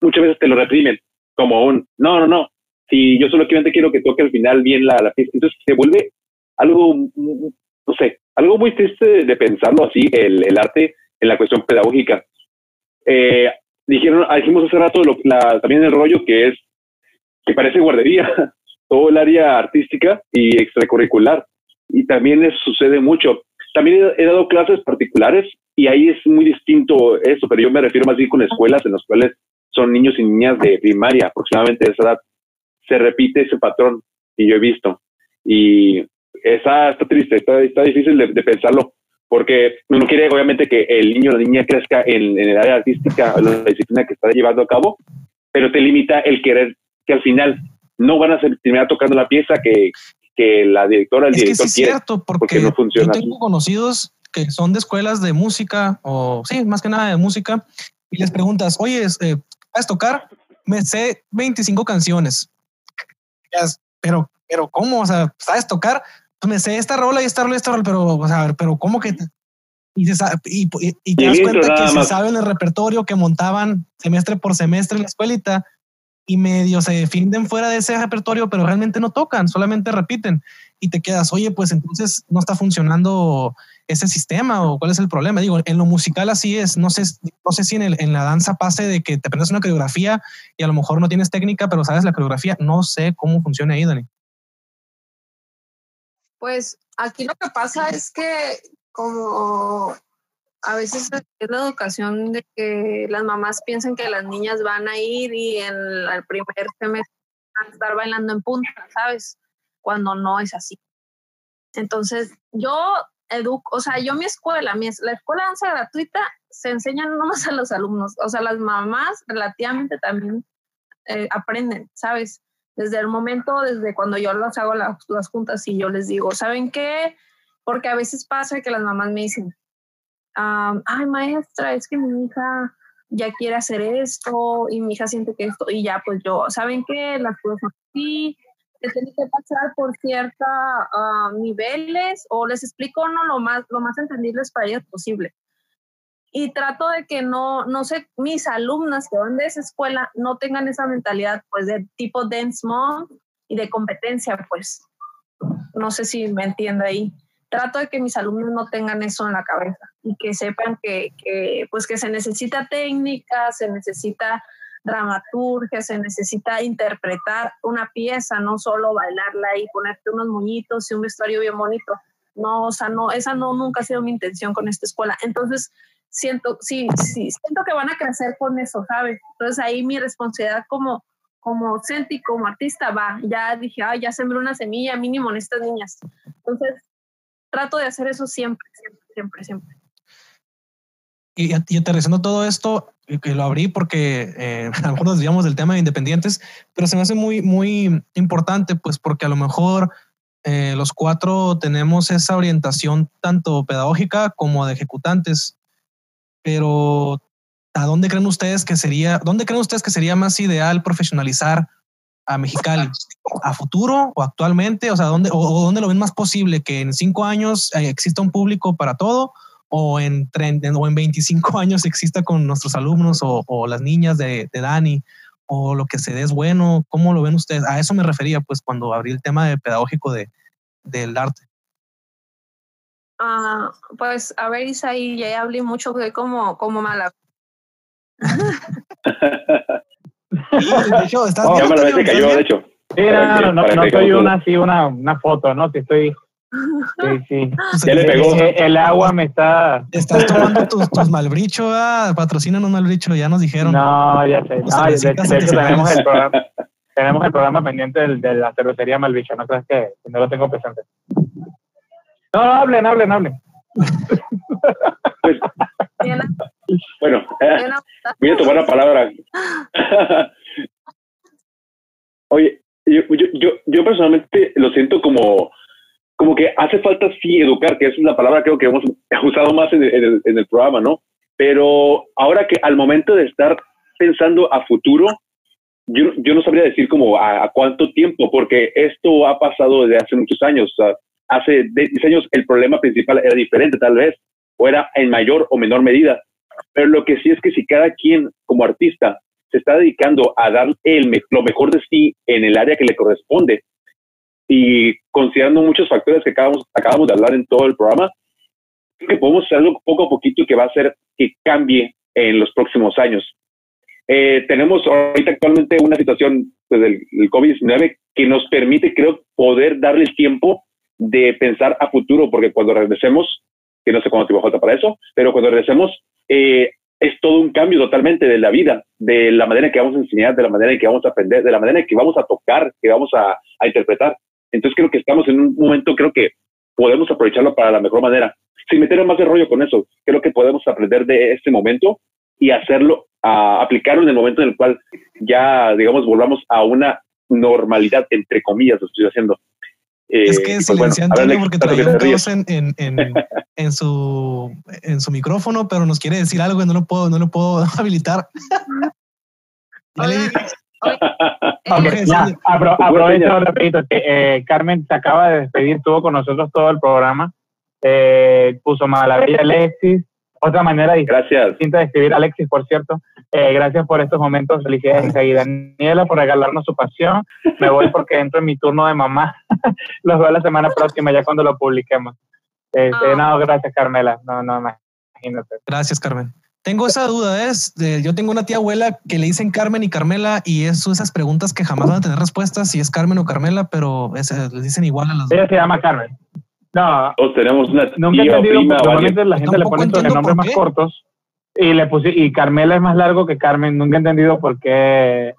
muchas veces te lo reprimen como un, no, no, no, si yo solamente quiero que toque al final bien la, la pieza, entonces se vuelve algo, no sé, algo muy triste de pensarlo así, el, el arte en la cuestión pedagógica. Eh, dijeron, ah, dijimos hace rato lo, la, también el rollo que es, que parece guardería, todo el área artística y extracurricular. Y también eso sucede mucho. También he, dado clases particulares y ahí es muy distinto eso, pero yo me refiero más bien con escuelas en las cuales son niños y niñas de primaria, aproximadamente de esa edad. Se repite ese patrón y yo he visto. Y está, está triste, está, está difícil de, pensarlo, porque uno quiere obviamente que el niño o la niña crezca en, en el área artística, la disciplina que está llevando a cabo, pero te limita el querer que al final no van a terminar tocando la pieza que, que la directora, el director quiere, cierto, porque, no funciona. Yo tengo conocidos que son de escuelas de música o sí, más que nada de música y les preguntas, oye, eh, ¿vas a tocar? Me sé 25 canciones. Pero, pero ¿cómo? O sea, ¿sabes tocar? Pues me sé esta rola y esta rola y esta rola, pero, o sea, pero ¿cómo que? Y, y, y, te das cuenta que se sabe en el repertorio que montaban semestre por semestre en la escuelita y medio se defienden fuera de ese repertorio, pero realmente no tocan, solamente repiten y te quedas, oye, pues entonces no está funcionando ese sistema o cuál es el problema. Digo, en lo musical así es, no sé, no sé si en, la danza pase de que te aprendes una coreografía y a lo mejor no tienes técnica, pero sabes la coreografía, no sé cómo funciona ahí, Dani. Pues aquí lo que pasa es que como a veces es la educación de que las mamás piensan que las niñas van a ir y en el primer semestre van a estar bailando en punta, ¿sabes? Cuando no es así. Entonces, yo educo, o sea, yo mi escuela, mi, la escuela danza gratuita se enseña no más a los alumnos, o sea, las mamás relativamente también eh, aprenden, ¿sabes? Desde el momento, desde cuando yo las hago las, las juntas y yo les digo, ¿saben qué? Porque a veces pasa que las mamás me dicen, ay maestra, es que mi hija ya quiere hacer esto y mi hija siente que esto y ya pues yo, ¿saben qué? Las cosas así, que tienen que pasar por ciertos niveles o les explico no lo más, lo más entendibles para ellos posible. Y trato de que no, no sé, mis alumnas que van de esa escuela no tengan esa mentalidad pues de tipo dance mom y de competencia pues. No sé si me entiende ahí trato de que mis alumnos no tengan eso en la cabeza y que sepan que, que, pues que se necesita técnica, se necesita dramaturgia, se necesita interpretar una pieza, no solo bailarla y ponerte unos muñitos y un vestuario bien bonito. No, o sea, no, esa no nunca ha sido mi intención con esta escuela. Entonces, siento, sí, sí, siento que van a crecer con eso, ¿sabes? Entonces ahí mi responsabilidad como, como Centi, como artista, va, ya dije, ah, ya sembré una semilla mínimo en estas niñas. Entonces, trato de hacer eso siempre, siempre, siempre, siempre. Y, y aterrizando todo esto, que lo abrí porque eh, a lo mejor nos desviamos del tema de independientes, pero se me hace muy, muy importante, pues porque a lo mejor eh, los cuatro tenemos esa orientación tanto pedagógica como de ejecutantes, pero ¿a dónde creen ustedes que sería, dónde creen ustedes que sería más ideal profesionalizar a Mexicali a futuro o actualmente? O sea, ¿dónde, o, dónde lo ven más posible? ¿Que en cinco años eh, exista un público para todo? ¿O en, o en 25 años exista con nuestros alumnos o, las niñas de, Dani? ¿O lo que se dé es bueno? ¿Cómo lo ven ustedes? A eso me refería pues cuando abrí el tema de pedagógico de, del arte. Ah, pues a ver, Isaí, ya hablé mucho de como, como mala. de hecho, estás oh, me lo de hecho. Sí, no, no, no, soy una así, una, una foto, ¿no? Que estoy. Sí, sí. Ya le pegó. El, el, agua me está. Estás tomando tus, tus malbricho, ah, patrocinan un malbricho, ya nos dijeron. No, ya sé. No, de, de, hecho, tenemos el programa. Tenemos el programa pendiente del, de la cervecería Malvicho, ¿no crees que no lo tengo presente? No, no, hablen, hablen, hablen. Pues, bueno, eh, voy a tomar la palabra. Oye, yo, yo, yo, personalmente lo siento como, como que hace falta sí educar, que es la palabra creo que hemos usado más en el, en el programa, ¿no? Pero ahora que al momento de estar pensando a futuro, yo, yo no sabría decir como a, cuánto tiempo, porque esto ha pasado desde hace muchos años. hace 10 años el problema principal era diferente tal vez, o era en mayor o menor medida. Pero lo que sí es que si cada quien como artista se está dedicando a dar el, lo mejor de sí en el área que le corresponde y considerando muchos factores que acabamos, acabamos de hablar en todo el programa, que podemos hacer algo poco a poquito que va a hacer que cambie en los próximos años. Eh, tenemos ahorita actualmente una situación pues, del, COVID-19 que nos permite, creo, poder darle el tiempo de pensar a futuro, porque cuando regresemos, que no sé tiempo falta para eso, pero cuando regresemos, eh, es todo un cambio totalmente de la vida, de la manera en que vamos a enseñar, de la manera en que vamos a aprender, de la manera en que vamos a tocar, que vamos a, interpretar. Entonces creo que estamos en un momento, creo que podemos aprovecharlo para la mejor manera. Sin meter más de rollo con eso, creo que podemos aprender de este momento y hacerlo a aplicarlo en el momento en el cual ya, digamos, volvamos a una normalidad, entre comillas, lo estoy haciendo. Eh, es que pues, silencian porque traía un caos en, en, en, en, su, en su micrófono, pero nos quiere decir algo y no lo puedo, no lo puedo habilitar. aprovecho repito que eh, Carmen se acaba de despedir, estuvo con nosotros todo el programa, eh, puso maravilla Alexis, otra manera distinta de escribir. Alexis, por cierto, eh, gracias por estos momentos. Felicidades y Daniela por regalarnos su pasión. Me voy porque entro en mi turno de mamá. Los veo la semana próxima, ya cuando lo publiquemos. Este, ah. No, gracias, Carmela. No, no, imagínate. Gracias, Carmen. Tengo esa duda, es, yo tengo una tía abuela que le dicen Carmen y Carmela y es esas preguntas que jamás van a tener respuestas si es Carmen o Carmela, pero les dicen igual a las dos. Ella se llama Carmen. No. O tenemos una Nunca he entendido normalmente la gente le pone nombres más cortos y le puse y Carmela es más largo que Carmen. Nunca he entendido por qué.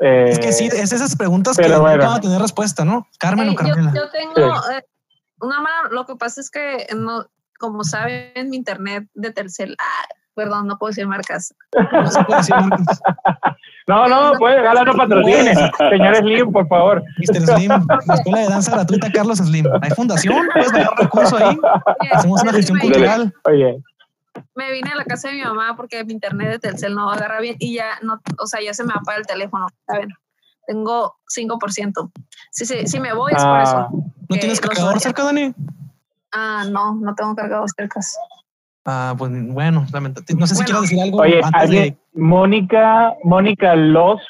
Eh, es que sí, es esas preguntas que no van a tener respuesta, ¿no? Carmen o Carmela. Yo, tengo eh, una mala. Lo que pasa es que no, como saben, mi internet de Telcel. Perdón, no puedo decir marcas. No se puede decir marcas. No, no, puede, gala no patrocine. Señor Slim, por favor. Mr. Slim, la escuela de danza gratuita Carlos Slim. ¿Hay fundación? ¿Puedes dar recurso ahí? Hacemos una gestión cultural. Oye. Me vine a la casa de mi mamá porque mi internet de Telcel no agarra bien y ya no, o sea, ya se me apaga el teléfono. ver, Tengo 5%. Si, si, si me voy es por eso. Ah. ¿No tienes cargador cerca, Dani? Ah, no, no tengo cargador cerca. Ah, pues bueno, no sé si quiero decir algo. Oye, alguien, Mónica, Mónica Los,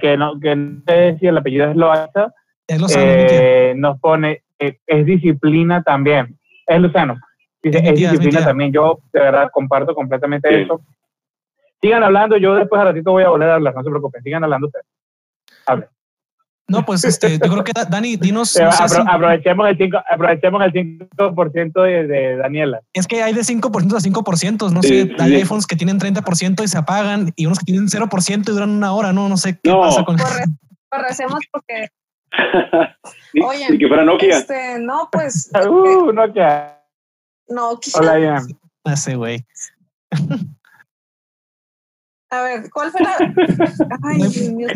que no, que no sé si el apellido es Loaza, eh, nos pone, eh, es disciplina también. Es Luzano. Dice, es, disciplina también. Yo de verdad comparto completamente eso. Sigan hablando, yo después a ratito voy a volver a hablar, no se preocupen, sigan hablando ustedes. Hablen. No, pues este, yo creo que Dani, dinos. aprovechemos, el 5, aprovechemos el 5% de, de, Daniela. Es que hay de 5% a 5%, no sé, hay iPhones que tienen 30% y se apagan y unos que tienen 0% y duran una hora, ¿no? No sé qué pasa con eso. Correcemos porque. Oye, y que fuera Nokia. Este, no, pues. uh, Nokia. Nokia. Hola, Ian. Ese güey. A ver, ¿cuál fue la...? Ay, Dios mío.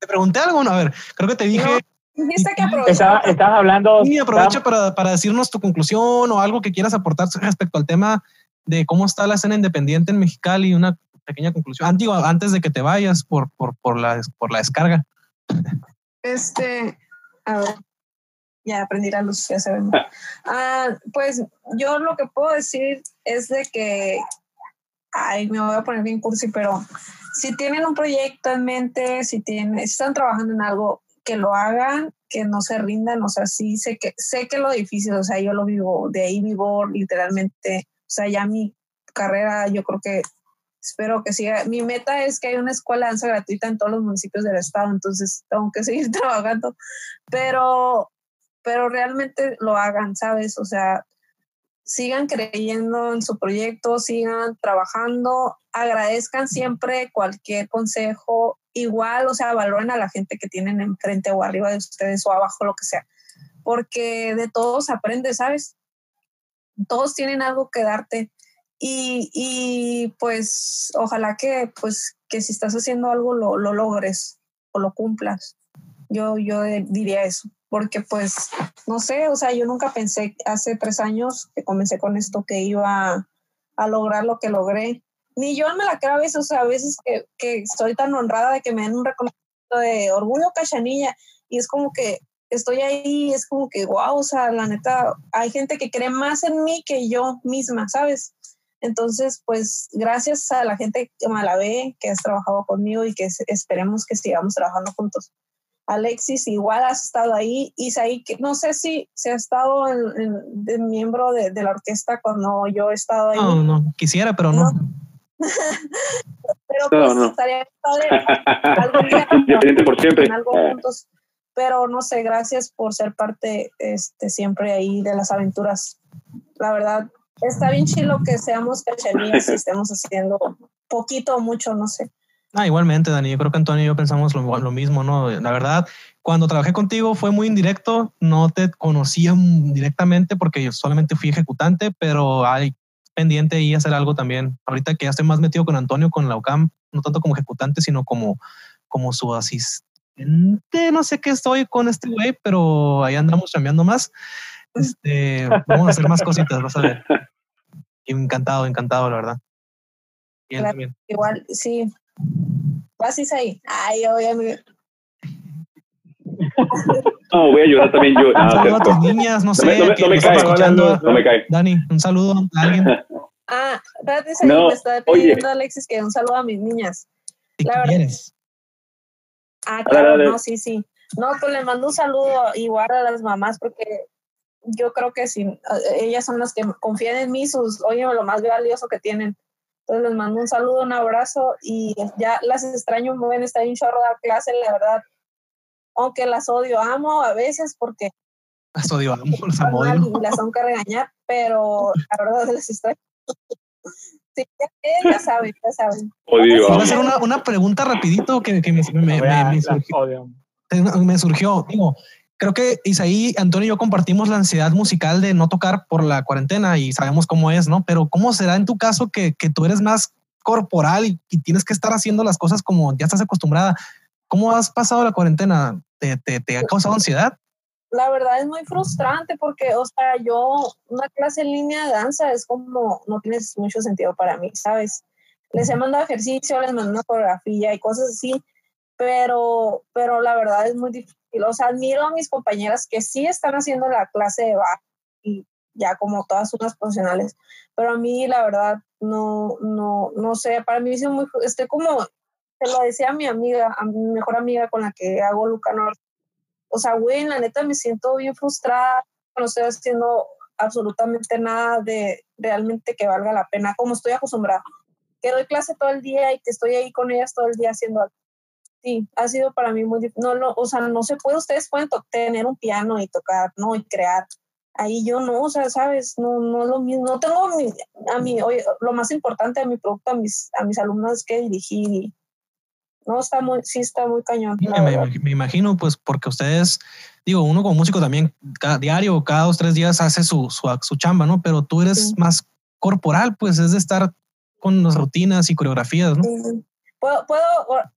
te pregunté algo, a ver, creo que te dije... Estabas hablando... Sí, aprovecha para, para decirnos tu conclusión o algo que quieras aportar respecto al tema de cómo está la escena independiente en Mexicali, una pequeña conclusión. Antiguo, antes de que te vayas por, por, por, la, por la descarga. Este, a ver, ya aprendí la luz, ya sabemos. Ah, pues yo lo que puedo decir es de que ay, me voy a poner bien cursi, pero si tienen un proyecto en mente, si tienen, están trabajando en algo, que lo hagan, que no se rindan, o sea, sí sé que sé que lo difícil, o sea, yo lo vivo, de ahí vivo literalmente, o sea, ya mi carrera, yo creo que espero que siga. Mi meta es que haya una escuela de danza gratuita en todos los municipios del estado, entonces tengo que seguir trabajando, pero pero realmente lo hagan, ¿sabes? O sea, sigan creyendo en su proyecto, sigan trabajando, agradezcan siempre cualquier consejo, igual, o sea, valoren a la gente que tienen enfrente o arriba de ustedes o abajo, lo que sea, porque de todos aprende, ¿sabes? Todos tienen algo que darte y, y pues ojalá que, pues, que si estás haciendo algo lo, lo logres o lo cumplas. Yo, yo diría eso, porque pues, no sé, o sea, yo nunca pensé hace tres años que comencé con esto que iba a lograr lo que logré. Ni yo me la creo a veces, o sea, a veces que, que estoy tan honrada de que me den un reconocimiento de orgullo cachanilla y es como que estoy ahí, es como que, wow, o sea, la neta, hay gente que cree más en mí que yo misma, ¿sabes? Entonces, pues gracias a la gente que me la ve, que has trabajado conmigo y que esperemos que sigamos trabajando juntos. Alexis, igual has estado ahí. Isaí, que no sé si se ha estado en, de miembro de, la orquesta cuando yo he estado ahí. No, no, quisiera, pero no. pero pues no, estaría algo por siempre. Pero no sé, gracias por ser parte este, siempre ahí de las aventuras. La verdad, está bien chilo que seamos cachanillas y estemos haciendo poquito o mucho, no sé. Ah, igualmente, Dani. Yo creo que Antonio y yo pensamos lo, lo, mismo, ¿no? La verdad, cuando trabajé contigo fue muy indirecto. No te conocía directamente porque yo solamente fui ejecutante, pero hay pendiente y hacer algo también. Ahorita que ya estoy más metido con Antonio, con la UCAM, no tanto como ejecutante, sino como, como su asistente. No sé qué estoy con este güey, pero ahí andamos cambiando más. Este, vamos a hacer más cositas, vas a ver. Encantado, encantado, la verdad. Igual, sí. Vas ahí. Ay, obviamente. No, voy a ayudar también yo. Ah, saludo a tus niñas, no sé. No, me, no me cae, escuchando. no me cae. Dani, un saludo a alguien. Ah, espérate, no, me está pidiendo Alexis que un saludo a mis niñas. La verdad. Ah, claro, no, sí, sí. No, pues le mando un saludo igual a las mamás porque yo creo que si eh, ellas son las que confían en mí, sus, oye, lo más valioso que tienen. Entonces les mando un saludo, un abrazo y ya las extraño muy bien, está en chorro de clase, la verdad. Aunque las odio, amo a veces porque... Las odio, amo, las amo. Y las tengo que regañar, pero la verdad les extraño. Sí, ya, saben, ya saben. Odio. Voy a hacer una, una pregunta rapidito que, que me, me, me, me, surgió. Me surgió, digo, creo que Isaí, Antonio y yo compartimos la ansiedad musical de no tocar por la cuarentena y sabemos cómo es, ¿no? Pero ¿cómo será en tu caso que, que tú eres más corporal y, tienes que estar haciendo las cosas como ya estás acostumbrada? ¿Cómo has pasado la cuarentena? ¿Te, te, te ha causado ansiedad? La verdad es muy frustrante porque, o sea, yo, una clase en línea de danza es como, no tienes mucho sentido para mí, ¿sabes? Les he mandado ejercicio, les mando una coreografía y cosas así, pero, pero la verdad es muy difícil. Los admiro a mis compañeras que sí están haciendo la clase de bajo y ya como todas unas profesionales, pero a mí la verdad no, no, no sé, para mí es muy, estoy como, te lo decía a mi amiga, a mi mejor amiga con la que hago Lucanor, o sea, güey, la neta me siento bien frustrada, no estoy haciendo absolutamente nada de realmente que valga la pena, como estoy acostumbrada, que doy clase todo el día y que estoy ahí con ellas todo el día haciendo algo sí, ha sido para mí muy difícil. No, no, o sea, no se puede, ustedes pueden tener un piano y tocar, ¿no? Y crear. Ahí yo no, o sea, sabes, no, no es lo mismo. No tengo a mi, oye, lo más importante de mi producto, a mis, a mis alumnos que dirigir no, está muy, sí está muy cañón. me, imagino, pues, porque ustedes, digo, uno como músico también, cada diario, cada dos, tres días hace su, su, su chamba, ¿no? Pero tú eres más corporal, pues, es de estar con las rutinas y coreografías, ¿no? ¿Puedo, puedo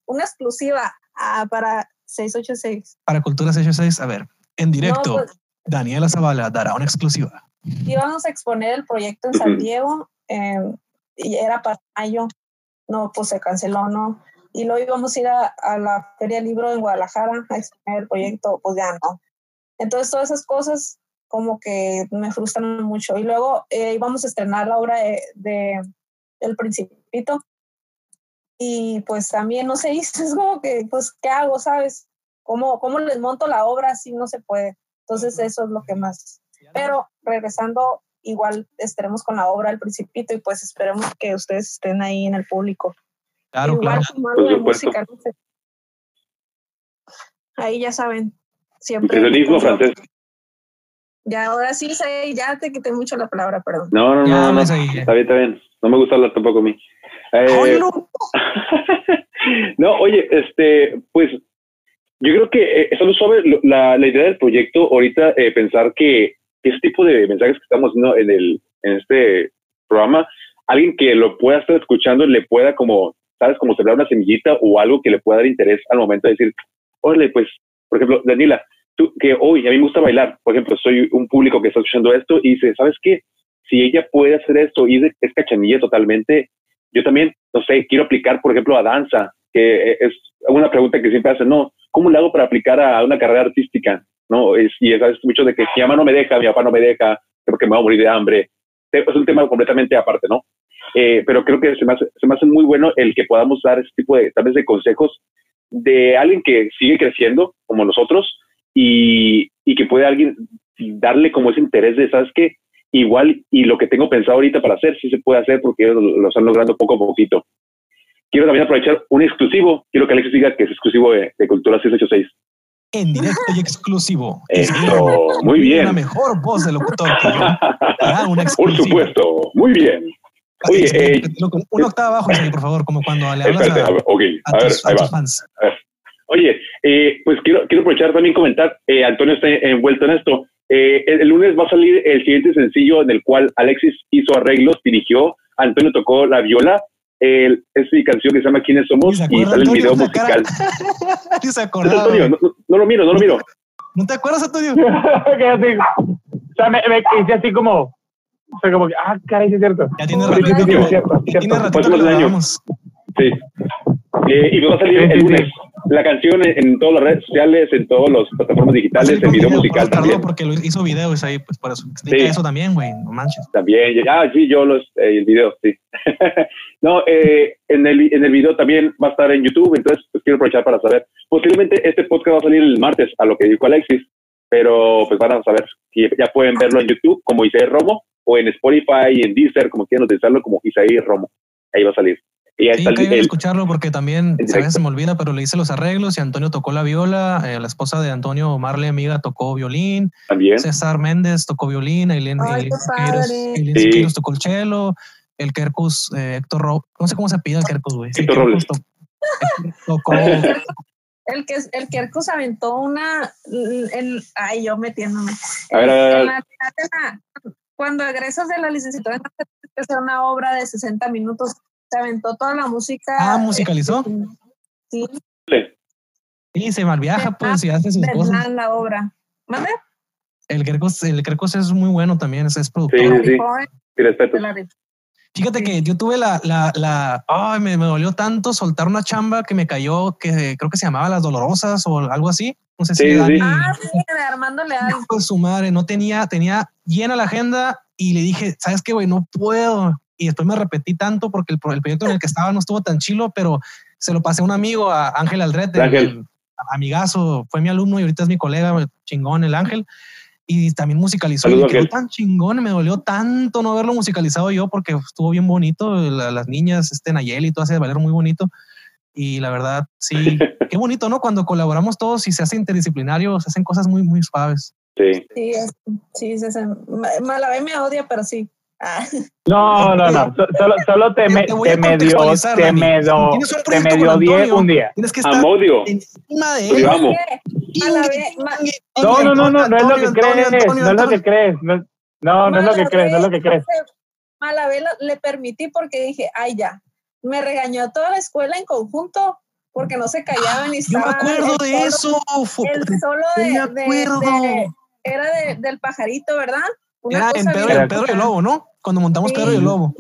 una exclusiva ah, para 686? Para Cultura 686, a ver, en directo, pues, Daniela Zavala dará una exclusiva. Íbamos a exponer el proyecto en San Diego em, y era para mayo. No, pues se canceló, ¿no? Y luego íbamos a ir a, la Feria Libro en Guadalajara a exponer el proyecto, pues ya no. Entonces todas esas cosas como que me frustran mucho. Y luego eh, íbamos a estrenar la obra de, de El Principito y pues también no se hizo, es como que, pues, ¿qué hago, sabes? ¿Cómo, cómo les monto la obra si no se puede? Entonces eso es lo que más. Pero regresando, igual estaremos con la obra El Principito y pues esperemos que ustedes estén ahí en el público. Claro, igual, claro. música, Ahí ya saben, siempre. El mismo francés. Ya, ahora sí, ya te quité mucho la palabra, perdón. No, no, no, no, está bien, está bien. No me gusta hablar tampoco a mí. Eh, no. oye, este, pues yo creo que eh, solo sobre la, la, idea del proyecto, ahorita eh, pensar que ese tipo de mensajes que estamos haciendo en, el, en este programa, alguien que lo pueda estar escuchando le pueda como, ¿sabes? Como sembrar una semillita o algo que le pueda dar interés al momento de decir, órale, pues por ejemplo, Daniela, tú, que hoy a mí me gusta bailar, por ejemplo, soy un público que está escuchando esto y dice, ¿sabes qué? Si ella puede hacer esto y es, es cachanilla totalmente, yo también, no sé, quiero aplicar, por ejemplo, a danza, que es una pregunta que siempre hacen, no, ¿cómo le hago para aplicar a una carrera artística? No, es, y es mucho de que mi mamá no me deja, mi papá no me deja, porque me voy a morir de hambre. Es un tema completamente aparte, ¿no? Eh, pero creo que se me, hace, se me hace muy bueno el que podamos dar ese tipo de, tal vez, de consejos de alguien que sigue creciendo como nosotros y, y que puede alguien darle como ese interés de, ¿sabes qué? Igual y lo que tengo pensado ahorita para hacer, sí se puede hacer porque ellos lo, están logrando poco a poquito. Quiero también aprovechar un exclusivo. Quiero que Alexis diga que es exclusivo de, de Cultura 686 en directo y exclusivo. Eso, muy bien. La mejor voz de locutor que yo. Por supuesto, muy bien. Oye, eh, una octava abajo, por favor, como cuando le hablas a, tus fans. Oye, eh, pues quiero, quiero aprovechar también comentar, eh, Antonio está envuelto en esto. Eh, el, lunes va a salir el siguiente sencillo en el cual Alexis hizo arreglos, dirigió, Antonio tocó la viola el, es mi canción que se llama ¿Quiénes somos? Y sale el video musical. se Antonio, no, no, lo miro, no lo miro. ¿No te acuerdas, Antonio? así, o sea, me, me hice así como, o sea, como que, ah, caray, sí es cierto. Ya tiene ratito. Sí, sí, sí, cierto, tiene ratito que lo Sí. Eh, y va a salir el lunes la canción en, todas las redes sociales, en todas las plataformas digitales, en video musical también. Porque lo hizo videos ahí, pues por eso. Explica eso también, güey, no manches. También, ah, sí, yo los, eh, el video, sí. no, eh, en, el, en el video también va a estar en YouTube, entonces pues, quiero aprovechar para saber. Posiblemente este podcast va a salir el martes, a lo que dijo Alexis, pero pues van a saber que ya pueden verlo en YouTube como Isaí Romo o en Spotify y en Deezer, como quieran utilizarlo, como Isaí Romo. Ahí va a salir. Y ahí sí, que escucharlo porque también a veces se me olvida, pero le hice los arreglos y Antonio tocó la viola, eh, la esposa de Antonio, Marley Amiga, tocó violín, también. César Méndez tocó violín, Eileen, tocó el cello, el Kerkus, eh, Héctor Ro no sé cómo se pide el Kerkus, güey. Héctor Robles. Tocó, el que el Kerkus aventó una el, ay yo metiéndome. A ver, a ver, cuando egresas de la licenciatura tienes que hacer una obra de 60 minutos se aventó toda la música. Ah, musicalizó. Sí. Sí, se malviaja, pues, y hace sus cosas. la obra. ¿Mande? El Kerkos, el es muy bueno también, es, es productor. Sí, sí. respeto. Fíjate que yo tuve la, la, la, ay, me, me, dolió tanto soltar una chamba que me cayó, que creo que se llamaba Las Dolorosas o algo así. No sé si Dani, Ah, sí, de Armando Leal. su madre, no tenía, tenía llena la agenda y le dije, ¿sabes qué, güey? No puedo y después me repetí tanto porque el, el, proyecto en el que estaba no estuvo tan chilo, pero se lo pasé a un amigo, a Ángel Aldrete, Ángel. amigazo, fue mi alumno y ahorita es mi colega, chingón el Ángel, y también musicalizó. y quedó tan chingón, me dolió tanto no haberlo musicalizado yo porque estuvo bien bonito, las niñas, este Nayeli, todo hace valer muy bonito. Y la verdad, sí, qué bonito, ¿no? Cuando colaboramos todos y se hace interdisciplinario, se hacen cosas muy, muy suaves. Sí. Sí, sí, se hacen. Malabé me odia, pero sí. No, no, no. Solo, solo te, me, te, te medio, te medio, te medio diez un día. Tienes que estar Amodio. encima de él. No, no, no, no, no es lo que crees, no es lo que crees. No, no es lo que crees, no es lo que crees. Malabé le permití porque dije, ay, ya. Me regañó toda la escuela en conjunto porque no se callaban y estaban. Yo me acuerdo de eso. El solo de, de, era de, del pajarito, ¿verdad? Era en Pedro, Pedro, y el Lobo, ¿no? Cuando montamos Pedro y el Lobo.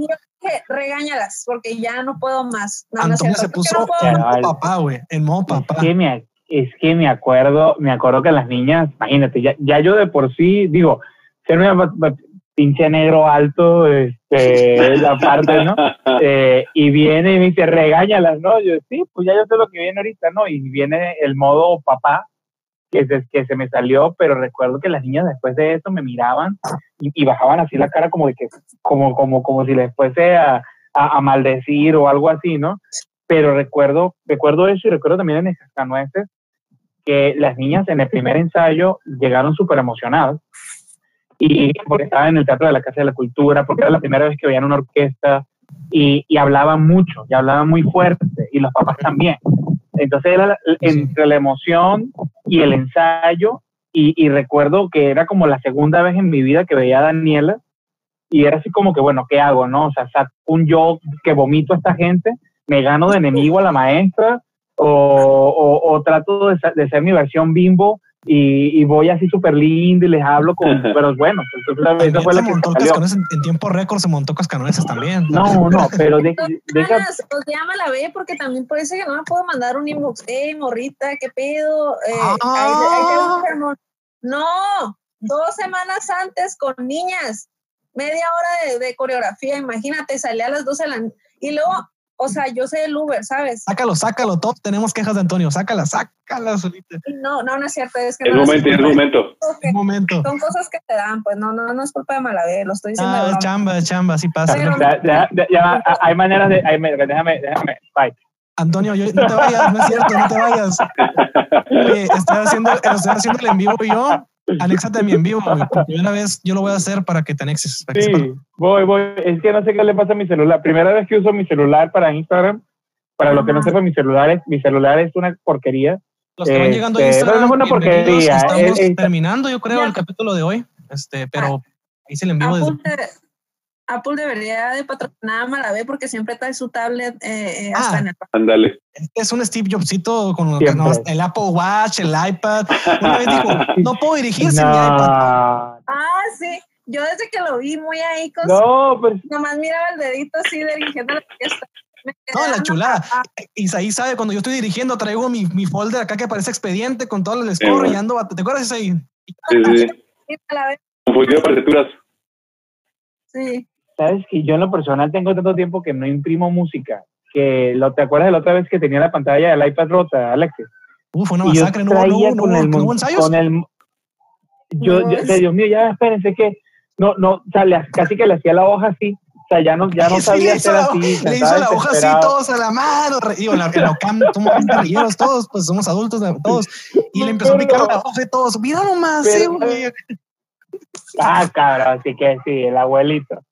regáñalas, porque ya no puedo más. Antonio se puso en modo papá, güey, en modo papá. Es que, me, es que me acuerdo, me acuerdo que las niñas, imagínate, ya, ya yo de por sí, digo, ser una pinche negro alto, este, la parte, ¿no? Eh, y viene y me dice, regáñalas, ¿no? Yo, sí, pues ya yo sé lo que viene ahorita, ¿no? Y viene el modo papá, que se, que se me salió, pero recuerdo que las niñas después de eso me miraban y, bajaban así la cara como de que, como, como, como si les fuese a, a, maldecir o algo así, ¿no? Pero recuerdo, recuerdo eso y recuerdo también en el Cascanueces que las niñas en el primer ensayo llegaron súper emocionadas y porque estaban en el Teatro de la Casa de la Cultura, porque era la primera vez que veían una orquesta y, y hablaban mucho, y hablaban muy fuerte, y los papás también. Entonces era entre la emoción y el ensayo, y, recuerdo que era como la segunda vez en mi vida que veía a Daniela, y era así como que, bueno, ¿qué hago? no O sea, un yo que vomito a esta gente, me gano de enemigo a la maestra, o, o, trato de, de, ser mi versión bimbo y, y voy así súper lindo y les hablo con, pero bueno, entonces eso fue lo que salió. En, en, tiempo récord se montó cascanueces también. No, no, pero de, deja... Pues llama la B porque también parece que no me puedo mandar un inbox, eh, morrita, qué pedo, eh, ah. no, dos semanas antes con niñas, media hora de, de coreografía, imagínate, salí a las 12 de la... Y luego o sea, yo sé el Uber, ¿sabes? Sácalo, sácalo, todos tenemos quejas de Antonio, sácala, sácala solita. No, no, no es cierto, es que... Es momento, es momento. Es momento. Son cosas que te dan, pues no, no, no es culpa de Malavé, lo estoy diciendo. Ah, es chamba, es chamba, así pasa. ya, ya, hay maneras de... Hay, déjame, déjame, bye. Antonio, yo, no te vayas, no es cierto, no te vayas. Oye, estoy haciendo, estoy haciendo el en vivo yo Anéxate a mi en vivo, Por primera vez yo lo voy a hacer para que te anexes. sí, voy, voy. Es que no sé qué le pasa a mi celular. Primera vez que uso mi celular para Instagram. Para lo que no sepa, mi celular es, mi celular es una porquería. Los que van llegando a este, Instagram, no es una porquería. Estamos terminando, yo creo, el capítulo de hoy. Este, pero ahí se le envío desde... Apple debería de patrocinar a Malavé porque siempre trae su tablet eh, eh hasta ah, en el... Ándale. Es un Steve Jobsito con el Apple Watch, el iPad. Una vez dijo, no puedo dirigirse no. mi iPad. Ah, sí. Yo desde que lo vi muy ahí con no, pues... Nomás miraba el dedito así dirigiendo la orquesta. No, la chulada. Isaí sabe, cuando yo estoy dirigiendo, traigo mi, mi folder acá que parece expediente con todo el score y ando. ¿Te acuerdas, Isaí? Sí, sí. Con de partituras. Sí sabes que yo en lo personal tengo tanto tiempo que no imprimo música, que lo, ¿te acuerdas de la otra vez que tenía la pantalla del iPad rota, Alexis? Uf, una masacre, no, no, con, el, con el, yo, Dios mío, ya espérense que, no, no, o sea, casi que le hacía la hoja así, o sea, ya no, ya no sabía hacer así. Le hizo la hoja así, todos a la mano, digo, la, la OCAM, somos todos, pues somos adultos, todos, y le empezó a picar la hoja y todos, mira nomás, sí, güey. Ah, cabrón, así que sí, el abuelito.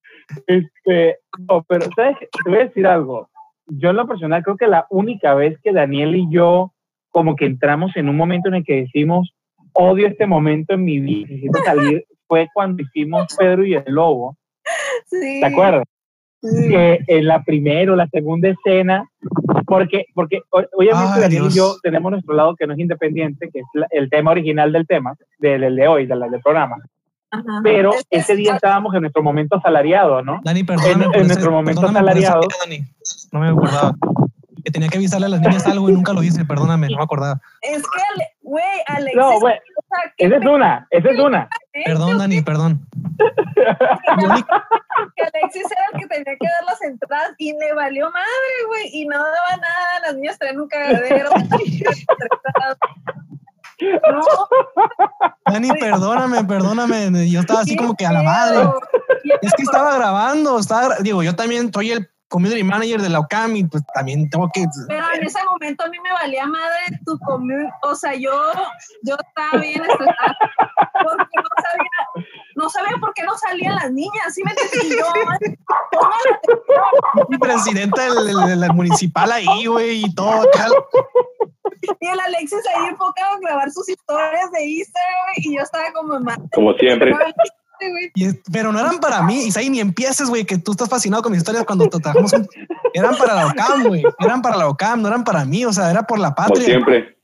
Este, no, pero ¿sabes? te voy a decir algo. Yo en lo personal creo que la única vez que Daniel y yo como que entramos en un momento en el que decimos, odio este momento en mi vida, necesito salir, fue cuando hicimos Pedro y el Lobo. Sí. ¿Te acuerdas? Que en la primera o la segunda escena, porque, porque obviamente Daniel y yo tenemos nuestro lado que no es independiente, que es el tema original del tema, del, de hoy, del, del programa pero ese día estábamos en nuestro momento asalariado, ¿no? Dani, perdóname. En, nuestro momento asalariado. No me acordaba. Que tenía que avisarle a las niñas algo y nunca lo hice, perdóname, no me acordaba. Es que, güey, Alex. No, güey. Esa es una, esa es una. Perdón, Dani, perdón. que Alexis era el que tenía que dar las entradas y me valió madre, güey. Y no daba nada, las niñas traían un cagadero. Dani, perdóname, perdóname. Yo estaba así como que a la madre. Es que estaba grabando, estaba, digo, yo también soy el community manager de la OCAM y pues también tengo que... Pero en ese momento a mí me valía madre tu community, o sea, yo, yo estaba bien estresada porque no sabía, no sabía por qué no salían las niñas, ¿sí me entendí? Yo, Mi presidenta del, del, municipal ahí, güey, y todo. Y el Alexis ahí enfocado en grabar sus historias de Instagram y yo estaba como... Como siempre. Pero no eran para mí, Isaí, ni empieces, güey, que tú estás fascinado con mis historias cuando trabajamos. eran para la OCAM, güey. Eran para la OCAM, no eran para mí, o sea, era por la patria. Como siempre.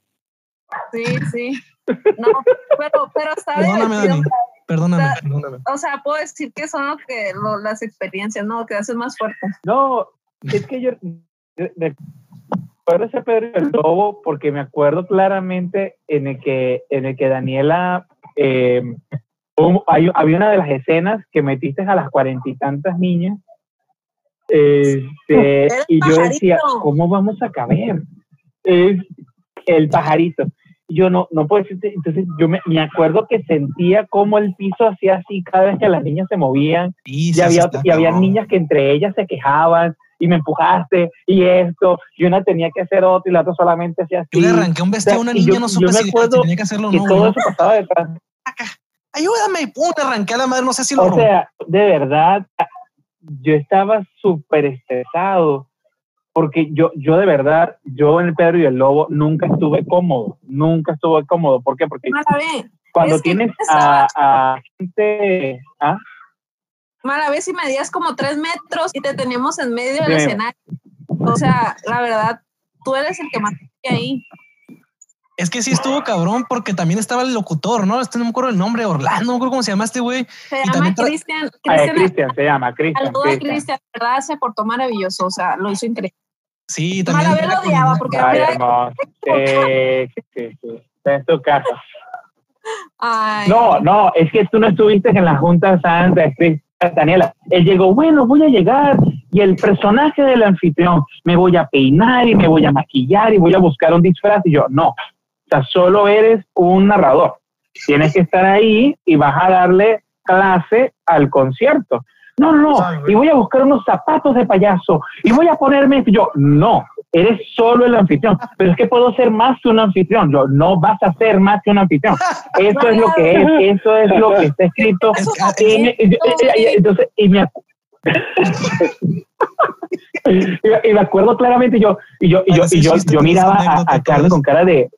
Sí, sí. No, pero, pero está Perdóname, Dani. Perdóname, perdóname. O sea, puedo decir que son lo que, las experiencias, ¿no? Que hacen más fuerte. No, es que yo recuerdo ese Pedro y el Lobo porque me acuerdo claramente en el que, en el que Daniela eh, había una de las escenas que metiste a las cuarenta y tantas niñas este, y yo decía, ¿cómo vamos a caber? Es el pajarito. Yo no, no puedo decirte, entonces yo me, me acuerdo que sentía como el piso hacía así cada vez que las niñas se movían y, había, y había niñas que entre ellas se quejaban y me empujaste y esto, y una tenía que hacer otro y la otra solamente hacía así. Yo le arranqué un vestido a una niña, no supe si tenía que hacerlo o no. todo eso pasaba detrás ayúdame, y pum, arranqué a la madre, no sé si lo O sea, de verdad, yo estaba súper estresado, porque yo, yo de verdad, yo en el Pedro y el Lobo nunca estuve cómodo, nunca estuve cómodo. ¿Por qué? Porque cuando tienes a, a, gente... ¿ah? Mala vez si medías como tres metros y te tenemos en medio del escenario. O sea, la verdad, tú eres el que más ahí. Es que sí estuvo cabrón porque también estaba el locutor, ¿no? Este no me acuerdo el nombre, Orlando, no me acuerdo cómo se llama este güey. Se llama Cristian. Cristian se llama, Cristian. Saludos a Cristian, verdad se portó maravilloso, o sea, lo hizo increíble. Sí, también. Lo odiaba porque Ay, hermoso. Sí, sí, sí. Está en tu casa. Ay. No, no, es que tú no estuviste en la Junta Santa, Daniela. Él llegó, bueno, voy a llegar y el personaje del anfitrión, me voy a peinar y me voy a maquillar y voy a buscar un disfraz. Y yo, no, o sea, solo eres un narrador. Tienes que estar ahí y vas a darle clase al concierto. No, no, no. Y voy a buscar unos zapatos de payaso y voy a ponerme. Yo, no, eres solo el anfitrión. Pero es que puedo ser más que un anfitrión. Yo, no vas a ser más que un anfitrión. Eso es lo que es, eso es lo que está escrito. Y me, entonces, y me, y me acuerdo claramente yo y yo y yo y yo, yo miraba a, a Carmen con cara de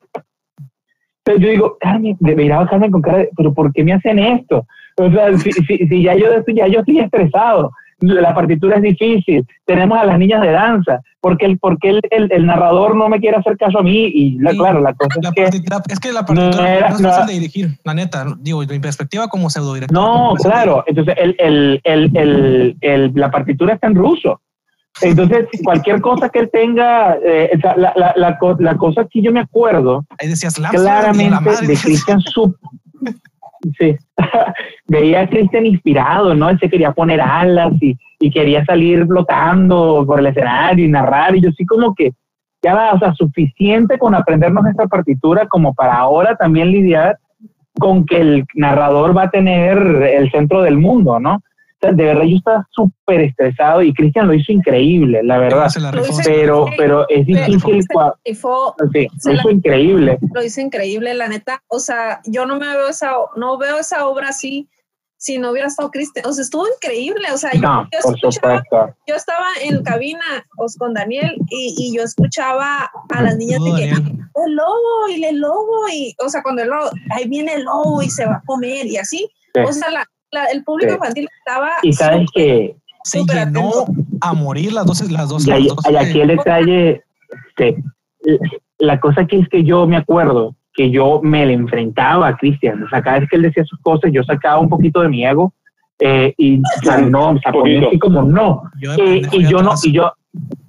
yo digo, Carmen, me miraba Carmen con cara de, pero ¿por qué me hacen esto? O sea, si, si, si ya, yo, ya yo estoy estresado, la partitura es difícil, tenemos a las niñas de danza, porque el, porque el, el, el narrador no me quiere hacer caso a mí y la, claro, la cosa La es que... partitura- es que la partitura no, era- es no- fácil de dirigir, la neta. Digo, de mi perspectiva como pseudo director. No, claro, entonces el, el, el- la partitura está en ruso. Entonces, cualquier cosa que él tenga, eh, la, la, la, la cosa que yo me acuerdo Ahí decías, "Lanza, y a claramente la madre". de Cristian Sub. Sí, veía a Cristian inspirado, ¿no? Él se quería poner alas y, y quería salir flotando por el escenario y narrar. Y yo sí, como que ya va, o sea, suficiente con aprendernos esta partitura como para ahora también lidiar con que el narrador va a tener el centro del mundo, ¿no? De verdad yo estaba súper estresado y Cristian lo hizo increíble, la verdad. La Pero, pero es difícil. Sí, lo la- hizo increíble. lo hizo increíble, la neta. O sea, yo no me veo esa, no veo esa obra así si no hubiera estado Cristian. O sea, estuvo increíble. O sea, yo, No, yo por escuchaba, supuesto. yo estaba en cabina os, con Daniel y, y yo escuchaba a las niñas de que el lobo y el lobo y, o sea, cuando el lobo, ahí viene el lobo y se va a comer y así. Sí. O sea, la, la- el público Sí. infantil estaba Y sabes que Se llenó atento. a morir las dos, las dos. Y, las dos, y eh, aquí el detalle, este, la cosa que es que yo me acuerdo que yo me le enfrentaba a Cristian, o sea, cada vez que él decía sus cosas, yo sacaba un poquito de mi ego eh, y o sea, no, o sea, así como no, yo Eh, y yo no, y yo,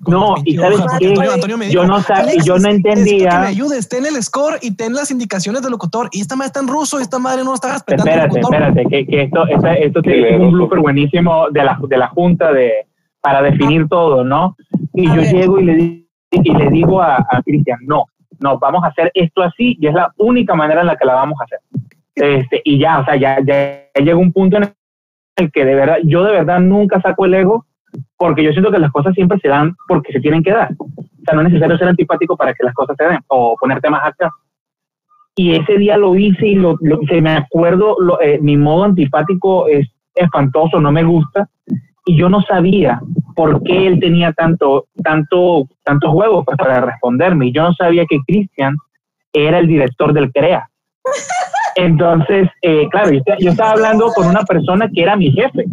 no, y sabes hojas, qué, Antonio, Antonio me yo no, "Alexis, yo no necesito que me entendía, ayudes, ten el score y ten las indicaciones del locutor. Y esta madre está en ruso, y esta madre no está respetando espérate, espérate, que, que esto, esto, esto Sí, tiene un blooper buenísimo de la, de la junta de, para definir todo, ¿no? Y A yo ver. llego y le, y le digo a, a Cristian, no, no, vamos a hacer esto así y es la única manera en la que la vamos a hacer. Este, y ya, o sea, ya, ya llega un punto en el que de verdad, yo de verdad nunca saco el ego porque yo siento que las cosas siempre se dan porque se tienen que dar. O sea, no es necesario ser antipático para que las cosas se den o ponerte más acá. Y ese día lo hice y lo, lo- se me acuerdo, lo- eh, mi modo antipático es espantoso, no me gusta. Y yo no sabía por qué él tenía tanto, tanto, tantos huevos pues, para responderme. Y yo no sabía que Cristian era el director del CREA. Entonces, eh, claro, yo, yo estaba hablando con una persona que era mi jefe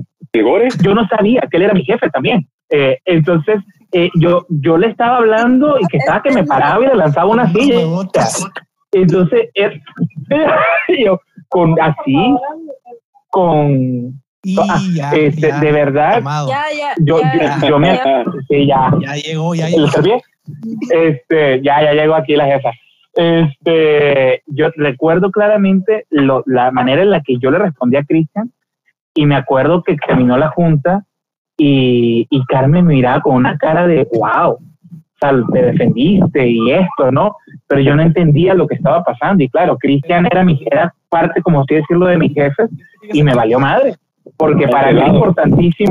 yo no sabía que él era mi jefe también. Eh, entonces, eh, yo, yo le estaba hablando y que estaba que me paraba y le lanzaba una silla. Entonces, yo, con así, con, Y ah, ya, este, ya, de verdad. Ya, ya. yo, ya, yo, yo me, ya. sí, ya, Ya llegó, ya ¿Lo llegó. Este, ya, ya llegó aquí la jefa. Este, yo recuerdo claramente lo- la manera en la que yo le respondí a Cristian y me acuerdo que terminó la junta y, y Carmen me miraba con una cara de wow, o sea, te defendiste y esto, ¿no? Pero yo no entendía lo que estaba pasando y claro, Cristian era mi era parte, como así decirlo, de mi jefe y me valió madre, porque para mí es importantísimo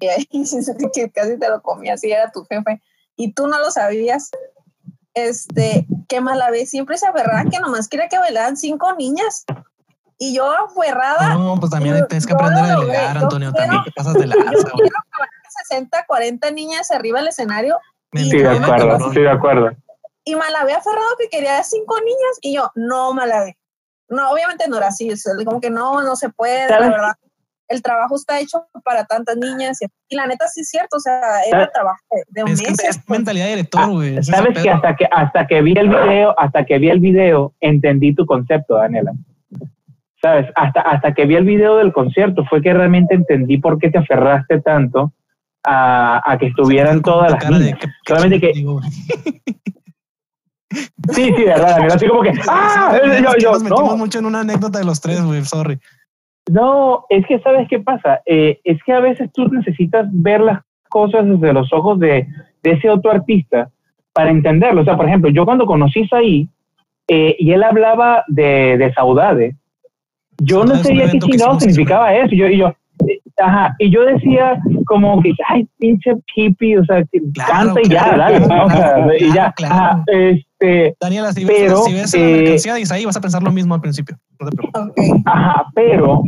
Y ahí que casi te lo comías y era tu jefe y tú no lo sabías. Este, qué mala vez, siempre se aferraba que nomás quería que bailaran cinco niñas. Y yo aferrada, No, pues también Yo- tienes que yo aprender a delegar, Yo Antonio. quiero- También te pasas de yo lanza, güey. quiero que bailen 60, 40 niñas arriba del escenario Sí, de acuerdo, sí, de acuerdo. Y Malavé aferrado que quería cinco niñas y yo, no, Malavé. No, obviamente no era así, como que no, no se puede, la verdad. El trabajo está hecho para tantas niñas y, la neta sí es cierto, o sea, era trabajo de, un mes. es mentalidad de director, güey. Sabes que hasta que hasta que vi el video, hasta que vi el video, entendí tu concepto, Daniela. ¿Sabes? Hasta, hasta que vi el video del concierto fue que realmente entendí por qué te aferraste tanto a, que estuvieran todas las niñas. Solamente que... Sí, sí, de verdad, así como que, ¡ah! Yo, yo, nos metimos mucho en una anécdota de los tres, güey, sorry. No, es que sabes qué pasa, eh, es que a veces tú necesitas ver las cosas desde los ojos de, de ese otro artista para entenderlo. O sea, por ejemplo, yo cuando conocí ahí eh, y él hablaba de, de saudade, yo no sabía qué chingado significaba eso. Yo, y yo, Ajá, y yo decía como que, ay, pinche hippie, o sea, que canta y ya, dale, ¿no? o sea, y ya, claro. este, Daniela, si ves, pero, si ves la eh, mercancía de Isaí, vas a pensar lo mismo al principio, no te preocupes. Ajá, pero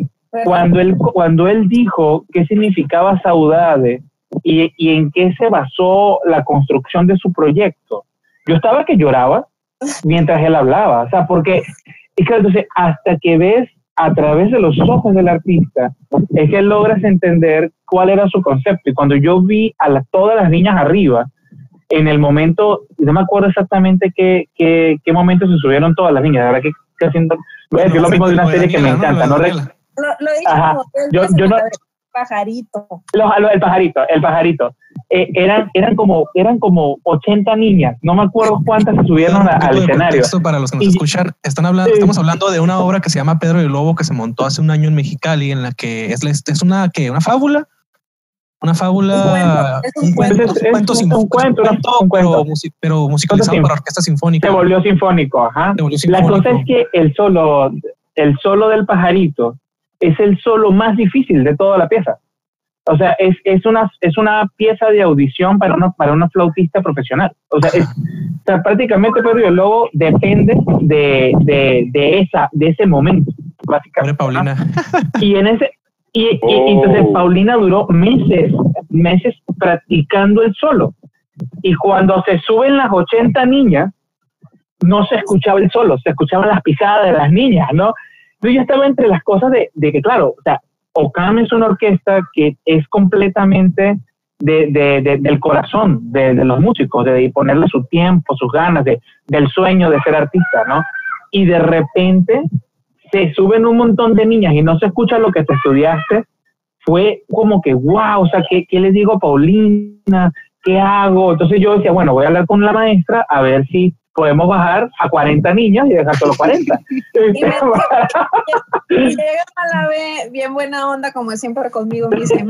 cuando él, cuando él dijo qué significaba saudade y, y en qué se basó la construcción de su proyecto, yo estaba que lloraba mientras él hablaba, o sea, porque, y claro, entonces, hasta que ves a través de los ojos del artista es que logras entender cuál era su concepto. Y cuando yo vi a todas las niñas arriba, en el momento, no me acuerdo exactamente qué, qué, qué momento se subieron todas las niñas, la verdad que, que haciendo, voy a decir lo mismo de una serie que me encanta, ¿no? Lo, lo yo, yo no, pajarito. el pajarito, el pajarito. Eh, eran, eran, como, eran como 80 niñas, no me acuerdo cuántas se subieron al escenario. Para los que nos escuchan, están hablando, estamos hablando de una obra que se llama Pedro y el Lobo que se montó hace un año en Mexicali, en la que es, es una, ¿qué? una fábula. Una fábula, un cuento, cuento, pero, musicalizado para orquesta sinfónica. Se volvió sinfónico, ajá. La cosa es que el solo, el solo del pajarito es el solo más difícil de toda la pieza. O sea, es, es, una, es una pieza de audición para una, para una flautista profesional. O sea, es, prácticamente Pedro y el Lobo depende de, de, de, esa, de ese momento, básicamente. Paulina. Y en ese, y, entonces oh. Paulina duró meses, meses practicando el solo. Y cuando se suben las 80 niñas, no se escuchaba el solo, se escuchaban las pisadas de las niñas, ¿no? Entonces yo estaba entre las cosas de, de que, claro, o sea, OCAM es una orquesta que es completamente de, de, del corazón de, los músicos, de ponerle su tiempo, sus ganas, de, del sueño de ser artista, ¿no? Y de repente se suben un montón de niñas y no se escucha lo que te estudiaste, fue como que, wow, o sea, ¿qué, qué le digo a Paulina? ¿Qué hago? Entonces yo decía, bueno, voy a hablar con la maestra a ver si podemos bajar a 40 niños y dejar solo 40. y llega a la vez bien buena onda, como siempre conmigo, me dice,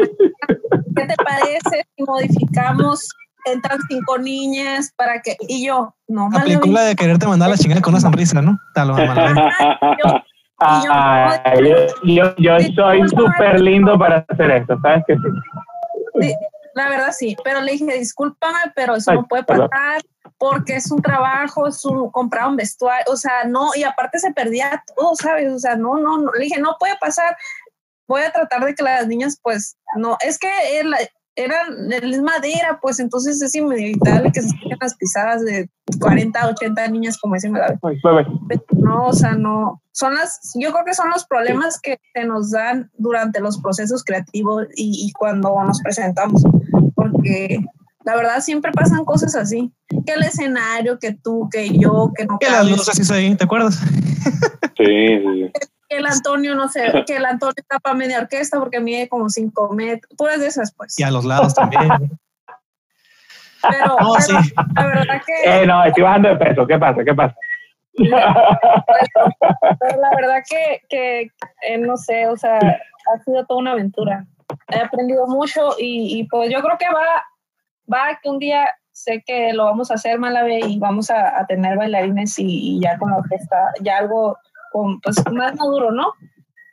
¿qué te parece si modificamos entran cinco niñas para que y yo no la película de quererte mandar a la chingada con una sonrisa no Tal, yo, yo, soy súper lindo para hacer esto sabes que sí la verdad sí pero le dije discúlpame pero eso no puede pasar porque es un trabajo, es un comprar un vestuario, o sea, no, y aparte se perdía todo, ¿sabes? O sea, no, no, no, le dije, no puede pasar, voy a tratar de que las niñas, pues, no, es que era, eran, es madera, pues entonces es inevitable que se escuchen las pisadas de 40, 80 niñas, como dicen, no, o sea, no, son las, yo creo que son los problemas que se nos dan durante los procesos creativos y, y cuando nos presentamos, porque la verdad siempre pasan cosas así. Que el escenario, que tú, que yo, que no. Que las luces ahí, ¿te acuerdas? Sí, sí. Que el Antonio, no sé, que el Antonio tapa media orquesta porque mide como cinco metros. Puras de esas, pues. Y a los lados también. pero, la verdad que. Eh, no, estoy bajando de peso. ¿Qué pasa? ¿Qué pasa? pero, la verdad que, que eh, no sé, o sea, ha sido toda una aventura. He aprendido mucho y, y pues yo creo que va va que un día sé que lo vamos a hacer Malave y vamos a, tener bailarines y, ya con la orquesta, ya algo con, pues, más maduro, ¿no?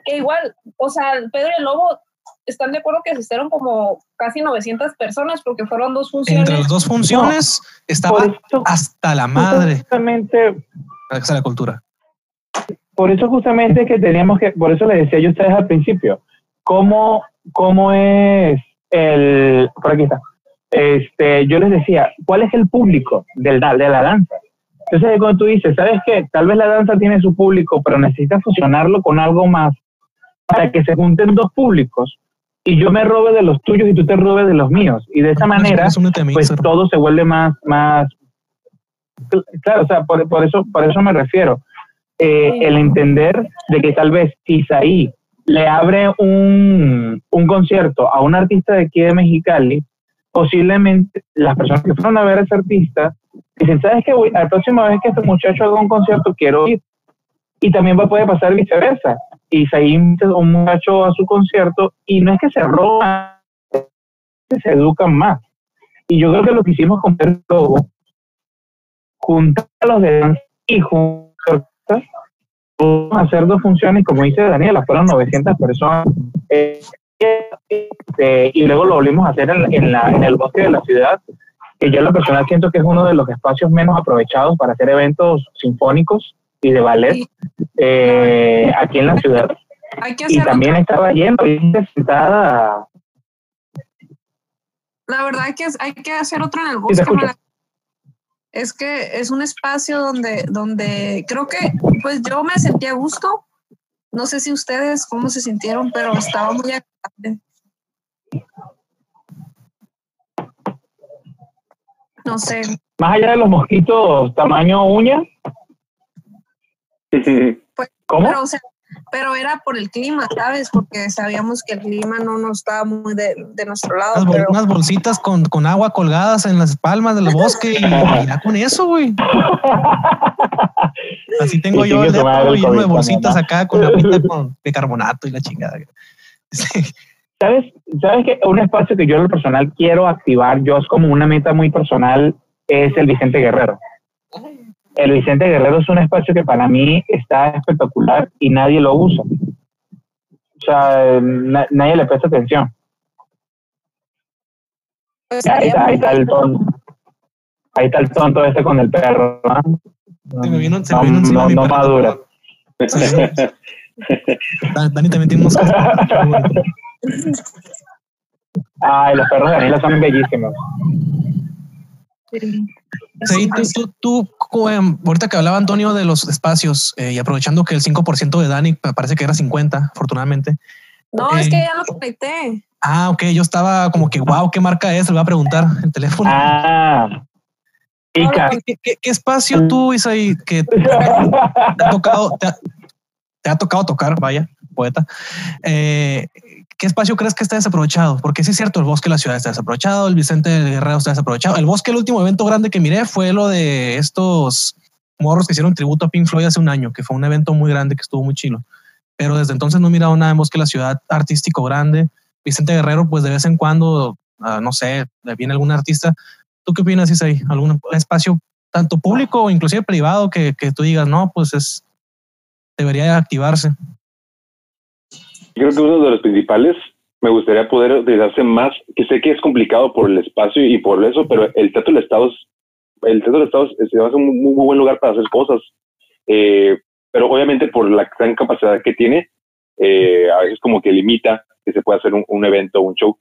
Que igual, o sea, Pedro y el Lobo están de acuerdo que asistieron como casi 900 personas porque fueron dos funciones. Entre las dos funciones estaba hasta la madre. Justamente. Para la cultura. Por eso justamente que teníamos que, por eso le decía yo a ustedes al principio, cómo, cómo es el, por aquí está, este, yo les decía, ¿cuál es el público del, de la danza? Entonces, cuando tú dices, ¿sabes qué? Tal vez la danza tiene su público, pero necesitas fusionarlo con algo más para que se junten dos públicos y yo me robe de los tuyos y tú te robes de los míos. Y de esa manera, pues todo se vuelve más, más, claro, o sea, por, por eso, por eso me refiero. Eh, el entender de que tal vez Isaí le abre un, un concierto a un artista de aquí de Mexicali, posiblemente las personas que fueron a ver a ese artista dicen, ¿sabes qué? La próxima vez que este muchacho haga un concierto quiero ir. Y también va, puede pasar viceversa. Y se invita un muchacho a su concierto y no es que se roban, se educan más. Y yo creo que lo que hicimos con Pedro Lobo, juntar a los de y juntar hacer dos funciones, como dice Daniela, fueron 900 personas. Eh, y luego lo volvimos a hacer en, en, la, en el bosque de la ciudad, que yo en lo personal siento que es uno de los espacios menos aprovechados para hacer eventos sinfónicos y de ballet eh, aquí en la ciudad. y también estaba lleno, sentada. La verdad es que hay que hacer otro en el bosque. es que es un espacio donde, donde creo que pues yo me sentí a gusto. No sé si ustedes cómo se sintieron, pero estaba muy agradable. No sé. Más allá de los mosquitos tamaño uña, pues, ¿Cómo? Pero, era por el clima, ¿sabes? Porque sabíamos que el clima no nos estaba muy de, nuestro lado. Unas, bolsitas con, con, agua colgadas en las palmas del bosque y mira con eso, güey. Así tengo yo el dedo lleno de bolsitas acá con agüita con bicarbonato y la chingada. ¿Sabes? ¿Sabes que un espacio que yo en lo personal quiero activar, yo es como una meta muy personal, es el Vicente Guerrero? el Vicente Guerrero es un espacio que para mí está espectacular y nadie lo usa. O sea, nadie le presta atención. Pues ahí, está, el tonto. Ahí está el tonto este con el perro. Se me vino, se me vino no, no, madura. Dani también tiene unos Ay, los perros de Daniela son bellísimos. Sí, tú, tú, tú em, ahorita que hablaba Antonio de los espacios eh, y aprovechando que el 5% de Dani parece que era 50, afortunadamente. No, es que ya lo conecté. Ah, ok, yo estaba como que, wow, ¿qué marca es? Le voy a preguntar en teléfono. Ah, ¿Qué, qué, espacio tú, Isaí, que te, ha tocado, te ha, tocado tocar, vaya, poeta? Eh, ¿Qué espacio crees que está desaprovechado? Porque sí es cierto, el bosque de la ciudad está desaprovechado, el Vicente Guerrero está desaprovechado. El bosque, el último evento grande que miré fue lo de estos morros que hicieron tributo a Pink Floyd hace un año, que fue un evento muy grande que estuvo muy chilo. Pero desde entonces no he mirado nada en bosque de la ciudad artístico grande. Vicente Guerrero, pues de vez en cuando, ah, no sé, viene algún artista. ¿Tú qué opinas, Isaí? ¿Algún espacio tanto público o inclusive privado que, que tú digas, no, pues es, debería activarse? creo que uno de los principales me gustaría poder utilizarse más, que sé que es complicado por el espacio y por eso, pero el Teatro del Estado, el Teatro del Estado es, un muy, buen lugar para hacer cosas, eh, pero obviamente por la gran capacidad que tiene, eh, a veces como que limita que se pueda hacer un, un evento un show.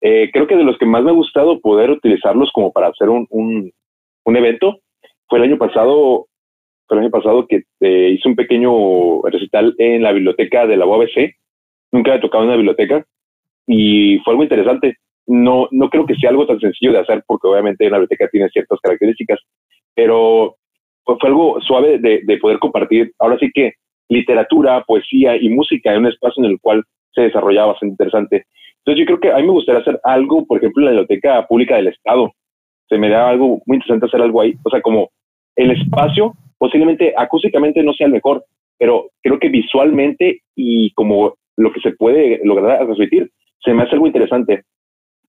Eh, creo que de los que más me ha gustado poder utilizarlos como para hacer un, un, evento fue el año pasado, el año pasado que hice un pequeño recital en la biblioteca de la UABC, nunca he tocado en una biblioteca y fue algo interesante. No, no creo que sea algo tan sencillo de hacer porque obviamente una biblioteca tiene ciertas características, pero fue, algo suave de, de, poder compartir. Ahora sí que literatura, poesía y música en un espacio en el cual se desarrollaba bastante interesante. Entonces yo creo que a mí me gustaría hacer algo, por ejemplo, en la biblioteca pública del Estado. Se me da algo muy interesante hacer algo ahí. O sea, como el espacio posiblemente acústicamente no sea el mejor, pero creo que visualmente y como lo que se puede lograr transmitir, se me hace algo interesante.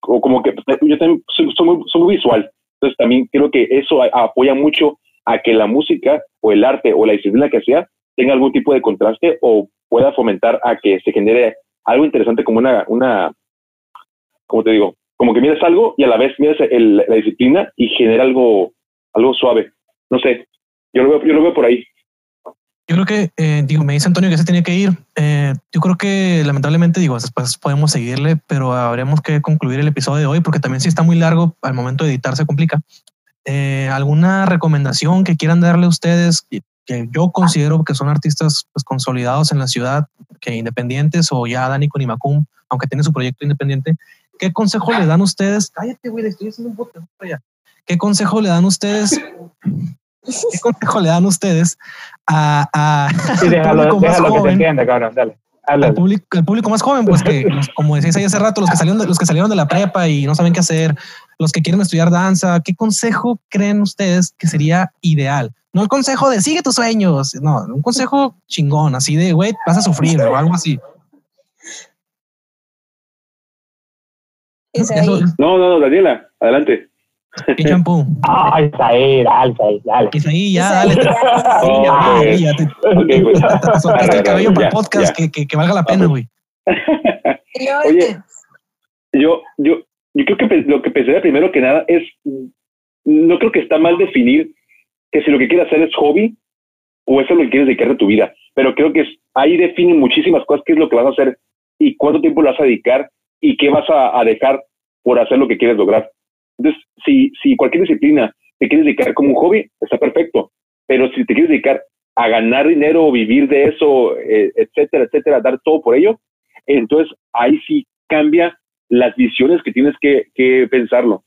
O como que yo también soy, muy, visual, entonces también creo que eso apoya mucho a que la música o el arte o la disciplina que sea tenga algún tipo de contraste o pueda fomentar a que se genere algo interesante como una, una como te digo, como que miras algo y a la vez miras la disciplina y genera algo, algo suave. No sé, yo lo veo, yo lo veo por ahí. Yo creo que, eh, digo, me dice Antonio que se tiene que ir. Eh, yo creo que lamentablemente, digo, después podemos seguirle, pero habremos que concluir el episodio de hoy porque también si está muy largo, al momento de editar se complica. Eh, ¿Alguna recomendación que quieran darle a ustedes que yo considero que son artistas pues, consolidados en la ciudad, que independientes o ya Dani con Imacum, aunque tiene su proyecto independiente, ¿qué consejo le dan ustedes? Cállate, güey, estoy haciendo un bote. ¿Qué consejo le dan ustedes ¿Qué consejo le dan ustedes a, a sí, déjalo, al público más joven? Que cabrón, dale. Al público, el público más joven, pues que, como decías ahí hace rato, los que, salieron de, los que salieron de la prepa y no saben qué hacer, los que quieren estudiar danza, ¿qué consejo creen ustedes que sería ideal? No el consejo de sigue tus sueños, no, un consejo chingón, así de, güey, vas a sufrir o algo así. No, no, no, Daniela, adelante. ¿Qué champú? Ah, Isaí, dale, Isaí, dale. Isaí, ya, dale. Sí, ya, ya, te, soltaste el cabello para podcast, que, que, que valga la pena, güey. Oye, yo, yo, yo creo que lo que pensaría primero que nada es, no creo que está mal definir que si lo que quieres hacer es hobby o eso es lo que quieres dedicar de tu vida, pero creo que ahí definen muchísimas cosas, qué es lo que vas a hacer y cuánto tiempo lo vas a dedicar y qué vas a, a dejar por hacer lo que quieres lograr. Entonces, si, si cualquier disciplina te quieres dedicar como un hobby, está perfecto. Pero si te quieres dedicar a ganar dinero, vivir de eso, eh, etcétera, etcétera, dar todo por ello, entonces ahí sí cambia las visiones que tienes que, que pensarlo.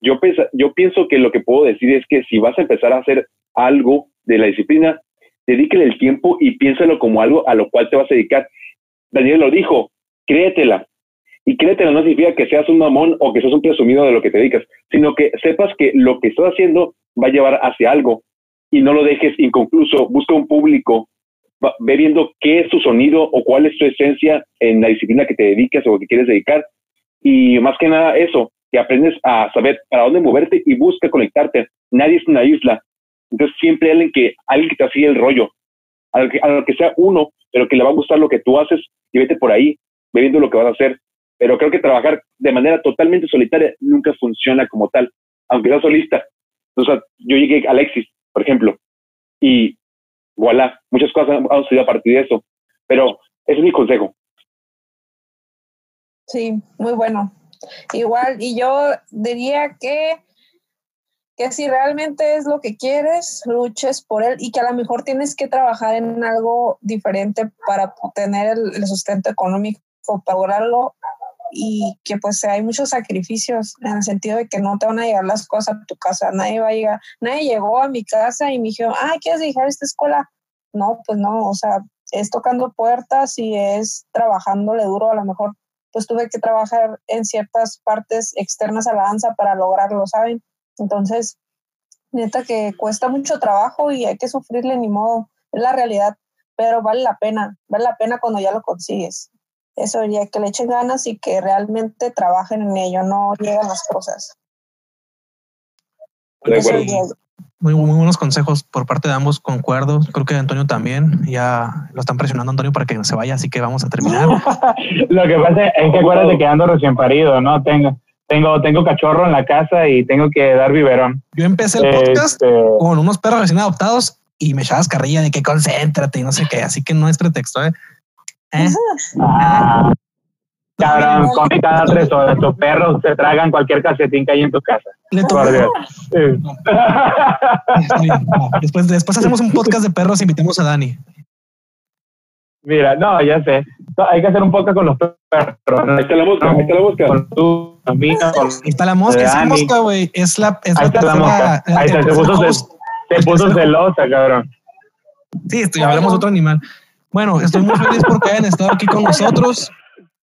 Yo, yo pienso que lo que puedo decir es que si vas a empezar a hacer algo de la disciplina, dedíquele el tiempo y piénsalo como algo a lo cual te vas a dedicar. Daniel lo dijo, créetela, y créetelo no significa que seas un mamón o que seas un presumido de lo que te dedicas, sino que sepas que lo que estás haciendo va a llevar hacia algo y no lo dejes inconcluso. Busca un público, ve viendo qué es tu sonido o cuál es tu esencia en la disciplina que te dedicas o que quieres dedicar. Y más que nada eso, que aprendes a saber para dónde moverte y busca conectarte. Nadie es una isla. Entonces siempre hay alguien que, alguien te sigue el rollo, a lo, que, a lo que sea uno, pero que le va a gustar lo que tú haces y vete por ahí, ve viendo lo que vas a hacer pero creo que trabajar de manera totalmente solitaria nunca funciona como tal, aunque sea solista. O sea, yo llegué a Alexis, por ejemplo, y voilà, muchas cosas han, sucedido a partir de eso, pero ese es mi consejo. Sí, muy bueno. Igual, y yo diría que, que si realmente es lo que quieres, luches por él y que a lo mejor tienes que trabajar en algo diferente para tener el, el sustento económico, para lograrlo, y que pues hay muchos sacrificios en el sentido de que no te van a llegar las cosas a tu casa, nadie va a llegar, nadie llegó a mi casa y me dijo, ah, ¿quieres dejar esta escuela? No, pues no, o sea, es tocando puertas y es trabajándole duro, a lo mejor pues tuve que trabajar en ciertas partes externas a la danza para lograrlo, ¿saben? Entonces, neta que cuesta mucho trabajo y hay que sufrirle ni modo, es la realidad, pero vale la pena, vale la pena cuando ya lo consigues eso ya que le echen ganas y que realmente trabajen en ello, no llegan las cosas. Muy, muy, buenos consejos por parte de ambos, concuerdo. Creo que Antonio también. Ya lo están presionando Antonio para que se vaya, así que vamos a terminar. lo que pasa es que acuérdate que ando recién parido, ¿no? Tengo, tengo, tengo cachorro en la casa y tengo que dar biberón. Yo empecé el podcast este con unos perros recién adoptados y me echabas carrilla de que concéntrate y no sé qué. Así que no es pretexto, ¿eh? ¿Eh? Ah, cabrón, come cada tres horas. Tus perros se tragan cualquier calcetín que hay en tu casa. Después, después hacemos un podcast de perros y invitamos a Dani. Mira, no, ya sé. hay que hacer un podcast con los perros. Ahí está la mosca, ahí está la mosca. Con tu amiga, con ahí está la mosca, es la mosca, güey. Es la, es ahí está la mosca. Ahí está, se puso, se puso celosa, cabrón. Sí, estoy, hablamos de otro animal. Bueno, estoy muy feliz porque hayan estado aquí con nosotros.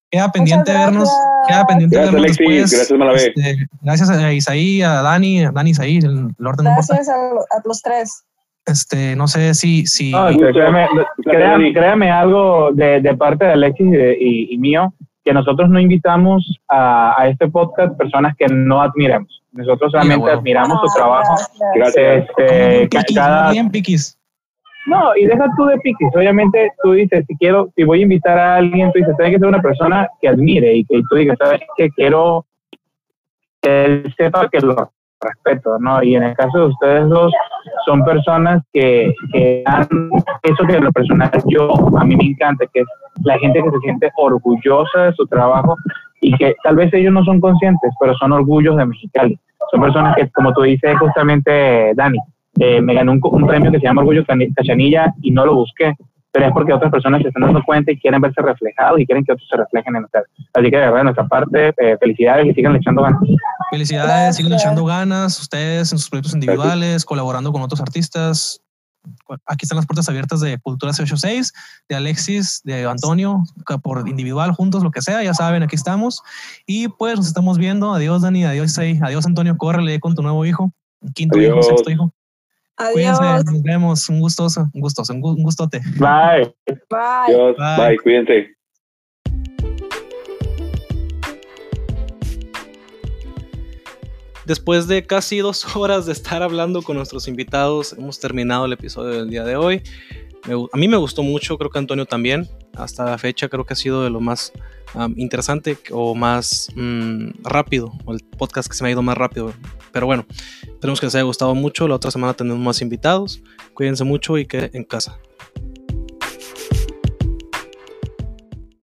Queda pendiente vernos, queda pendiente gracias, vernos Alexis, después. Gracias, este, gracias a Isaí, a Dani, a Dani Isaí, el, el orden Gracias a, a, los tres. Este, no sé si, si no, créame, créame, créame, algo de, de, parte de Alexis y, de, y, y, mío, que nosotros no invitamos a, a, este podcast personas que no admiremos. Nosotros solamente sí, bueno. admiramos ah, su trabajo. Gracias. Este, piquis, cada, bien, piquis. No, y deja tú de piquis. Obviamente tú dices, si quiero, si voy a invitar a alguien, tú dices, tiene que ser una persona que admire y que tú digas, sabes que quiero que él sepa que lo respeto, ¿no? Y en el caso de ustedes dos, son personas que, que han, eso que lo personal yo, a mí me encanta, que es la gente que se siente orgullosa de su trabajo y que tal vez ellos no son conscientes, pero son orgullos de Mexicali. Son personas que, como tú dices justamente, Dani, eh, me ganó un, un, premio que se llama Orgullo Cachanilla y no lo busqué, pero es porque otras personas se están dando cuenta y quieren verse reflejados y quieren que otros se reflejen en ustedes. Así que de verdad, de nuestra parte, eh, felicidades y sigan echando ganas. Felicidades, sigan echando ganas, ustedes en sus proyectos individuales, colaborando con otros artistas. Aquí están las puertas abiertas de Cultura C86, de Alexis, de Antonio, por individual, juntos, lo que sea, ya saben, aquí estamos. Y pues nos estamos viendo. Adiós, Dani, adiós, Adiós, Antonio, córrele con tu nuevo hijo, quinto hijo, sexto hijo. Adiós. Cuídense, nos vemos. Un gustoso, un gustoso, un gustote. Bye. Bye. Bye. Bye. Cuídense. Después de casi dos horas de estar hablando con nuestros invitados, hemos terminado el episodio del día de hoy. a mí me gustó mucho, creo que Antonio también. Hasta la fecha creo que ha sido de lo más interesante o más mm, rápido, o el podcast que se me ha ido más rápido. Pero bueno, esperemos que les haya gustado mucho. La otra semana tenemos más invitados. Cuídense mucho y que en casa.